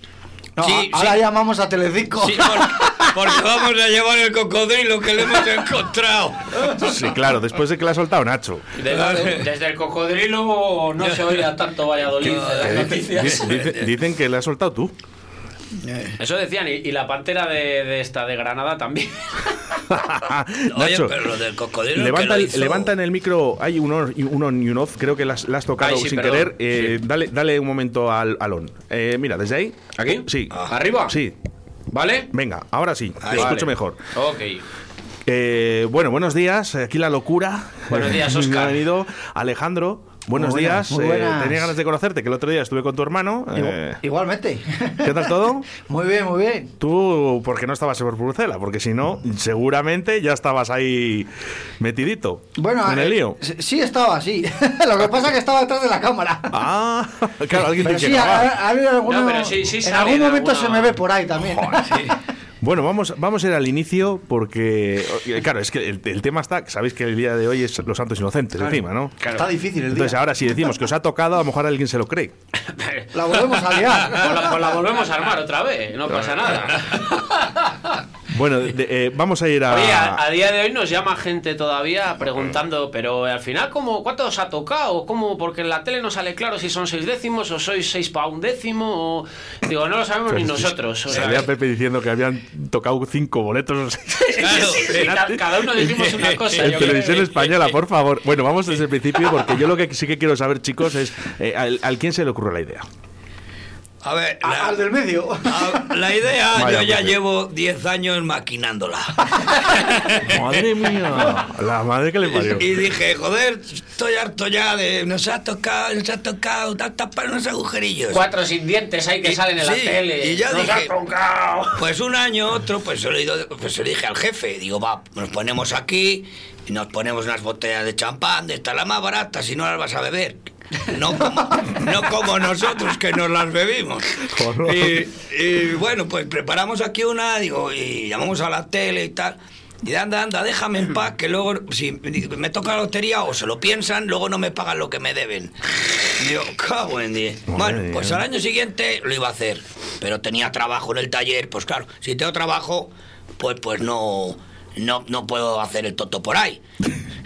No, Sí, ahora sí. llamamos a Telecinco. Sí, por- porque vamos a llevar el cocodrilo que le hemos encontrado. Sí, claro, después de que le ha soltado Nacho. Desde, desde el cocodrilo no se oía tanto Valladolid en las Eh, noticias. di- dice- dicen que le has soltado tú. Eso decían, y, y la pantera de, de esta de Granada también. Oye, Nacho, pero lo del cocodrilo. Levanta, que lo el- hizo- levanta en el micro, hay uno, uno y un off, creo que las, has tocado Ay, sí, sin perdón. querer. Eh, Sí. dale, dale un momento al alón. Eh, mira, desde ahí. ¿Aquí? Sí. ¿Arriba? Sí. ¿Vale? Venga, ahora sí, te Ahí. escucho Vale. mejor. Ok. Eh, bueno, buenos días. Aquí la locura. Buenos días, Óscar. Ha venido Alejandro. Buenos Muy buenas, días. muy Eh, tenía ganas de conocerte, que el otro día estuve con tu hermano. Eh, Igualmente. ¿Qué tal todo? Muy bien, muy bien. Tú, porque no estabas por Brucela? Porque si no, seguramente ya estabas ahí metidito. Bueno, en el eh, lío. sí- sí estaba, sí. Lo que pasa es que estaba detrás de la cámara. Ah, claro, alguien Pero tiene sí, que alguno- No, pero sí, sí en algún en momento alguna- se me ve por ahí también. Bueno, vamos, vamos a ir al inicio porque, eh, claro, es que el, el tema está, sabéis que el día de hoy es los santos inocentes Claro. encima, ¿no? Claro. Está difícil el Entonces día. ahora si decimos que os ha tocado, a lo mejor alguien se lo cree. La volvemos a liar. Pues la, pues la volvemos a armar otra vez, no pasa nada. Bueno, de- eh, vamos a ir a... Oye, a, a día de hoy nos llama gente todavía preguntando, pero al final, ¿cómo, ¿cuánto os ha tocado? ¿Cómo? Porque en la tele no sale claro si son seis décimos o sois seis para un décimo. O... Digo, no lo sabemos ni nosotros. O sea, Salía Pepe diciendo que habían tocado cinco boletos. Claro, sí, cada uno dijimos una cosa. En televisión creo. española, por favor. Bueno, vamos desde el principio porque yo lo que sí que quiero saber, chicos, es eh, al, al quién se le ocurrió la idea. A ver, la, Al del medio. a- la idea Vaya, yo ya llevo 10 años maquinándola. Madre mía, la madre que le parió. Y dije, joder, estoy harto ya de. Nos ha tocado, nos ha tocado, ta- tapar unos agujerillos. Cuatro sin dientes ahí que Y- salen en la sí, tele. Y ya Nos dije, ha tocado. pues un año, otro, pues se, lo pues se lo dije al jefe. Digo, va, nos ponemos aquí y nos ponemos unas botellas de champán, de esta la más barata, si no las vas a beber. No como, no como nosotros que nos las bebimos. Y, y bueno, pues preparamos aquí una, digo, y llamamos a la tele y tal. Y anda, anda, déjame en paz, que luego, si me toca la lotería o se lo piensan, luego no me pagan lo que me deben. Digo, cago en diez. Bueno, mía. pues al año siguiente lo iba a hacer, pero tenía trabajo en el taller, pues claro, si tengo trabajo, pues, pues no, no, no puedo hacer el toto por ahí.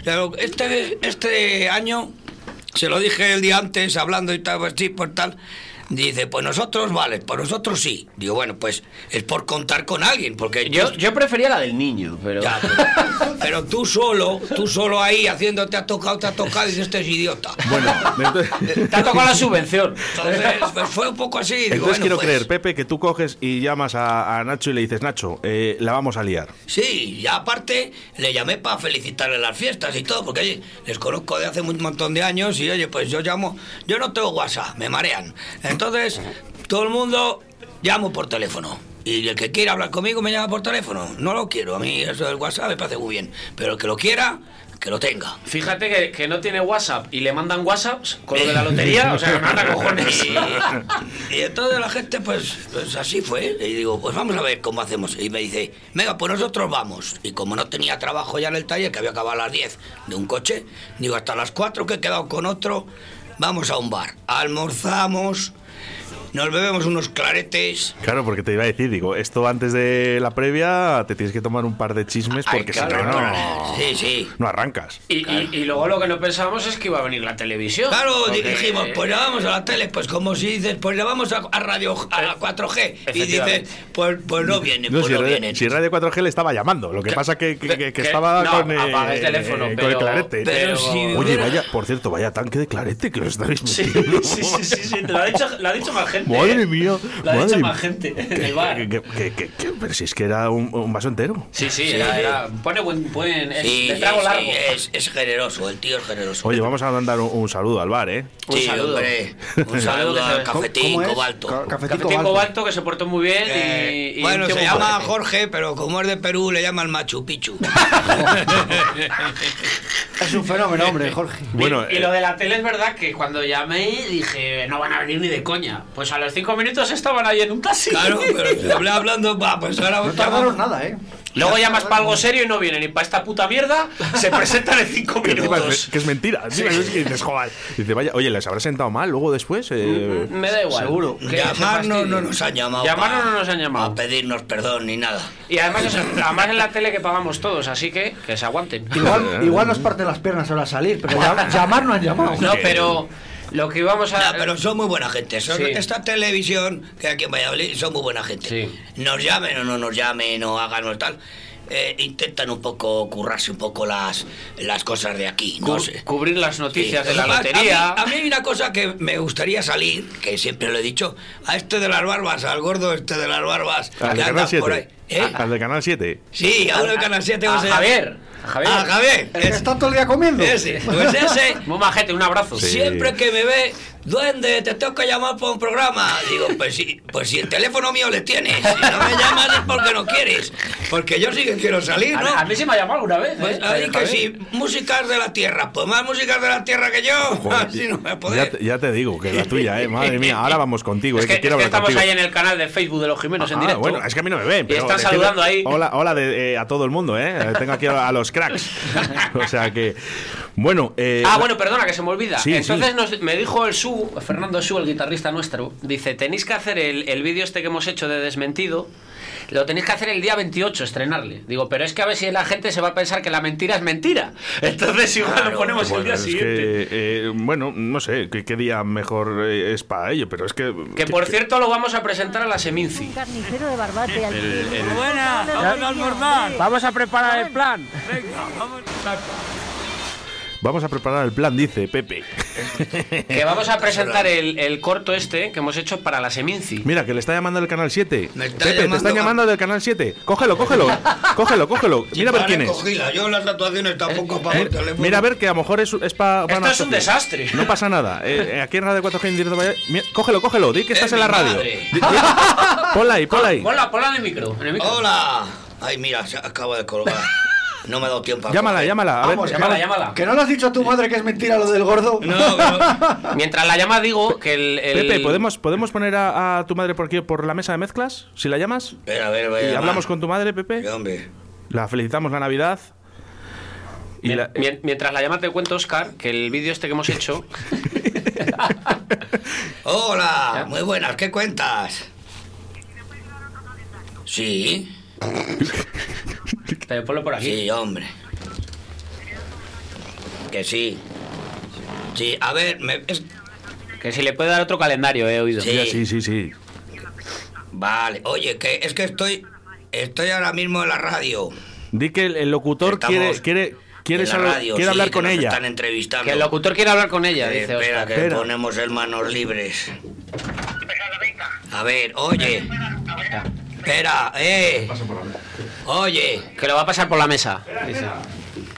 Pero este, este año, se lo dije el día antes, hablando y tal, pues sí, pues tal. Dice, pues nosotros, vale, pues nosotros sí. Digo, bueno, pues es por contar con alguien, porque Yo, yo prefería la del niño, pero. Ya, pero, pero tú solo, tú solo ahí haciéndote ha tocado, te ha tocado, y dices, este es idiota. Bueno, entonces, Te ha tocado la subvención. Entonces, pues fue un poco así. Digo, entonces bueno, quiero pues, creer, Pepe, que tú coges y llamas a, a Nacho y le dices, Nacho, eh, la vamos a liar. Sí, y aparte le llamé para felicitarle las fiestas y todo, porque oye, les conozco de hace un montón de años y oye, pues yo llamo, yo no tengo WhatsApp, me marean. Entonces, todo el mundo llamo por teléfono. Y el que quiera hablar conmigo me llama por teléfono. No lo quiero, a mí eso del WhatsApp me parece muy bien. Pero el que lo quiera, que lo tenga. Fíjate que, que no tiene WhatsApp y le mandan WhatsApps con lo de la lotería, o sea, me manda cojones. Y entonces la gente, pues, pues así fue. Y digo, pues vamos a ver cómo hacemos. Y me dice, venga, pues nosotros vamos. Y como no tenía trabajo ya en el taller, que había acabado a las 10 de un coche, digo, hasta las 4 que he quedado con otro, vamos a un bar. Almorzamos, nos bebemos unos claretes. Claro, porque te iba a decir, digo, esto antes de la previa te tienes que tomar un par de chismes Ay, porque claro, si no, no, claro. Sí, sí. no arrancas. Y, y- y luego lo que no pensábamos es que iba a venir la televisión. Claro, porque- dijimos, pues ya vamos a la tele, pues como si dices, pues ya vamos a, a radio, a la 4G. Y dices, pues, pues no vienen, No, pues si, no Radio, vienen. si Radio 4G le estaba llamando, lo que pasa que, que, que- que que- estaba no, con, el teléfono, con pero- el clarete. pero si Oye, hubiera- vaya, por cierto, vaya tanque de clarete que os estáis Sí, sí, sí, sí, sí, Lo ha dicho, lo ha dicho más gente. Madre ¿eh? mía, madre más gente en el bar. Que- que- que- que- que- pero si es que era un, un vaso entero. Sí, sí, era, era- pone buen, buen es Sí, de trago largo. sí, es, es generoso, el tío es generoso. Oye, vamos a mandar un, un saludo al bar, ¿eh? Un sí, saludo. hombre, un saludo al que se- cafetín cobalto. Ca- Cafetín Cafetín Cobalto. Cobalto que se portó muy bien Eh, y, y bueno, se llama fuerte. Jorge, pero como es de Perú le llaman Machu Picchu. Es un fenómeno, hombre, Jorge. Bueno, y, y lo de la tele es verdad que cuando llamé dije, no van a venir ni de coña. Pues a los cinco minutos estaban ahí en un taxi. Claro, pero hablé hablando, va, pues ahora No tardaron nada, ¿eh? Luego llamas para algo serio y no vienen. Y para esta puta mierda se presentan en cinco minutos. es, que es mentira. Es que dices, joder. Dice, vaya, oye, ¿les habrá sentado mal luego después? Eh, Me da igual. Seguro. Llamarnos no nos han llamado. Llamarnos no nos han llamado. A pedirnos perdón ni nada. Y además, eso, además en la tele que pagamos todos, así que que se aguanten. Igual, igual nos parten las piernas ahora a salir, pero llam- llamar no han llamado. No, pero Lo que íbamos a. No, pero son muy buena gente. Son- Sí. Esta televisión que aquí en Valladolid son muy buena gente. Nos llamen o no nos llamen o hagan o tal. eh, intentan un poco currarse un poco las, las cosas de aquí, no Cu- sé. Cubrir las noticias Sí. de la A- a mí- lotería. A mí, hay una cosa que me gustaría salir, que siempre lo he dicho, a este de las barbas, al gordo este de las barbas, Al que de anda Canal por ahí. 7. ¿Eh? Al de Canal 7. Sí, a uno del Canal 7. A ¿cómo se llama? Javier. A Javier. Está todo el día comiendo. Ese, pues ese. Muy majete, un abrazo. Siempre que me ve, duende, te tengo que llamar para un programa. Digo, pues sí, pues si el teléfono mío le tienes, si no me llamas es porque no quieres. Porque yo sí que quiero salir, ¿no? A, a mí se me ha llamado alguna vez. Pues ¿eh? ahí que sí, músicas de la tierra, pues más músicas de la tierra que yo, así no me Ya ya te digo que la tuya, eh. Madre mía, ahora vamos contigo, Es eh, que, que quiero es que hablar estamos contigo. ahí en el canal de Facebook de los Jimenos en directo. bueno, es que a mí no me ven. Y Pero están decirle saludando ahí. Hola, hola de- eh, a todo el mundo, ¿eh? Tengo aquí a, a los cracks. o sea que. Bueno. Eh, Ah, bueno, perdona, que se me olvida. Sí, Entonces sí. nos- me dijo el Su, Fernando Su, el guitarrista nuestro, dice, tenéis que hacer el, el vídeo este que hemos hecho de desmentido, lo tenéis que hacer el día 28, estrenarle. Digo, pero es que a ver si la gente se va a pensar que la mentira es mentira. Entonces igual lo ponemos el bueno, día es siguiente. que, eh, bueno, no sé qué, qué día mejor eh, es para ello, pero es que. Que por cierto lo vamos a presentar a la Seminci. Carnicero de barbate. El- el- Buena, vamos a almorzar. Vamos a preparar el plan. Vamos a preparar el plan, dice Pepe. Que vamos a presentar el, el corto este que hemos hecho para la Seminci. Mira, que le está llamando del canal 7. Me está Pepe, te están a- llamando del canal 7. Cógelo, cógelo. cógelo, cógelo. Mira a ver quién es. cogila. Yo en las actuaciones tampoco pago el teléfono. Mira a ver que a lo mejor es, es para. Esto es un desastre. No pasa nada. Eh, eh, aquí en Radio 4G en directo. Mira, cógelo, cógelo. Di que estás Es en la radio. di- Ponla ahí, ponla ahí. Ponla, ponla en el micro. En el micro. Hola. Ay, mira, se acaba de colgar. No me ha dado tiempo. a Llámala, coger. llámala. A ver, Vamos, Llámala, que- llámala. Que no le has dicho a tu madre que es mentira lo del gordo. No, no. Mientras la llama digo que el... el- Pepe, ¿podemos, ¿podemos poner a, a tu madre por aquí por la mesa de mezclas? Si la llamas. Espera, a ver, voy a Y llamar. hablamos con tu madre, Pepe. ¿Qué hombre? La felicitamos la Navidad. Y la- Mien- Mientras la llama te cuento, Oscar, que el vídeo este que hemos hecho... Hola, muy buenas, ¿qué cuentas? Sí, Te ponlo por aquí. sí, hombre. Que sí. Sí, a ver, me, es- Que si le puede dar otro calendario, he oído. Sí. Sí, sí, sí. vale. Oye, que es que estoy, estoy ahora mismo en la radio. Di que el, el locutor Estamos quiere, quiere, quiere, en la solo- radio, quiere sí, hablar que con nos ella. Están entrevistando. Que el locutor quiere hablar con ella, Eh, dice espera, Oscar. que Espera. ponemos el manos libres. A ver, oye. Espera, eh. Oye. Que lo va a pasar por la mesa. Dice.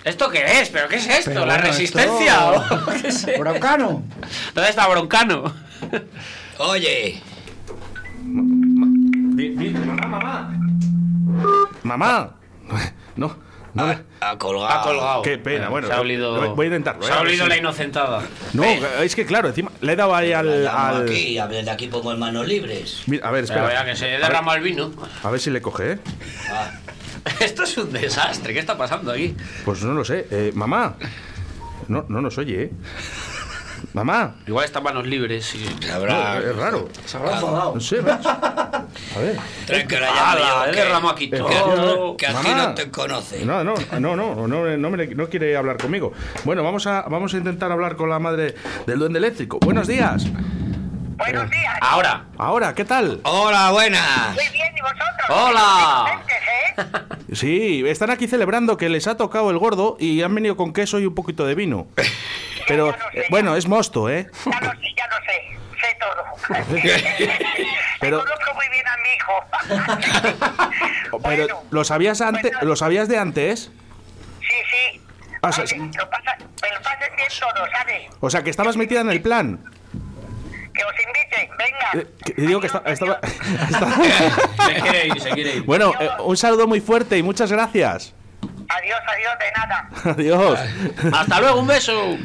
¿Esto qué es? ¿Pero qué es esto? Pero ¿La bueno, resistencia? esto- ¿O qué es esto? Broncano. ¿Dónde está Broncano? Oye. Mamá. No, no. Ha colgado. Ha colgado. Qué pena, bueno. Se ha olido, Voy a intentarlo. Se ha a olido la inocentada. No, es que claro, encima le he dado ahí al. Al- aquí, a ver, de aquí pongo el manos libres. Mira, a ver, Pero espera. vea que se A derrama el vino. A ver si le coge, ¿eh? Ah, Esto es un desastre. ¿Qué está pasando aquí? Pues no lo sé. Eh, mamá. No, no nos oye, ¿eh? Mamá. Igual está manos libres y... se No, habrá. es raro. Se habrá enfadado. No sé, macho. A ver. Trae que la llame ¡Hala! yo, He que- derramado aquí que- todo. Que aquí Mamá. no te conoce. No, no, no, no, no, no, me- no quiere hablar conmigo. Bueno, vamos a, vamos a intentar hablar con la madre del duende eléctrico. Buenos días. Buenos días. Ahora. Ahora, ¿qué tal? Hola, buenas. Muy bien, ¿y vosotros? ¡Hola! ¿eh? Sí, están aquí celebrando que les ha tocado el gordo y han venido con queso y un poquito de vino. Pero, Ya lo sé, eh, bueno, es mosto, ¿eh? Ya lo sé, ya lo sé. Sé todo. Pero- Conozco muy bien a mi hijo. Pero, Bueno, ¿lo sabías, ante, pues, ¿lo sabías de antes? Sí, sí. Ah, lo pasa, me lo bien todo, ¿sabes? O sea, que estabas metida en el plan. Que os invite, venga. Eh, digo que esta- estaba... Se quiere ir, se quiere ir. Bueno, eh, un saludo muy fuerte y muchas gracias. Adiós, adiós, de nada. Adiós. ¡Hasta luego! ¡Un beso!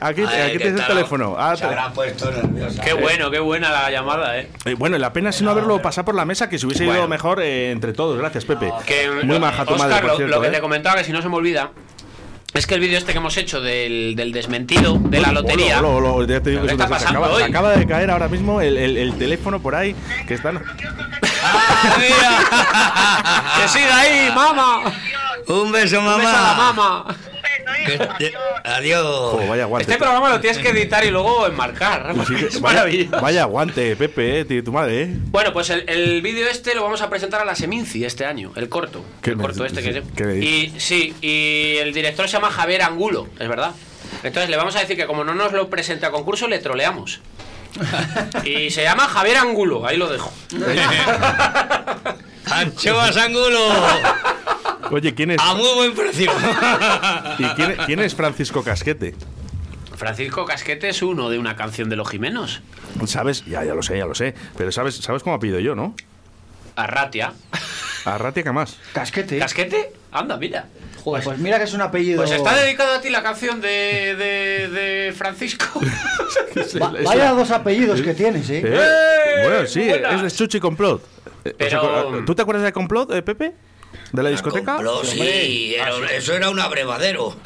Aquí, Ay, aquí tienes el teléfono. Ah, Se habrá puesto nerviosa. ¡Qué bueno, qué buena la llamada, eh! Eh, bueno, la pena es no haberlo pasado por la mesa, que se hubiese ido mejor eh, entre todos. Gracias, Pepe. Que, Muy maja tu Óscar, madre, por lo, que ¿eh? te comentaba, que si no se me olvida, es que el vídeo este que hemos hecho del, del desmentido de la lotería... Olo, olo, olo, ya te digo que ¿Qué es un está pasando acaba, hoy? acaba de caer ahora mismo el, el- el teléfono por ahí que están. ¡Que siga ahí, mamá! Un beso, ¡Un beso a la mamá. Adiós. Jo, vaya aguante. Este programa lo tienes que editar y luego enmarcar. Sí que- Es vaya, maravilloso. vaya aguante, Pepe, eh, tío, tu madre, ¿eh? Bueno, pues el, el vídeo este lo vamos a presentar a la Seminci este año, el corto. ¿Qué el me- corto este que qué? Y sí, y el director se llama Javier Angulo, es verdad. Entonces le vamos a decir que como no nos lo presenta a concurso, le troleamos. Y se llama Javier Angulo, ahí lo dejo. Anchoas Angulo. Oye, ¿quién es? A muy buen precio. ¿Y quién, es- quién es Francisco Casquete? Francisco Casquete es uno de una canción de los Jimenos. ¿Sabes? Ya, ya lo sé, ya lo sé. Pero ¿sabes, ¿sabes cómo pido yo, no? Arratia. Arratia, ¿qué más? Casquete. ¿Casquete? Anda, mira. Pues mira que es un apellido. Pues está dedicado a ti la canción de, de, de Francisco. Va- vaya dos apellidos que tienes, ¿eh? Eh, bueno, sí, es de Chuchi Complot. Eh, Pero- ¿os acuer- ¿Tú te acuerdas de Complot, eh, Pepe? ¿De la discoteca? Complot, sí, era- eso era un abrevadero.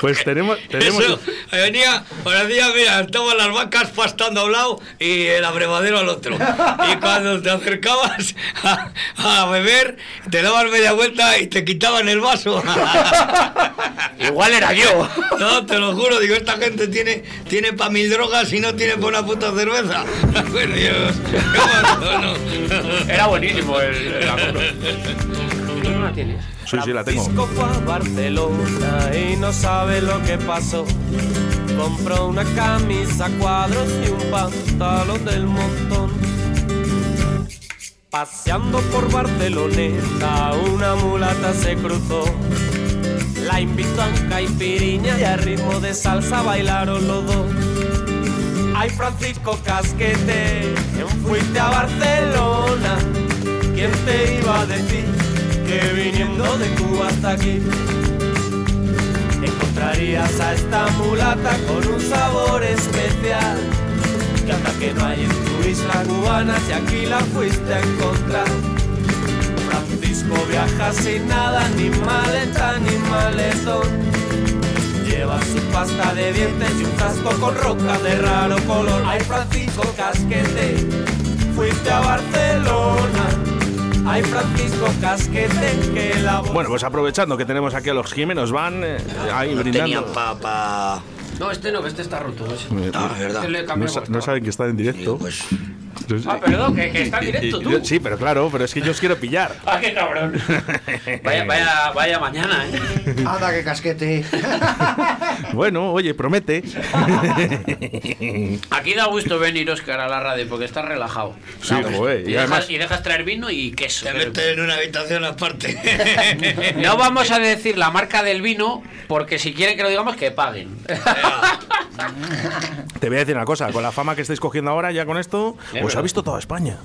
Pues tenemos... tenemos Eso, venía, parecía, mira, estaban las vacas pastando a un lado y el abrevadero al otro. Y cuando te acercabas a, a beber, te dabas media vuelta y te quitaban el vaso. Igual era yo. No, te lo juro, digo, esta gente tiene, tiene para mil drogas y no tiene para una puta cerveza. Bueno, yo, yo abandono. Era buenísimo el, Francisco fue a Barcelona y no sabe lo que pasó. Compró una camisa cuadros y un pantalón del montón. Paseando por Barceloneta, una mulata se cruzó. La invitó a un caipiriña y a ritmo de salsa bailaron los dos. Ay, Francisco Casquete, fuiste a Barcelona. ¿Quién te iba a decir que viniendo de Cuba hasta aquí encontrarías a esta mulata con un sabor especial? Que anda que no hay en tu isla cubana si aquí la fuiste a encontrar. Francisco viaja sin nada, ni maleta ni maletón. Lleva su pasta de dientes y un frasco con roca de raro color. Ay, Francisco Casquete, fuiste a Barcelona. Ay, Francisco Casquete, que la voz... Bueno, pues aprovechando que tenemos aquí a los Jimenos, van eh, ahí No brindando. No, este no, que este está roto. ese. Eh, Ah, es verdad. Este le No, sa- no saben que está en directo. pues, Ah, perdón, que, que está en directo tú. Sí, pero claro, pero es que yo os quiero pillar. Ah, qué cabrón. Vaya, vaya, vaya mañana, ¿eh? Anda, que casquete. Bueno, oye, promete. Aquí da gusto venir, Oscar, a la radio porque estás relajado. Sí, Y, y además- dejas, y dejas traer vino y queso. te metes en una habitación aparte. No vamos a decir la marca del vino porque si quieren que lo digamos, que paguen. Te voy a decir una cosa, con la fama que estáis cogiendo ahora, ya con esto, Es os ha visto toda España.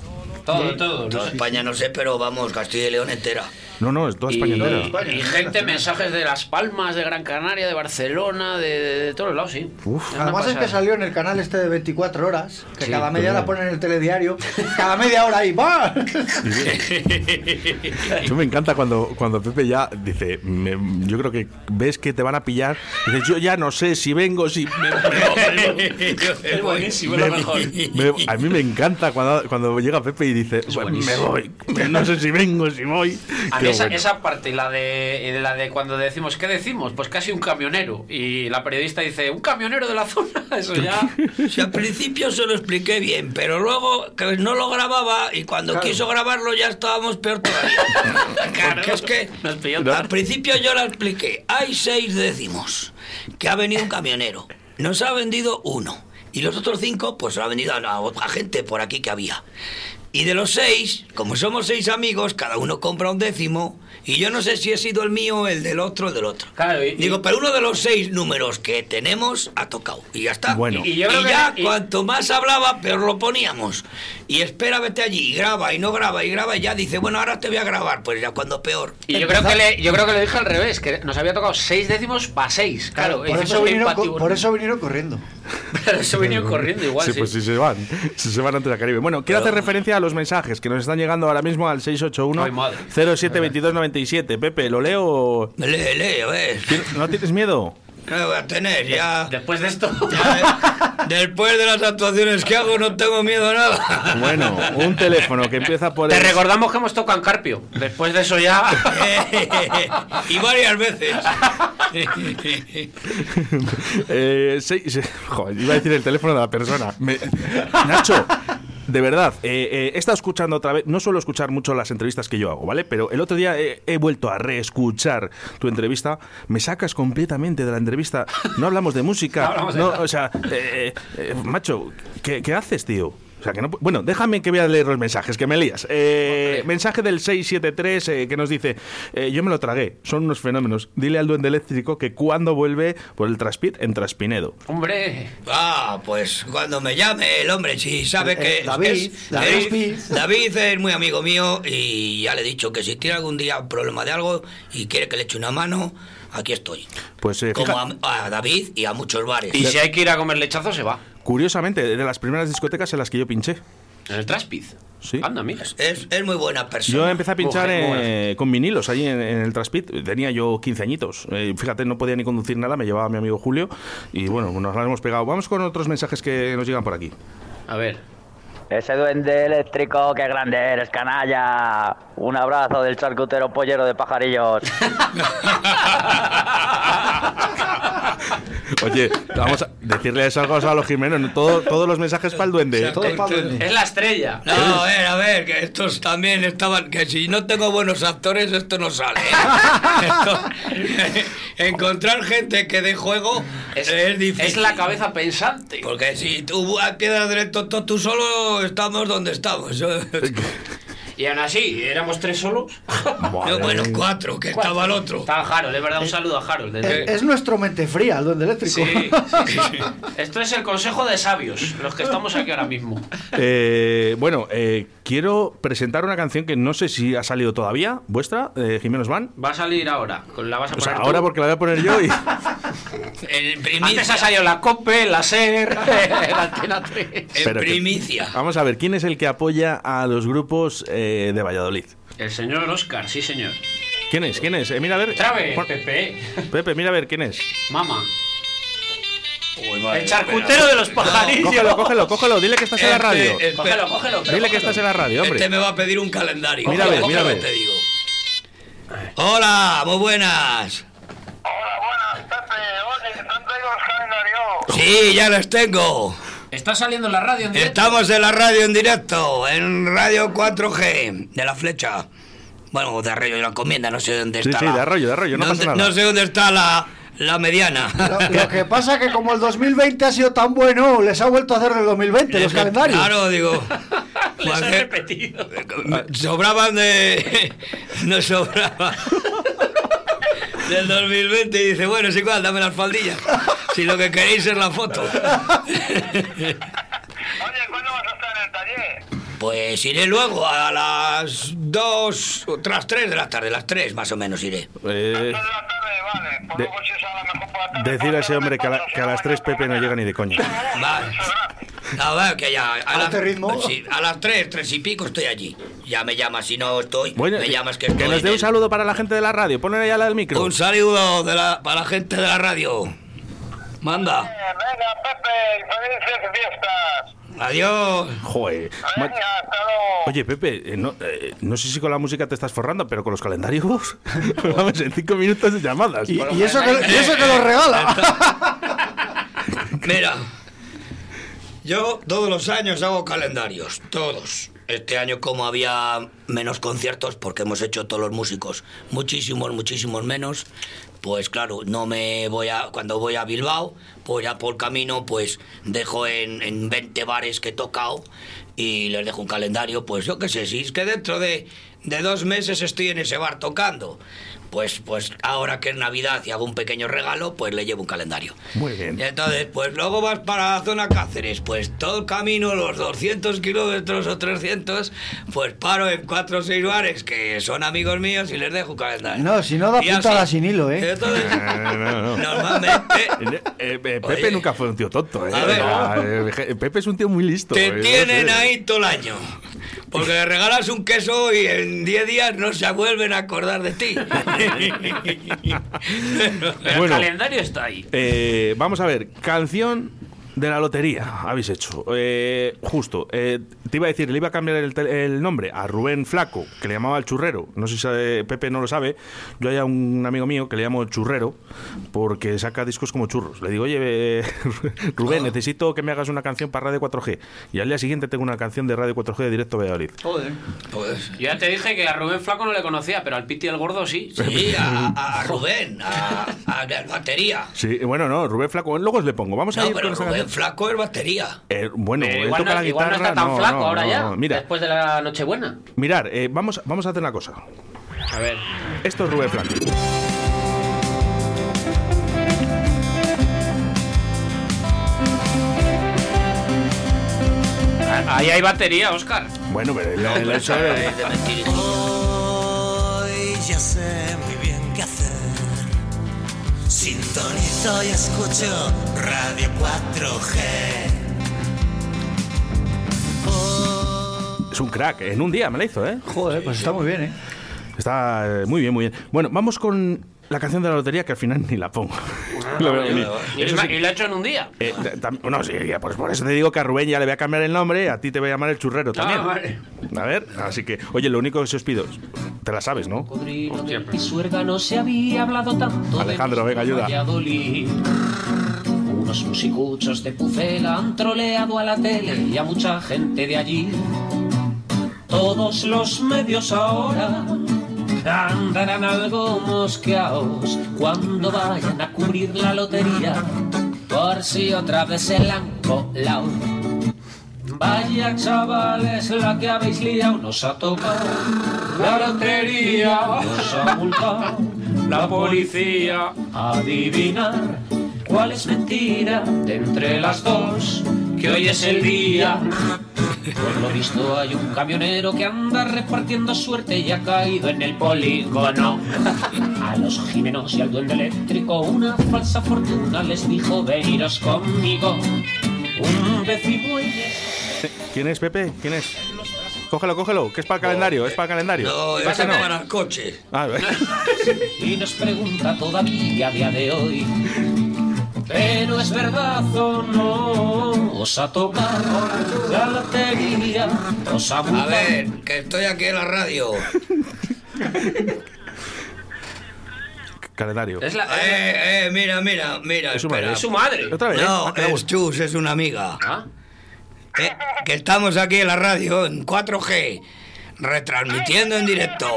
Todo, todo. Toda España no sé, pero vamos, Castilla y León entera. No, no, es toda Y, España entera. y gente, mensajes de Las Palmas, de Gran Canaria, de Barcelona, de, de- de todos lados, sí. Uf. Además es que pasada. salió en el canal este de 24 horas, que Sí, cada media pero- la ponen en el telediario, cada media hora ahí va. Eso me encanta cuando, cuando Pepe ya dice, me- yo creo que ves que te van a pillar, dices, yo ya no sé si vengo, si... me- Es buenísimo, es lo me- mejor. me- a mí me encanta cuando, cuando llega Pepe y dice, "Pues me voy, no sé si vengo, si voy. A mí esa, bueno. esa parte, la de, la de cuando decimos, ¿qué decimos? Pues casi un camionero. Y la periodista dice, ¿un camionero de la zona? Eso ya... Si al principio se lo expliqué bien, pero luego que no lo grababa y cuando quiso grabarlo ya estábamos peor todavía. Porque es que Nos pilló al principio yo la expliqué. Hay seis décimos que ha venido un camionero. Nos ha vendido uno. Y los otros cinco, pues lo ha vendido a, a otra gente por aquí que había. Y de los seis, como somos seis amigos, cada uno compra un décimo. Y yo no sé si he sido el mío el del otro, el del otro. Claro, y- Digo, pero uno de los seis números que tenemos ha tocado. Y ya está. Bueno. Y yo creo que- ya y- cuanto más hablaba, peor lo poníamos. Y espera, vete allí, y graba, y no graba, y graba, y ya dice, bueno, ahora te voy a grabar. Pues ya cuando peor. Y yo creo, que le, yo creo que le dije al revés, que nos había tocado seis décimos para seis. Claro, por, eso vinieron, co- por eso vinieron corriendo. Pero eso vinieron corriendo igual, Sí, sí. pues si se van, si se van antes a Caribe. Bueno, quiero Pero- hacer referencia a los mensajes que nos están llegando ahora mismo al 681 Ay, madre. 072297. Pepe, ¿lo leo? o- Lee, lee, a ver. ¿Tien- ¿No tienes miedo? ¿Qué voy a tener? Ya. Después de esto... ya, Después de las actuaciones que hago no tengo miedo a nada. Bueno, un teléfono que empieza por Te el... recordamos que hemos tocado en Carpio. Después de eso ya. y varias veces. Eh, joder, iba a decir el teléfono de la persona. Me- Nacho, de verdad, eh, eh, he estado escuchando otra vez. No suelo escuchar mucho las entrevistas que yo hago, ¿vale? Pero el otro día he, he vuelto a reescuchar tu entrevista. Me sacas completamente de la entrevista. No hablamos de música. No no, o sea, eh, eh, macho, ¿qué, qué haces, tío? O sea, que no, pu- bueno, déjame que voy a leer los mensajes, que me lías. Eh, mensaje del 673 eh, que nos dice, eh, yo me lo tragué, son unos fenómenos. Dile al duende eléctrico que cuando vuelve por el Traspit en Traspinedo. Hombre. Ah, pues cuando me llame el hombre, si sabe Eh, que. eh, David, es- David es- Smith. David es muy amigo mío y ya le he dicho que si tiene algún día un problema de algo y quiere que le eche una mano, aquí estoy. Pues eh, Como a, a David y a muchos bares. Y si hay que ir a comer lechazo, se va. Curiosamente, de las primeras discotecas en las que yo pinché. En el Traspiz. Sí. Anda, mira. Es, es muy buena persona. Yo empecé a pinchar Mujer, eh, con vinilos ahí en, en el Traspit. Tenía yo 15 añitos. Eh, fíjate, no podía ni conducir nada. Me llevaba mi amigo Julio. Y bueno, nos la hemos pegado. Vamos con otros mensajes que nos llegan por aquí. A ver. Ese duende eléctrico, qué grande eres, canalla. Un abrazo del charcutero pollero de pajarillos. Oye, vamos a decirle eso algo a los Jiménez. ¿no? Todo- todos los mensajes para el duende. ¿eh? Es la estrella. No, a ver, a ver, que estos también estaban. Que si no tengo buenos actores, esto no sale. ¿eh? Esto- encontrar gente que dé juego es, difícil. Es la cabeza pensante. Porque si tú quedas directo todo tú solo, estamos donde estamos. Y aún así, éramos tres solos. No, bueno, cuatro, que estaba el otro. Estaba Harold, es verdad, un saludo a Harold. Es, desde- es nuestro mente fría, el duende eléctrico. Sí, sí, sí. Esto es el consejo de sabios, los que estamos aquí ahora mismo. Eh, bueno, eh, quiero presentar una canción que no sé si ha salido todavía, vuestra, de Jiménez Van. Va a salir ahora. La vas a O sea, poner ahora tú. porque la voy a poner yo y... Antes ha salido la COPE, la SER, la Antena 3. Pero que- Vamos a ver, ¿quién es el que apoya a los grupos eh, de Valladolid? El señor Oscar, sí señor. ¿Quién es? ¿Quién es? Eh, mira a ver. Trabe, Pepe. Pepe, mira a ver quién es. Mama. Vale, el charcutero de los pajarillos. Cógelo, cógelo, cógelo. Dile que estás en la Este, radio. espera. Cógelo, cógelo. Dile que cógelo. estás en la radio, hombre. Este me va a pedir un calendario. Mira ver, mira. Te digo. Hola, muy buenas. Sí, ya los tengo. Está saliendo en la radio en directo. Estamos en la radio en directo, en Radio 4G, de la flecha. Bueno, de Arroyo de la Encomienda, no sé dónde Sí, está. sí, la- de Arroyo, de Arroyo, no pasa nada. No sé dónde está la, la mediana. Lo, lo que pasa es que como el 2020 ha sido tan bueno, les ha vuelto a hacer el 2020 los calendarios. Claro, digo. Les pues, he eh, repetido. sobraban de. No sobraba. Del 2020 y dice, bueno, es igual, dame las faldillas. Si lo que queréis es la foto. Pues iré luego a las 2, tras 3 de la tarde, las 3 más o menos iré. Eh, de- decir a ese hombre que a, la- que a las 3 Pepe no llega ni de coña. Vale. A ver, que ya. A, ¿A la- este ritmo? sí, a las 3, 3 y pico estoy allí. Ya me llamas si no estoy. Bueno, me llamas que que estoy. nos dé un el- saludo para la gente de la radio. Ponle ahí a la del micro. Un saludo de la, para la gente de la radio. Manda. Venga, Pepe, felices fiestas. Adiós. Joder. Ma- Oye, Pepe, eh, no, eh, no sé si con la música te estás forrando, pero con los calendarios. Vamos, en 5 minutos de llamadas. Y, y eso que, y eso que lo regala. Mira, yo todos los años hago calendarios, todos. Este año como había menos conciertos, porque hemos hecho todos los músicos muchísimos, muchísimos menos, pues claro, no me voy a, cuando voy a Bilbao, pues ya por camino, pues dejo en, en 20 bares que he tocado y les dejo un calendario, pues yo qué sé, si es que dentro de, de dos meses estoy en ese bar tocando, pues, pues ahora que es Navidad y hago un pequeño regalo, pues le llevo un calendario. Muy bien. Y entonces, pues luego vas para la zona Cáceres, pues todo el camino, los 200 kilómetros o 300, pues paro en cuatro o seis bares que son amigos míos y les dejo un calendario. No, si no da puntada sin hilo, ¿eh? Entonces, Eh, no, no. normalmente Eh, eh, Pepe Oye. nunca fue un tío tonto. ¿eh? A ver. Eh, Pepe es un tío muy listo. te eh, no tienen sé. ahí todo el año. Porque le regalas un queso y en 10 días no se vuelven a acordar de ti. Pero Bueno. el calendario está ahí. Eh, vamos a ver, canción De la lotería habéis hecho. Eh, justo, eh, te iba a decir, le iba a cambiar el, tel- el nombre a Rubén Flaco, que le llamaba el churrero. No sé si sabe- Pepe no lo sabe. Yo hay a un amigo mío que le llamo el churrero porque saca discos como churros. Le digo, oye, eh, Rubén, necesito que me hagas una canción para Radio 4G. Y al día siguiente tengo una canción de Radio 4G de directo a Valladolid. Joder. Pues Yo ya te dije que a Rubén Flaco no le conocía, pero al Piti el Gordo sí. sí, a, a Rubén, a, a la batería. Sí, bueno, no, Rubén Flaco, luego os le pongo. Vamos a No, ir pero con Rubén Flaco es batería. Eh, bueno, Eh, él igual, toca no, la igual no guitarra. está tan no, flaco no, ahora no, ya, Mira, después de la Nochebuena. mirar, eh, vamos, vamos a hacer una cosa. A ver. Esto es Rubén Flaco. Ahí hay batería, Oscar. Bueno, pero el, el- el- Hoy ya sé muy bien qué hacer. Sintonizo y escucho Radio 4G. es un crack. En un día me la hizo, ¿eh? Joder, pues está muy bien, ¿eh? Está eh, muy bien, muy bien. Bueno, vamos con la canción de la lotería que al final ni la pongo. Lo veo venir. Y, Eso sí- y lo ha hecho en un día. eh, no, sí, pues por eso te digo que a Rubén ya le voy a cambiar el nombre, a ti te voy a llamar el churrero también. Ah, vale. A ver, así que, oye, lo único que se os pido, te la sabes, ¿no? Pisuerga no se había hablado tanto Alejandro, venga, ayuda. Unos musicuchos de Pucela han troleado a la tele y a mucha gente de allí. Todos los medios ahora andarán algo mosqueados cuando vayan a cubrir la lotería. Por si otra vez se la han colado. Vaya chavales, la que habéis liado nos ha tocado. La lotería nos ha multado. La policía adivinar cuál es mentira de entre las dos. Que hoy es el día. Por lo visto hay un camionero que anda repartiendo suerte y ha caído en el polígono. A los Jimenos y al duende eléctrico una falsa fortuna les dijo veniros conmigo. Un y ¿Quién es, Pepe? ¿Quién es? Cógelo, cógelo, que es para el calendario, es para el calendario. No, el coche. Ah, y nos pregunta todavía a día de hoy. Pero es verdad o no, os ha tocado la lotería, os ha A ver, que estoy aquí en la radio. calendario. Es la- Eh, eh, mira, mira, mira. Es su espera. madre. Es su madre. Otra vez, No, ah, es Chus, es una amiga. Eh, que estamos aquí en la radio en 4G, retransmitiendo en directo.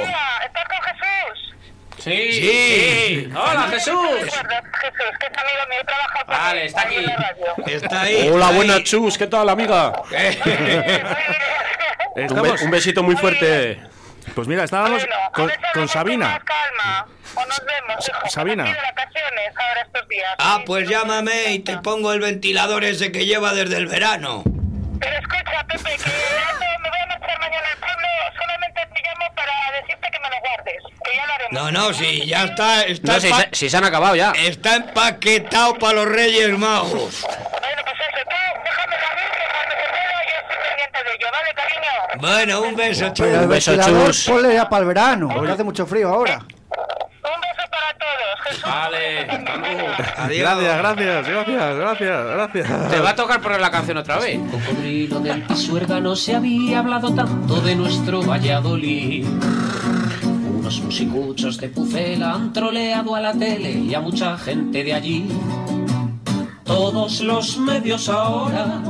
Sí, Sí. sí. Hola, Jesús. Jesús, que es amigo mío, trabaja con Vale, está aquí. en la radio. Está ahí. Hola, está buenas ahí. Chus, ¿qué tal, amiga? Un, be- Estamos- un besito muy fuerte. Pues mira, estábamos con, con Sabina. Calma, o nos vemos, hijo. Sabina. de vacaciones ahora estos días. Ah, pues llámame y te pongo el ventilador ese que lleva desde el verano. Pero escucha, Pepe, que esto me voy a marchar mañana al pueblo, solamente te llamo para decirte que me lo guardes, que ya lo haremos. No, no, sí, ya está. está No, si, se- si se han acabado ya. Está empaquetado para los Reyes Magos. Bueno, pues eso, tú déjame saber que cuando se pueda yo estoy pendiente de ello, ¿vale, cariño? Bueno, un beso, Chus. El beso, Chus. ponle ya para el verano, que hace mucho frío ahora. Un beso para todos, Jesús. Vale. Adiós. Gracias, gracias, gracias, gracias, gracias. Te va a tocar poner la canción otra vez. Cocodrilo del Pisuerga no se había hablado tanto de nuestro Valladolid. Unos musicuchos de Pucela han troleado a la tele y a mucha gente de allí. Todos los medios ahora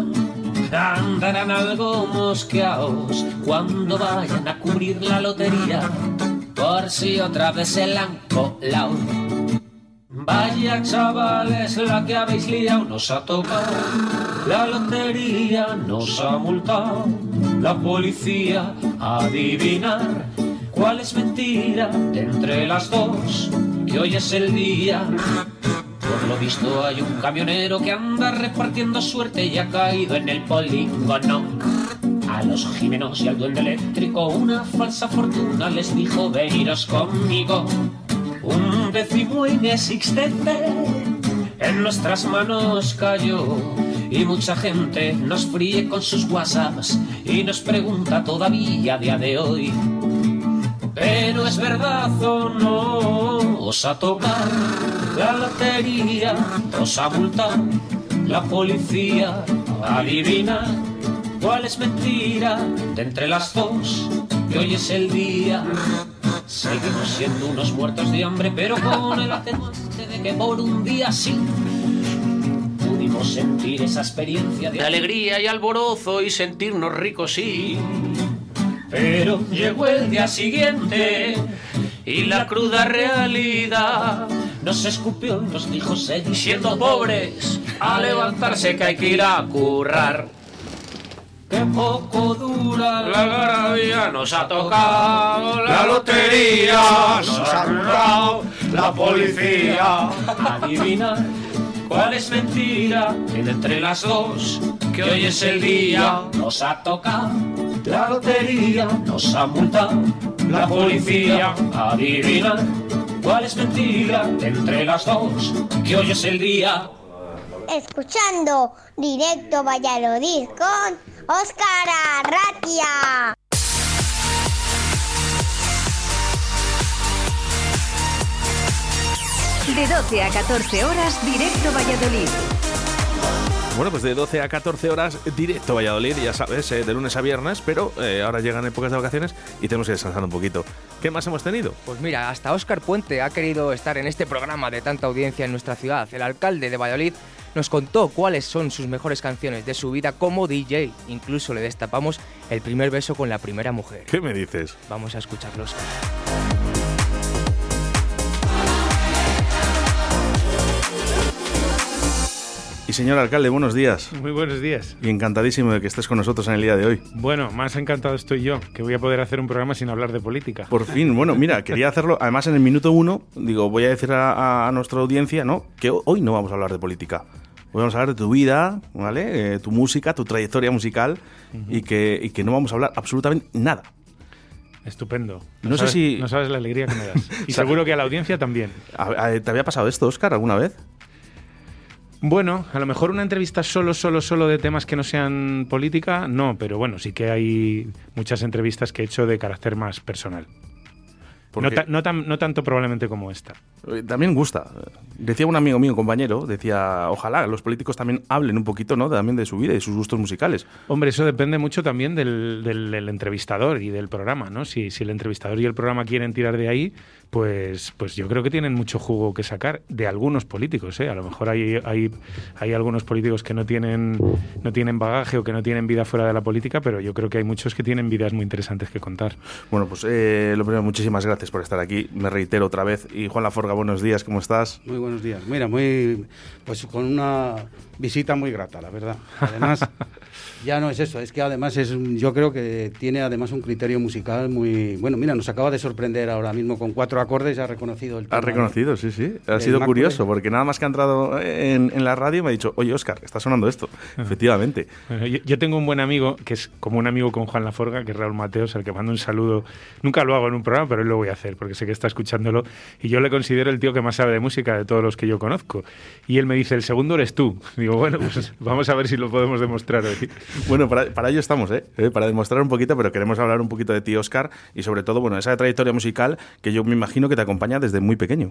andarán algo mosqueados cuando vayan a cubrir la lotería. Por si otra vez se la han colado. Vaya chavales, la que habéis liado nos ha tocado. La lotería nos ha multado. La policía adivinar cuál es mentira de entre las dos. Que hoy es el día. Por lo visto hay un camionero que anda repartiendo suerte y ha caído en el polígono. A los Jimenos y al duende eléctrico una falsa fortuna les dijo veniros conmigo. Un décimo inexistente en nuestras manos cayó y mucha gente nos fríe con sus whatsapps y nos pregunta todavía a día de hoy. Pero es verdad o no, os ha tocado la lotería, os ha multado la policía adivina cuál es mentira de entre las dos que hoy es el día. Seguimos siendo unos muertos de hambre, pero con el atenuante de que por un día sí pudimos sentir esa experiencia De alegría y alborozo y sentirnos ricos, sí. Pero llegó el día siguiente Y la cruda realidad nos escupió y nos dijo seguir siendo pobres a levantarse que hay que ir a currar. Que poco dura. La garabía nos ha tocado, la lotería nos ha currado, la policía. adivinar cuál es mentira. Entre las dos que hoy es el día nos ha tocado. La lotería nos ha multado la policía. Adivinar cuál es mentira. De entre las dos que hoy es el día. Escuchando directo Valladolid con Óscar Arratia. De 12 a 14 horas, directo Valladolid. Bueno, pues de 12 a 14 horas, directo Valladolid, ya sabes, eh, de lunes a viernes, pero eh, ahora llegan épocas de vacaciones y tenemos que descansar un poquito. ¿Qué más hemos tenido? Pues mira, hasta Óscar Puente ha querido estar en este programa de tanta audiencia en nuestra ciudad. El alcalde de Valladolid nos contó cuáles son sus mejores canciones de su vida como DJ. Incluso le destapamos el primer beso con la primera mujer. ¿Qué me dices? Vamos a escucharlo, Óscar. Y señor alcalde, buenos días. Muy buenos días. Y encantadísimo de que estés con nosotros en el día de hoy. Bueno, más encantado estoy yo, que voy a poder hacer un programa sin hablar de política. Por fin, bueno, mira, quería hacerlo, además en el minuto uno, digo, voy a decir a, a nuestra audiencia, ¿no? Que hoy no vamos a hablar de política. Vamos a hablar de tu vida, ¿vale? Eh, tu música, tu trayectoria musical y, que, y que no vamos a hablar absolutamente nada. Estupendo. No sé sabes- si- No sabes la alegría que me das. Y seguro que a la audiencia también. ¿Te había pasado esto, Oscar, alguna vez? Bueno, a lo mejor una entrevista solo, solo, solo de temas que no sean política, no, pero bueno, sí que hay muchas entrevistas que he hecho de carácter más personal. No, Porque- ta- no tan- no tanto probablemente como esta. Eh, También gusta. Decía un amigo mío, un compañero, decía, ojalá los políticos también hablen un poquito, ¿no? También de su vida y de sus gustos musicales. Hombre, eso depende mucho también del, del- del entrevistador y del programa, ¿no? Si, si el entrevistador y el programa quieren tirar de ahí, pues, pues yo creo que tienen mucho jugo que sacar de algunos políticos, ¿eh? A lo mejor hay, hay, hay algunos políticos que no tienen, no tienen bagaje o que no tienen vida fuera de la política, pero yo creo que hay muchos que tienen vidas muy interesantes que contar. Bueno, pues eh, lo primero, muchísimas gracias por estar aquí. Me reitero otra vez. Y Juan Laforga, buenos días, ¿cómo estás? Muy buenos días. Mira, muy pues con una visita muy grata, la verdad. Además, ya no es eso, es que además es un- yo creo que tiene además un criterio musical muy bueno. Mira, nos acaba de sorprender ahora mismo con cuatro acordes, ha reconocido el tema de- reconocido, sí, sí. Ha sido Mac curioso, porque nada más que ha entrado en, en la radio me ha dicho, oye, Oscar, está sonando esto. Efectivamente. Bueno, yo, yo tengo un buen amigo, que es como un amigo con Juan Laforga, que es Raúl Mateos, al que mando un saludo. Nunca lo hago en un programa, pero hoy lo voy a hacer, porque sé que está escuchándolo. Y yo le considero el tío que más sabe de música de todos los que yo conozco. Y él me dice, el segundo eres tú. Digo, bueno, pues vamos a ver si lo podemos demostrar hoy. Bueno, para, para ello estamos, ¿eh? Eh, Para demostrar un poquito, pero queremos hablar un poquito de ti, Oscar, y sobre todo, bueno, esa trayectoria musical que yo me imagino que te acompaña desde muy pequeño.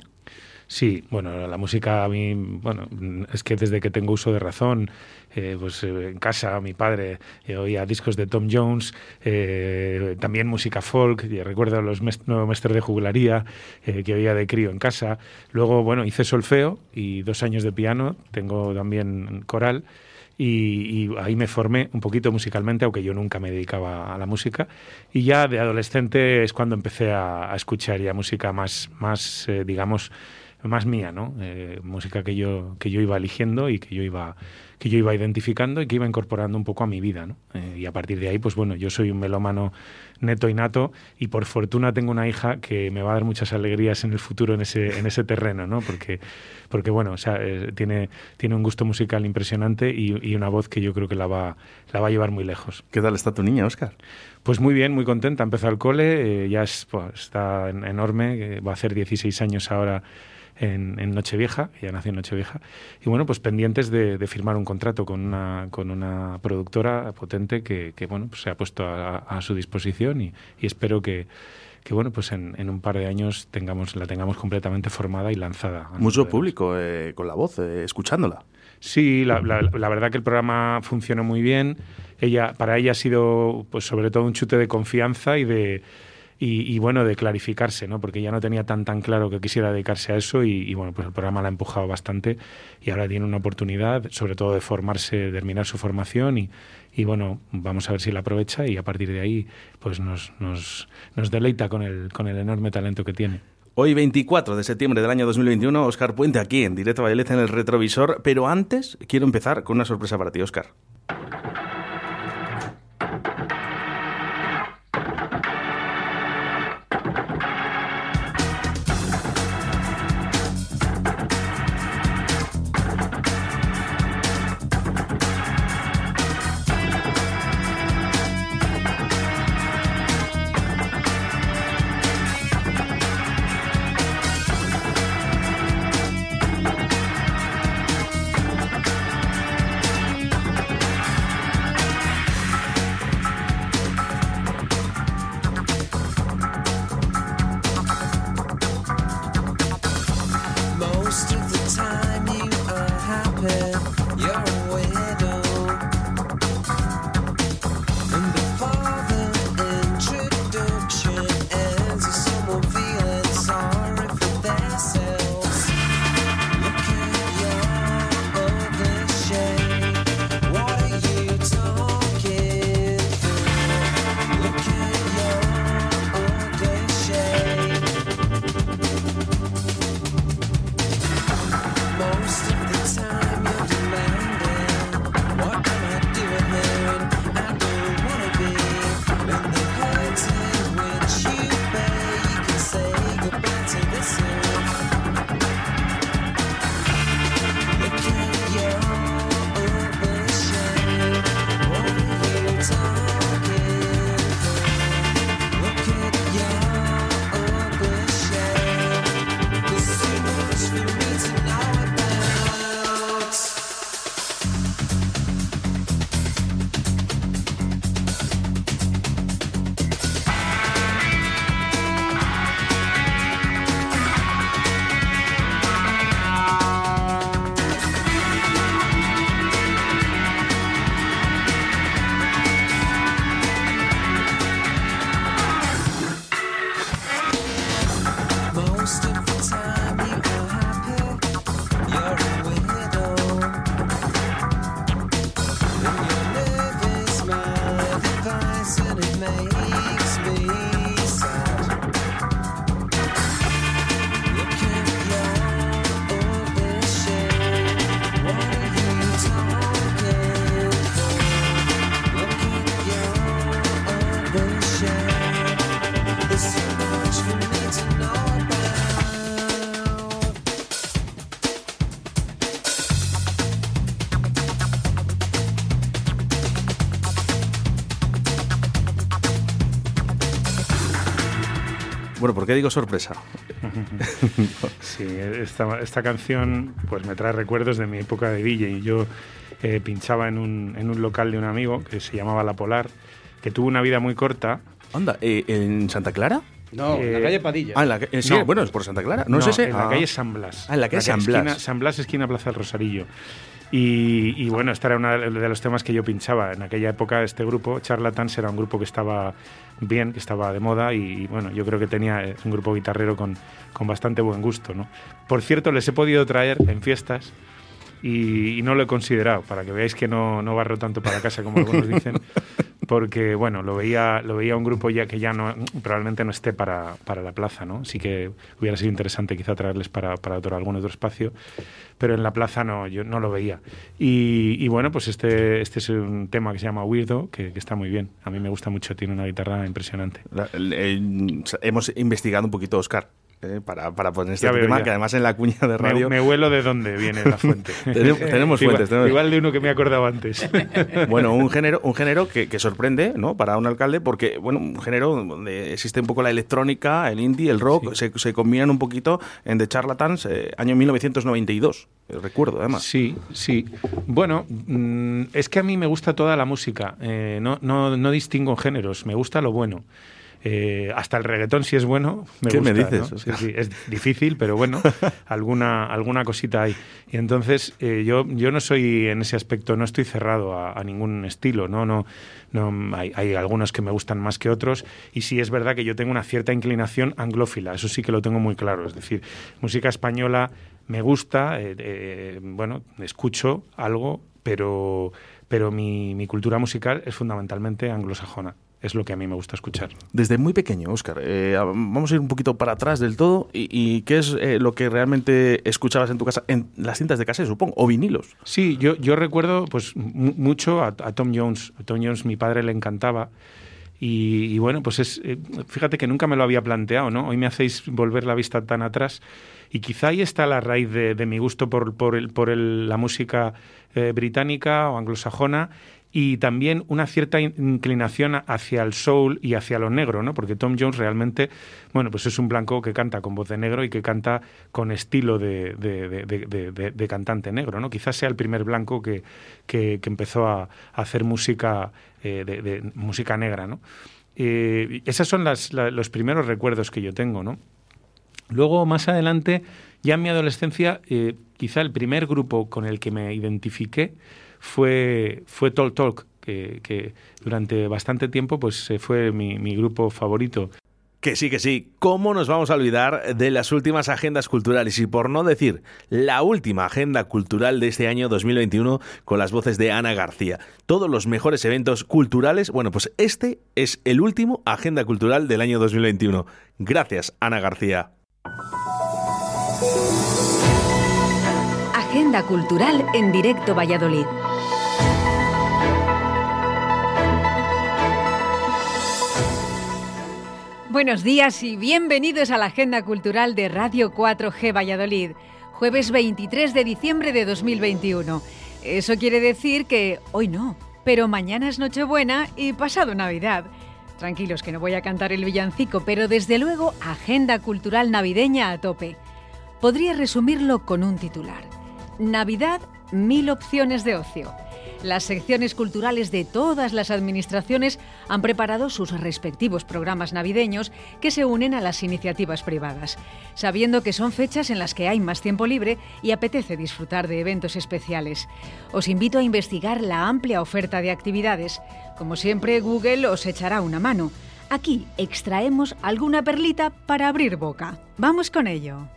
Sí, bueno, la música a mí, bueno, es que desde que tengo uso de razón, eh, pues eh, en casa mi padre eh, oía discos de Tom Jones, también música folk, y recuerdo los nuevos maestros de jugularía que oía de crío en casa. Luego, bueno, hice solfeo y dos años de piano, tengo también coral. Y, ahí me formé un poquito musicalmente, aunque yo nunca me dedicaba a la música. Y ya de adolescente es cuando empecé a, a escuchar ya música más, más digamos, más mía, ¿no? Eh, música que yo, que yo iba eligiendo y que yo iba, que yo iba identificando y que iba incorporando un poco a mi vida, ¿no? Eh, y a partir de ahí, pues bueno, yo soy un melómano neto y nato y por fortuna tengo una hija que me va a dar muchas alegrías en el futuro en ese, en ese terreno, ¿no? Porque, porque bueno, o sea, eh, tiene, tiene un gusto musical impresionante y, y una voz que yo creo que la va, la va a llevar muy lejos. ¿Qué tal está tu niña, Oscar? Pues muy bien, muy contenta. Ha empezado el cole, eh, ya es, pues, está en- enorme, eh, va a hacer 16 años ahora en, en Nochevieja, ella nació en Nochevieja. Y bueno, pues pendientes de, de firmar un contrato con una, con una productora potente que, que, bueno, pues se ha puesto a, a su disposición y, y espero que, que bueno, pues en, en un par de años tengamos, la tengamos completamente formada y lanzada. Mucho público eh, con la voz, eh, escuchándola. Sí, la, la- la verdad que el programa funcionó muy bien. Ella, para ella ha sido, pues sobre todo un chute de confianza y de y, y, bueno de clarificarse, ¿no? Porque ella no tenía tan tan claro que quisiera dedicarse a eso y, y, bueno, pues el programa la ha empujado bastante y ahora tiene una oportunidad, sobre todo de formarse, de terminar su formación y, y bueno, vamos a ver si la aprovecha y a partir de ahí pues nos, nos, nos deleita con el, con el enorme talento que tiene. Hoy 24 de septiembre del año 2021, Oscar Puente aquí en Directo Valladolid en el retrovisor, pero antes quiero empezar con una sorpresa para ti, Oscar. Digo sorpresa? Sí, esta, esta canción pues me trae recuerdos de mi época de DJ. Yo eh, pinchaba en un, en un local de un amigo que se llamaba La Polar, que tuvo una vida muy corta. Anda, eh, ¿en Santa Clara? No, en la Eh, calle Padilla. Ah, en la, eh, sí, No. bueno, es por Santa Clara. No, No, es ese. en la Ah. calle San Blas. Ah, en la calle San esquina- Blas. San Blas, esquina Plaza del Rosarillo. Y, y bueno, este era uno de los temas que yo pinchaba. En aquella época, este grupo, Charlatans, era un grupo que estaba bien, que estaba de moda y, bueno, yo creo que tenía es un grupo guitarrero con, con bastante buen gusto. ¿no? Por cierto, les he podido traer en fiestas y, y no lo he considerado, para que veáis que no, no barro tanto para casa como algunos dicen, porque bueno, lo veía, lo veía un grupo ya que ya no, probablemente no esté para, para la plaza, ¿no? Sí que hubiera sido interesante quizá traerles para, para otro, algún otro espacio, pero en la plaza no, yo no lo veía. Y, y bueno, pues este, este es un tema que se llama Weirdo, que, que está muy bien. A mí me gusta mucho, tiene una guitarra impresionante. La- el- hemos investigado un poquito, Oscar, eh, para, para poner este veo, tema, ya. que además en la cuña de radio... me huelo de dónde viene la fuente. Tenemos- tenemos Igual- fuentes, tenemos- Igual de uno que me he acordado antes. Bueno, un género, un género que, que sorprende, ¿no? Para un alcalde, porque, bueno, un género donde existe un poco la electrónica, el indie, el rock, se, se combinan un poquito en The Charlatans, eh, año 1992, eh, recuerdo, además. Sí, sí. Bueno, mm, es que a mí me gusta toda la música. eh, no, no, no distingo géneros, me gusta lo bueno. Eh, hasta el reggaetón, si es bueno, me ¿Qué me gusta, dices, Óscar? sí, es difícil, pero bueno, alguna, alguna cosita hay. Y entonces eh, yo, yo no soy en ese aspecto, no estoy cerrado a, a ningún estilo, ¿no? no, no hay, hay algunos que me gustan más que otros y sí es verdad que yo tengo una cierta inclinación anglófila, eso sí que lo tengo muy claro, es decir, música española me gusta, eh, bueno, escucho algo, pero, pero mi, mi cultura musical es fundamentalmente anglosajona. Es lo que a mí me gusta escuchar. Desde muy pequeño, Óscar, eh, vamos a ir un poquito para atrás del todo. ¿Y, y qué es eh, lo que realmente escuchabas en tu casa? En las cintas de cassette, supongo, o vinilos. Sí, yo, yo recuerdo pues mu- mucho a, a Tom Jones. A Tom Jones mi padre le encantaba. Y, y bueno, pues es, eh, fíjate que nunca me lo había planteado, ¿no? Hoy me hacéis volver la vista tan atrás y quizá ahí está la raíz de, de mi gusto por, por, el, por el- la música británica o anglosajona y también una cierta in- inclinación hacia el soul y hacia lo negro, ¿no? Porque Tom Jones realmente, bueno, pues es un blanco que canta con voz de negro y que canta con estilo de, de- de- cantante negro, ¿no? Quizás sea el primer blanco que, que- empezó a, hacer música eh, de, música negra, ¿no? Eh, esos son los primeros recuerdos que yo tengo, ¿no? Luego, más adelante, ya en mi adolescencia, eh, quizá el primer grupo con el que me identifiqué fue, fue Talk Talk, que, que durante bastante tiempo pues, fue mi, mi grupo favorito. Que sí, que sí. ¿Cómo nos vamos a olvidar de las últimas agendas culturales? Y por no decir la última agenda cultural de este año 2021 con las voces de Ana García. Todos los mejores eventos culturales. Bueno, pues este es el último agenda cultural del año 2021. Gracias, Ana García. Agenda Cultural en directo Valladolid. Buenos días y bienvenidos a la Agenda Cultural de Radio 4G Valladolid, jueves 23 de diciembre de 2021. Eso quiere decir que hoy no, pero mañana es Nochebuena y pasado Navidad. Tranquilos que no voy a cantar el villancico, pero desde luego Agenda Cultural Navideña a tope. Podría resumirlo con un titular. Navidad, mil opciones de ocio. Las secciones culturales de todas las administraciones han preparado sus respectivos programas navideños que se unen a las iniciativas privadas, sabiendo que son fechas en las que hay más tiempo libre y apetece disfrutar de eventos especiales. Os invito a investigar la amplia oferta de actividades. Como siempre, Google os echará una mano. Aquí extraemos alguna perlita para abrir boca. Vamos con ello.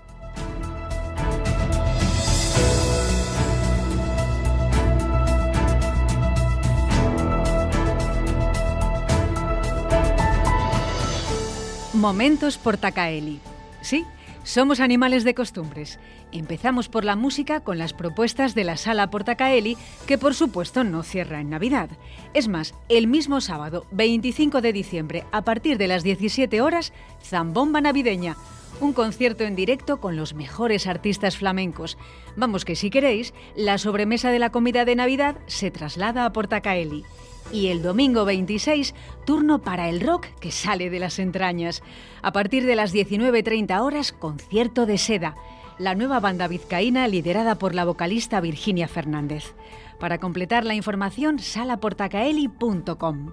Momentos Portacaeli. Sí, somos animales de costumbres. Empezamos por la música con las propuestas de la Sala Portacaeli, que por supuesto no cierra en Navidad. Es más, el mismo sábado, 25 de diciembre, a partir de las 17 horas, Zambomba Navideña. Un concierto en directo con los mejores artistas flamencos. Vamos que si queréis, la sobremesa de la comida de Navidad se traslada a Portacaeli. Y el domingo 26, turno para el rock que sale de las entrañas. A partir de las 19.30 horas, concierto de seda. La nueva banda vizcaína liderada por la vocalista Virginia Fernández. Para completar la información, salaportacaeli.com.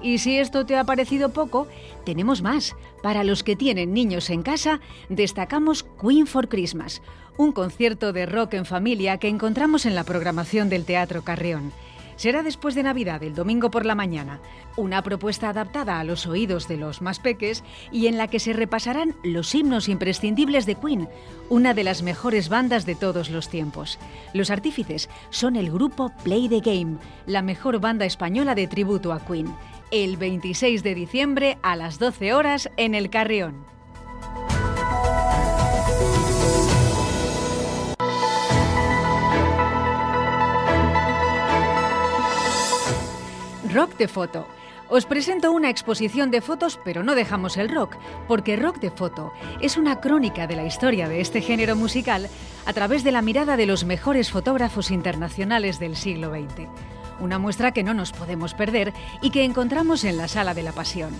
Y si esto te ha parecido poco, tenemos más. Para los que tienen niños en casa, destacamos Queen for Christmas, un concierto de rock en familia que encontramos en la programación del Teatro Carreón. Será después de Navidad, el domingo por la mañana. Una propuesta adaptada a los oídos de los más peques y en la que se repasarán los himnos imprescindibles de Queen, una de las mejores bandas de todos los tiempos. Los artífices son el grupo Play the Game, la mejor banda española de tributo a Queen. El 26 de diciembre a las 12 horas en el Carrión. Rock de foto. Os presento una exposición de fotos, pero no dejamos el rock, porque Rock de foto es una crónica de la historia de este género musical a través de la mirada de los mejores fotógrafos internacionales del siglo XX. Una muestra que no nos podemos perder y que encontramos en la Sala de la Pasión.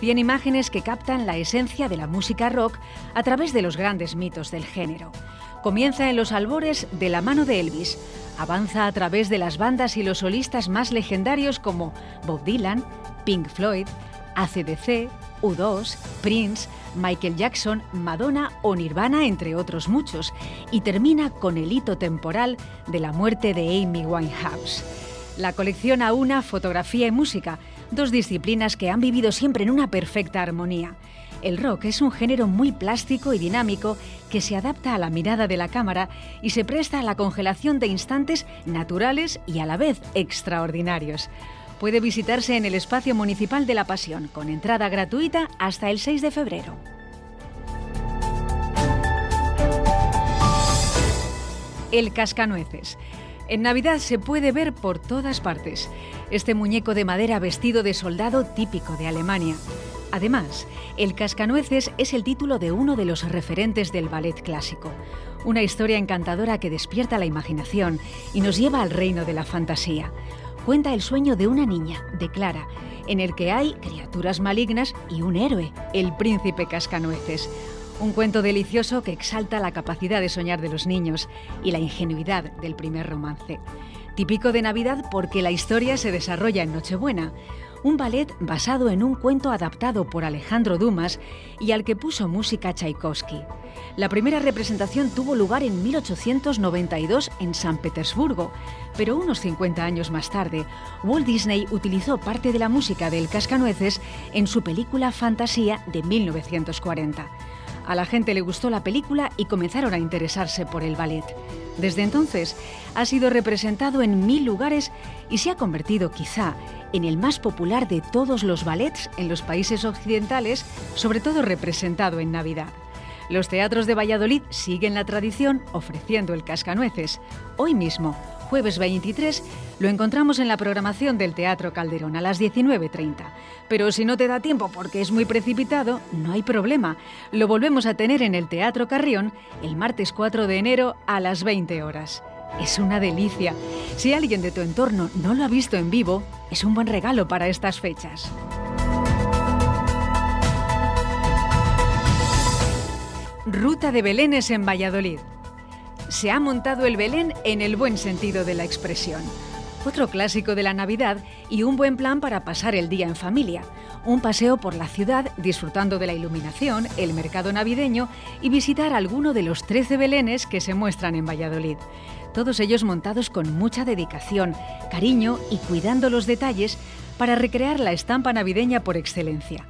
100 imágenes que captan la esencia de la música rock a través de los grandes mitos del género. Comienza en los albores de la mano de Elvis, avanza a través de las bandas y los solistas más legendarios como Bob Dylan, Pink Floyd, ACDC, U2, Prince, Michael Jackson, Madonna o Nirvana, entre otros muchos, y termina con el hito temporal de la muerte de Amy Winehouse. La colección una fotografía y música, dos disciplinas que han vivido siempre en una perfecta armonía. El rock es un género muy plástico y dinámico que se adapta a la mirada de la cámara y se presta a la congelación de instantes naturales y a la vez extraordinarios. Puede visitarse en el Espacio Municipal de la Pasión, con entrada gratuita hasta el 6 de febrero. El cascanueces. En Navidad se puede ver por todas partes. Este muñeco de madera vestido de soldado típico de Alemania. Además, El Cascanueces es el título de uno de los referentes del ballet clásico. Una historia encantadora que despierta la imaginación y nos lleva al reino de la fantasía. Cuenta el sueño de una niña, de Clara, en el que hay criaturas malignas y un héroe, el príncipe Cascanueces. Un cuento delicioso que exalta la capacidad de soñar de los niños y la ingenuidad del primer romance. Típico de Navidad porque la historia se desarrolla en Nochebuena un ballet basado en un cuento adaptado por Alejandro Dumas y al que puso música Tchaikovsky. La primera representación tuvo lugar en 1892 en San Petersburgo, pero unos 50 años más tarde, Walt Disney utilizó parte de la música del Cascanueces en su película Fantasía de 1940. A la gente le gustó la película y comenzaron a interesarse por el ballet. Desde entonces ha sido representado en mil lugares y se ha convertido quizá en el más popular de todos los ballets en los países occidentales, sobre todo representado en Navidad. Los teatros de Valladolid siguen la tradición ofreciendo el cascanueces. Hoy mismo, jueves 23, lo encontramos en la programación del Teatro Calderón a las 19.30. Pero si no te da tiempo porque es muy precipitado, no hay problema. Lo volvemos a tener en el Teatro Carrión el martes 4 de enero a las 20 horas. Es una delicia. Si alguien de tu entorno no lo ha visto en vivo, es un buen regalo para estas fechas. Ruta de Belénes en Valladolid. Se ha montado el Belén en el buen sentido de la expresión. Otro clásico de la Navidad y un buen plan para pasar el día en familia. Un paseo por la ciudad disfrutando de la iluminación, el mercado navideño y visitar alguno de los 13 belenes que se muestran en Valladolid. Todos ellos montados con mucha dedicación, cariño y cuidando los detalles para recrear la estampa navideña por excelencia.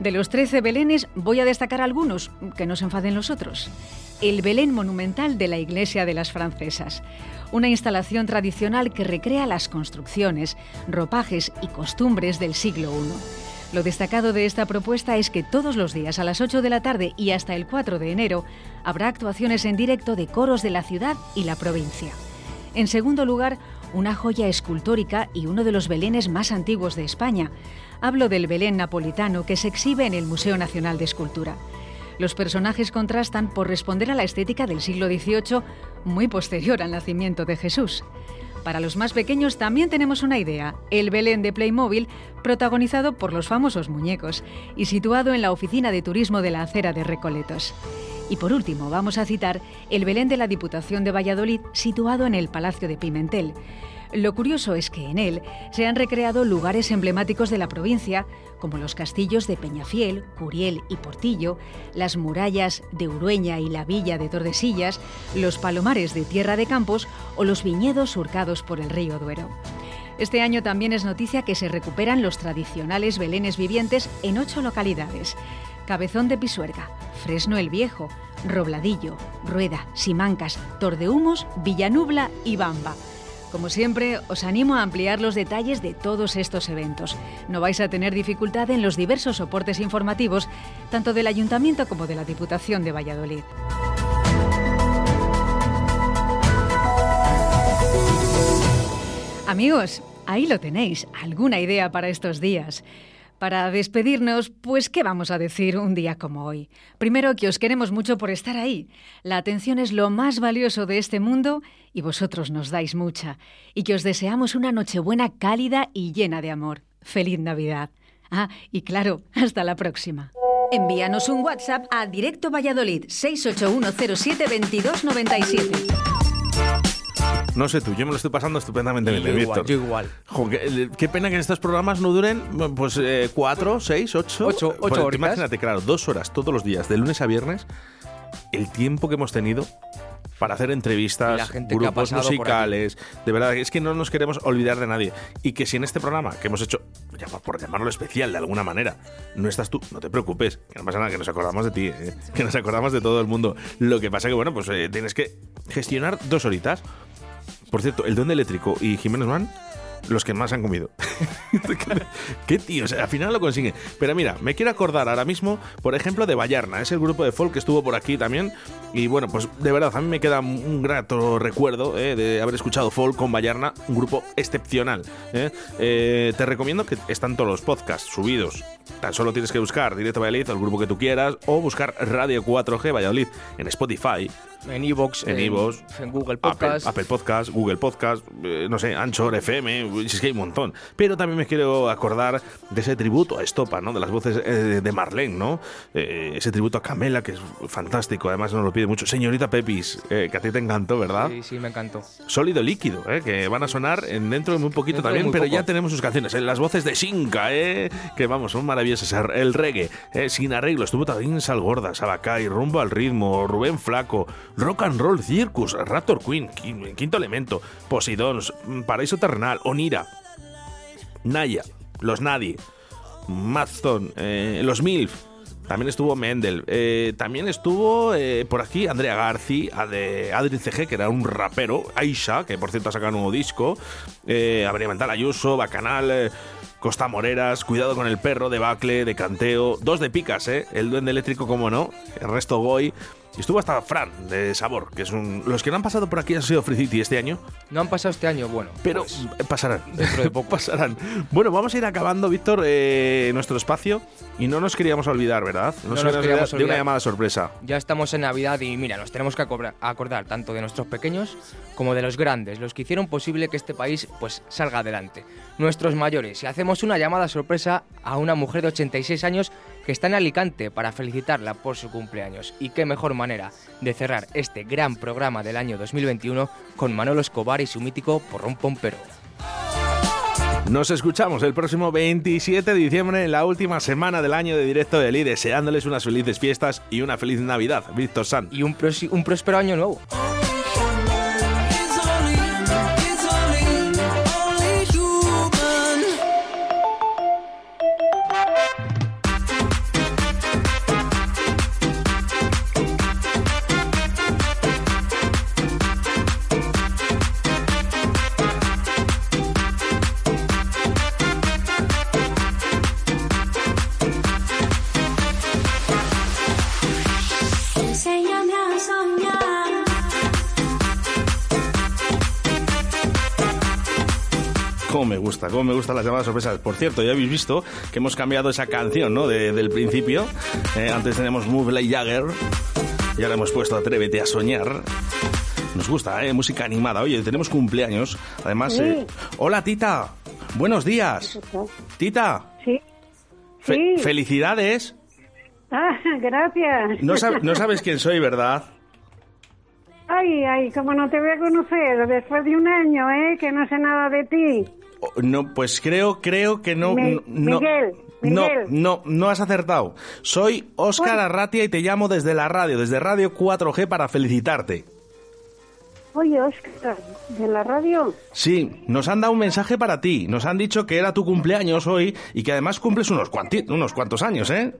De los 13 belenes voy a destacar algunos, que no se enfaden los otros. El Belén monumental de la Iglesia de las Francesas, una instalación tradicional que recrea las construcciones, ropajes y costumbres del siglo I. Lo destacado de esta propuesta es que todos los días a las 8 de la tarde y hasta el 4 de enero habrá actuaciones en directo de coros de la ciudad y la provincia. En segundo lugar, una joya escultórica y uno de los belenes más antiguos de España. Hablo del Belén napolitano que se exhibe en el Museo Nacional de Escultura. Los personajes contrastan por responder a la estética del siglo XVIII, muy posterior al nacimiento de Jesús. Para los más pequeños también tenemos una idea, el Belén de Playmobil, protagonizado por los famosos muñecos y situado en la oficina de turismo de la acera de Recoletos. Y por último, vamos a citar el Belén de la Diputación de Valladolid, situado en el Palacio de Pimentel. Lo curioso es que en él se han recreado lugares emblemáticos de la provincia, como los castillos de Peñafiel, Curiel y Portillo, las murallas de Urueña y la villa de Tordesillas, los palomares de Tierra de Campos o los viñedos surcados por el río Duero. Este año también es noticia que se recuperan los tradicionales belenes vivientes en ocho localidades. Cabezón de Pisuerga, Fresno el Viejo, Robladillo, Rueda, Simancas, Tordehumos, Villanubla y Bamba. Como siempre, os animo a ampliar los detalles de todos estos eventos. No vais a tener dificultad en los diversos soportes informativos, tanto del Ayuntamiento como de la Diputación de Valladolid. Amigos, ahí lo tenéis. ¿Alguna idea para estos días? Para despedirnos, pues, ¿qué vamos a decir un día como hoy? Primero, que os queremos mucho por estar ahí. La atención es lo más valioso de este mundo y vosotros nos dais mucha. Y que os deseamos una Nochebuena cálida y llena de amor. ¡Feliz Navidad! Ah, y claro, hasta la próxima. Envíanos un WhatsApp a Directo Valladolid 681072297. No sé tú, yo me lo estoy pasando estupendamente bien, igual, Víctor. yo igual. Jo, qué, qué pena que estos programas no duren, pues, eh, cuatro, seis, ocho. Ocho- ocho Pues, horitas. Imagínate, claro, dos horas todos los días, de lunes a viernes, el tiempo que hemos tenido para hacer la entrevistas, gente grupos musicales. De verdad, es que no nos queremos olvidar de nadie. Y que si en este programa que hemos hecho, por llamarlo especial de alguna manera, no estás tú, no te preocupes, que no pasa nada, que nos acordamos de ti, ¿eh? que nos acordamos de todo el mundo. Lo que pasa que, bueno, pues eh, tienes que gestionar dos horitas. Por cierto, el Duende Eléctrico y Jiménez Man, los que más han comido. ¿Qué tío? O al final lo consiguen. Pero mira, me quiero acordar ahora mismo, por ejemplo, de Vallarna. Es el grupo de folk que estuvo por aquí también. Y bueno, pues de verdad, a mí me queda un grato recuerdo eh, de haber escuchado folk con Vallarna, un grupo excepcional. eh. Eh, te recomiendo que están todos los podcasts subidos. Tan solo tienes que buscar Directo Valladolid, el grupo que tú quieras, o buscar Radio 4G Valladolid en Spotify. En Evox, En iVoox, en Google Apple, Podcast. Apple Podcast, Google Podcast, eh, no sé, Anchor, FM, es que hay un montón. Pero también me quiero acordar de ese tributo a Estopa, ¿no? De las voces eh, de Marlene, ¿no? Eh, ese tributo a Camela, que es fantástico, además nos lo pide mucho. Señorita Pepis, eh, que a ti te encantó, ¿verdad? Sí, sí, me encantó. Sólido líquido, ¿eh? que van a sonar en dentro de muy poquito Dentro también, muy pero poco. ya tenemos sus canciones. Las voces de Shinka, ¿eh? que vamos, son maravillosas. El reggae, ¿eh? sin arreglo. Estuvo también Sal Gorda, Sabacay, Rumbo al Ritmo, Rubén Flaco, Rock and Roll Circus, Raptor Queen, Quin- Quinto Elemento, Posidons, Paraíso Terrenal, Onira, Naya, Los Nadie, Madstone, eh, Los Milf. También estuvo Mendel. Eh, también estuvo eh, por aquí Andrea Garci, a de Adri CG, que era un rapero. Aisha, que por cierto ha sacado un nuevo disco. Eh, Avenida Mental Ayuso, Bacanal. Costa Moreras, Cuidado con el perro, de Bacle, de Canteo, dos de Picas, ¿eh? El Duende Eléctrico, como no, el resto Goy. Y estuvo hasta Fran, de Sabor, que es un... Los que no han pasado por aquí han sido Free City este año, No han pasado este año, bueno. pero pues, pasarán. dentro de poco. pasarán. Bueno, vamos a ir acabando, Víctor, eh, nuestro espacio. Y no nos queríamos olvidar, ¿verdad? No nos queríamos queríamos de una olvidar. llamada sorpresa. Ya estamos en Navidad y mira, nos tenemos que acordar tanto de nuestros pequeños como de los grandes, los que hicieron posible que este país pues salga adelante. Nuestros mayores. Y hacemos una llamada sorpresa a una mujer de 86 años que está en Alicante para felicitarla por su cumpleaños. Y qué mejor manera de cerrar este gran programa del año 2021 con Manolo Escobar y su mítico Porrón Pompero. Nos escuchamos el próximo 27 de diciembre, en la última semana del año de directo de Lide, deseándoles unas felices fiestas y una feliz Navidad. Víctor San. Y un, un próspero año nuevo. Gusta, cómo me gustan las llamadas sorpresas. Por cierto, ya habéis visto que hemos cambiado esa canción, ¿no? De- del principio. Eh, antes teníamos Move Like Jagger. Y ahora hemos puesto Atrévete a soñar. Nos gusta, ¿eh? Música animada. Oye, tenemos cumpleaños. Además, Sí. eh, hola Tita. Buenos días. Tita. Sí. fe- Sí. felicidades. Ah, gracias. No, sab- no sabes quién soy, ¿verdad? Ay, ay, como no te voy a conocer después de un año, ¿eh? Que no sé nada de ti. No, pues creo, creo que no. Mi- no Miguel, No, Miguel. no, no has acertado. Soy Óscar Arratia y te llamo desde la radio, desde Radio 4G para felicitarte. Oye, Oscar, ¿de la radio? Sí, nos han dado un mensaje para ti. Nos han dicho que era tu cumpleaños hoy y que además cumples unos, unos cuantos años, ¿eh?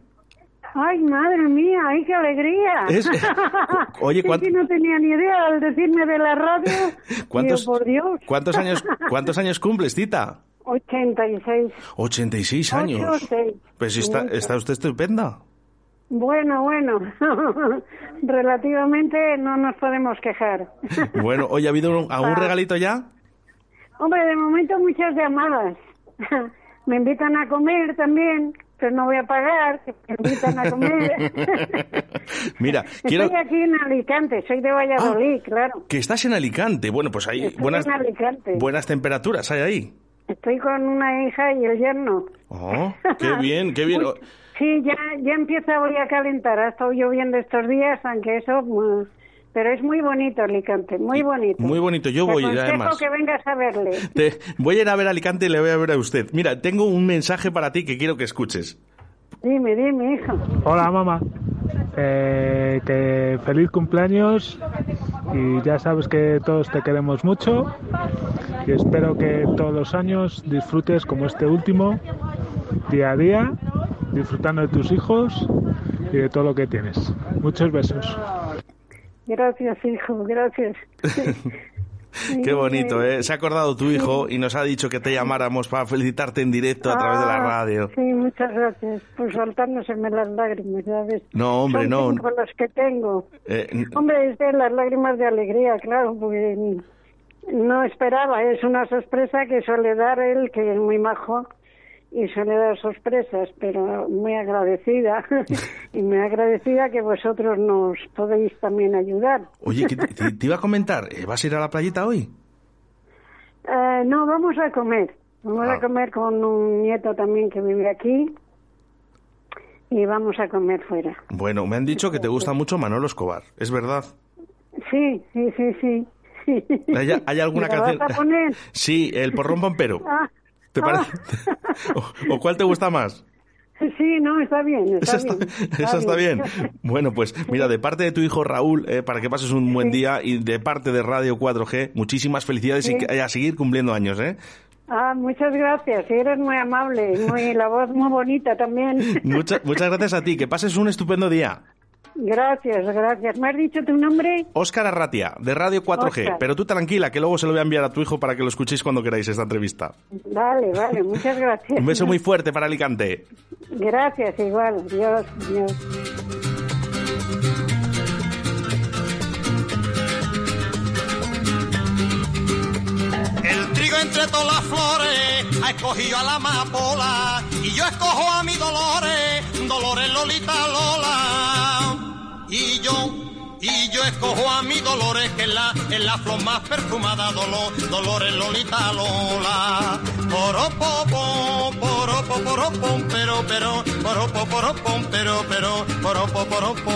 Ay, madre mía, ay, qué alegría. Es- Oye, Es ¿cuán- que no tenía ni idea al decirme de la radio. ¿Cuántos, Digo, por Dios. ¿cuántos, años, ¿Cuántos años cumples, Tita? 86. 86 años. Ocho, seis. Pues está, está usted estupenda. Bueno, bueno. Relativamente no nos podemos quejar. Bueno, hoy ha habido un- algún Ah. regalito ya. Hombre, de momento muchas llamadas. Me invitan a comer también, pero no voy a pagar, que me invitan a comer. Mira, quiero Estoy aquí en Alicante, soy de Valladolid, claro. que estás en Alicante. Bueno, pues hay Estoy buenas, buenas temperaturas hay ahí. Estoy con una hija y el yerno. Oh, qué bien, qué bien. Uy, Sí, ya, ya empieza hoy a calentar. Ha estado lloviendo estos días, aunque eso, pues, Pero es muy bonito Alicante, muy bonito. Muy bonito, yo Te voy además. que vengas a verle. Te- voy a ir a ver Alicante y le voy a ver a usted. Mira, tengo un mensaje para ti que quiero que escuches. Dime, dime, hijo. Hola mamá, Eh, que feliz cumpleaños y ya sabes que todos te queremos mucho y espero que todos los años disfrutes como este último, día a día, disfrutando de tus hijos y de todo lo que tienes. Muchos besos. Gracias, hijo, gracias. Qué bonito, ¿eh? Se ha acordado tu hijo y nos ha dicho que te llamáramos para felicitarte en directo a través de la Ah, radio. Sí, muchas gracias por soltándoseme las lágrimas, ya ves. No, hombre, Son no. cinco los que tengo. Eh, Hombre, es de las lágrimas de alegría, claro, porque no esperaba, es una sorpresa que suele dar él, que es muy majo, y suele dar sorpresas, pero muy agradecida, y muy agradecida que vosotros nos podéis también ayudar. Oye, que te, iba a comentar, ¿eh, ¿vas a ir a la playita hoy? Eh, no, vamos a comer, vamos Ah. a comer con un nieto también que vive aquí, y vamos a comer fuera. Bueno, me han dicho que te gusta mucho Manolo Escobar, ¿es verdad? Sí, sí, sí, sí. ¿Hay, hay alguna ¿Me la canción? vas a poner? Sí, el porrón pompero. Ah, ¿Te parece? ¿O, o cuál te gusta más? Sí, no, está bien, está Esa está, bien. esa está bien. Bueno, pues mira, de parte de tu hijo Raúl, eh, para que pases un buen día y de parte de Radio 4G, muchísimas felicidades y Sí. a seguir cumpliendo años, ¿eh? Ah, muchas gracias. Eres muy amable, muy la voz muy bonita también. Mucha- muchas gracias a ti, que pases un estupendo día. Gracias, gracias. ¿Me has dicho tu nombre? Óscar Arratia, de Radio 4G, Óscar. pero tú tranquila, que luego se lo voy a enviar a tu hijo para que lo escuchéis cuando queráis esta entrevista. Vale, vale, muchas gracias. Un beso muy fuerte para Alicante. Gracias, igual. Dios, Dios. El trigo entre todas las flores ha escogido a la amapola y yo escojo a mi Dolores, Dolores Lolita Lola. Y yo, y yo escojo a mi Dolores que es la, es la flor más perfumada, Dolo- Dolores Lolita Lola. Poropo, poropo, poropo, pero, pero, poropo, poropo, pero, pero, poropo, poropo,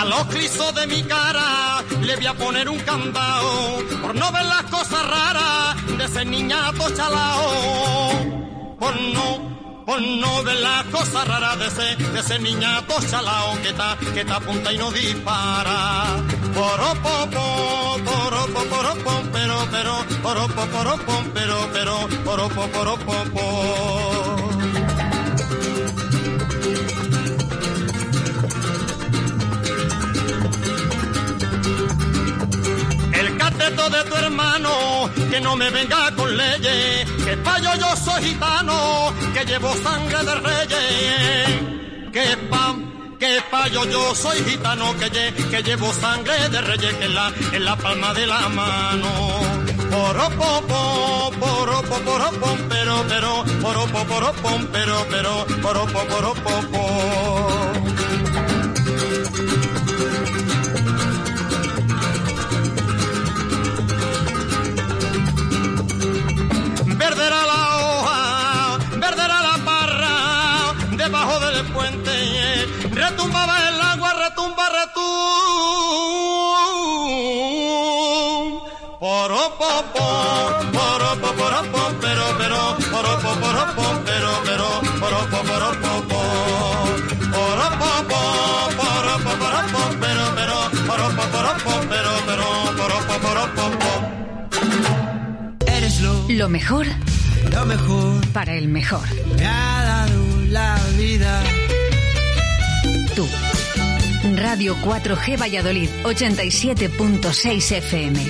poropo. A los clisos de mi cara le voy a poner un candado por no ver las cosas raras de ese niñato chalao. Por no, por no ver las cosas raras de ese, de ese niñato chalao que está, que está apunta y no dispara. Poropopo, poropo, poropo, pero, pero, poropo, poropo, pero, pero, poropo, poropo. El cateto de tu hermano, que no me venga con leyes, que payo yo soy gitano, que llevo sangre de reyes, que pa, que payo yo soy gitano, que, lle- que llevo sangre de reyes, en la, en la palma de la mano. Poropopo, poropo, poropom, pero, pero, poropo, poropom, pero, pero, poropo, poropopo. Verde era la hoja, verde era la parra, debajo del puente, retumbaba el agua, retumba, retum. Poropopo, lo, mejor, lo mejor para el mejor. me ha dado la vida. Tú. Radio 4G Valladolid, 87.6 FM.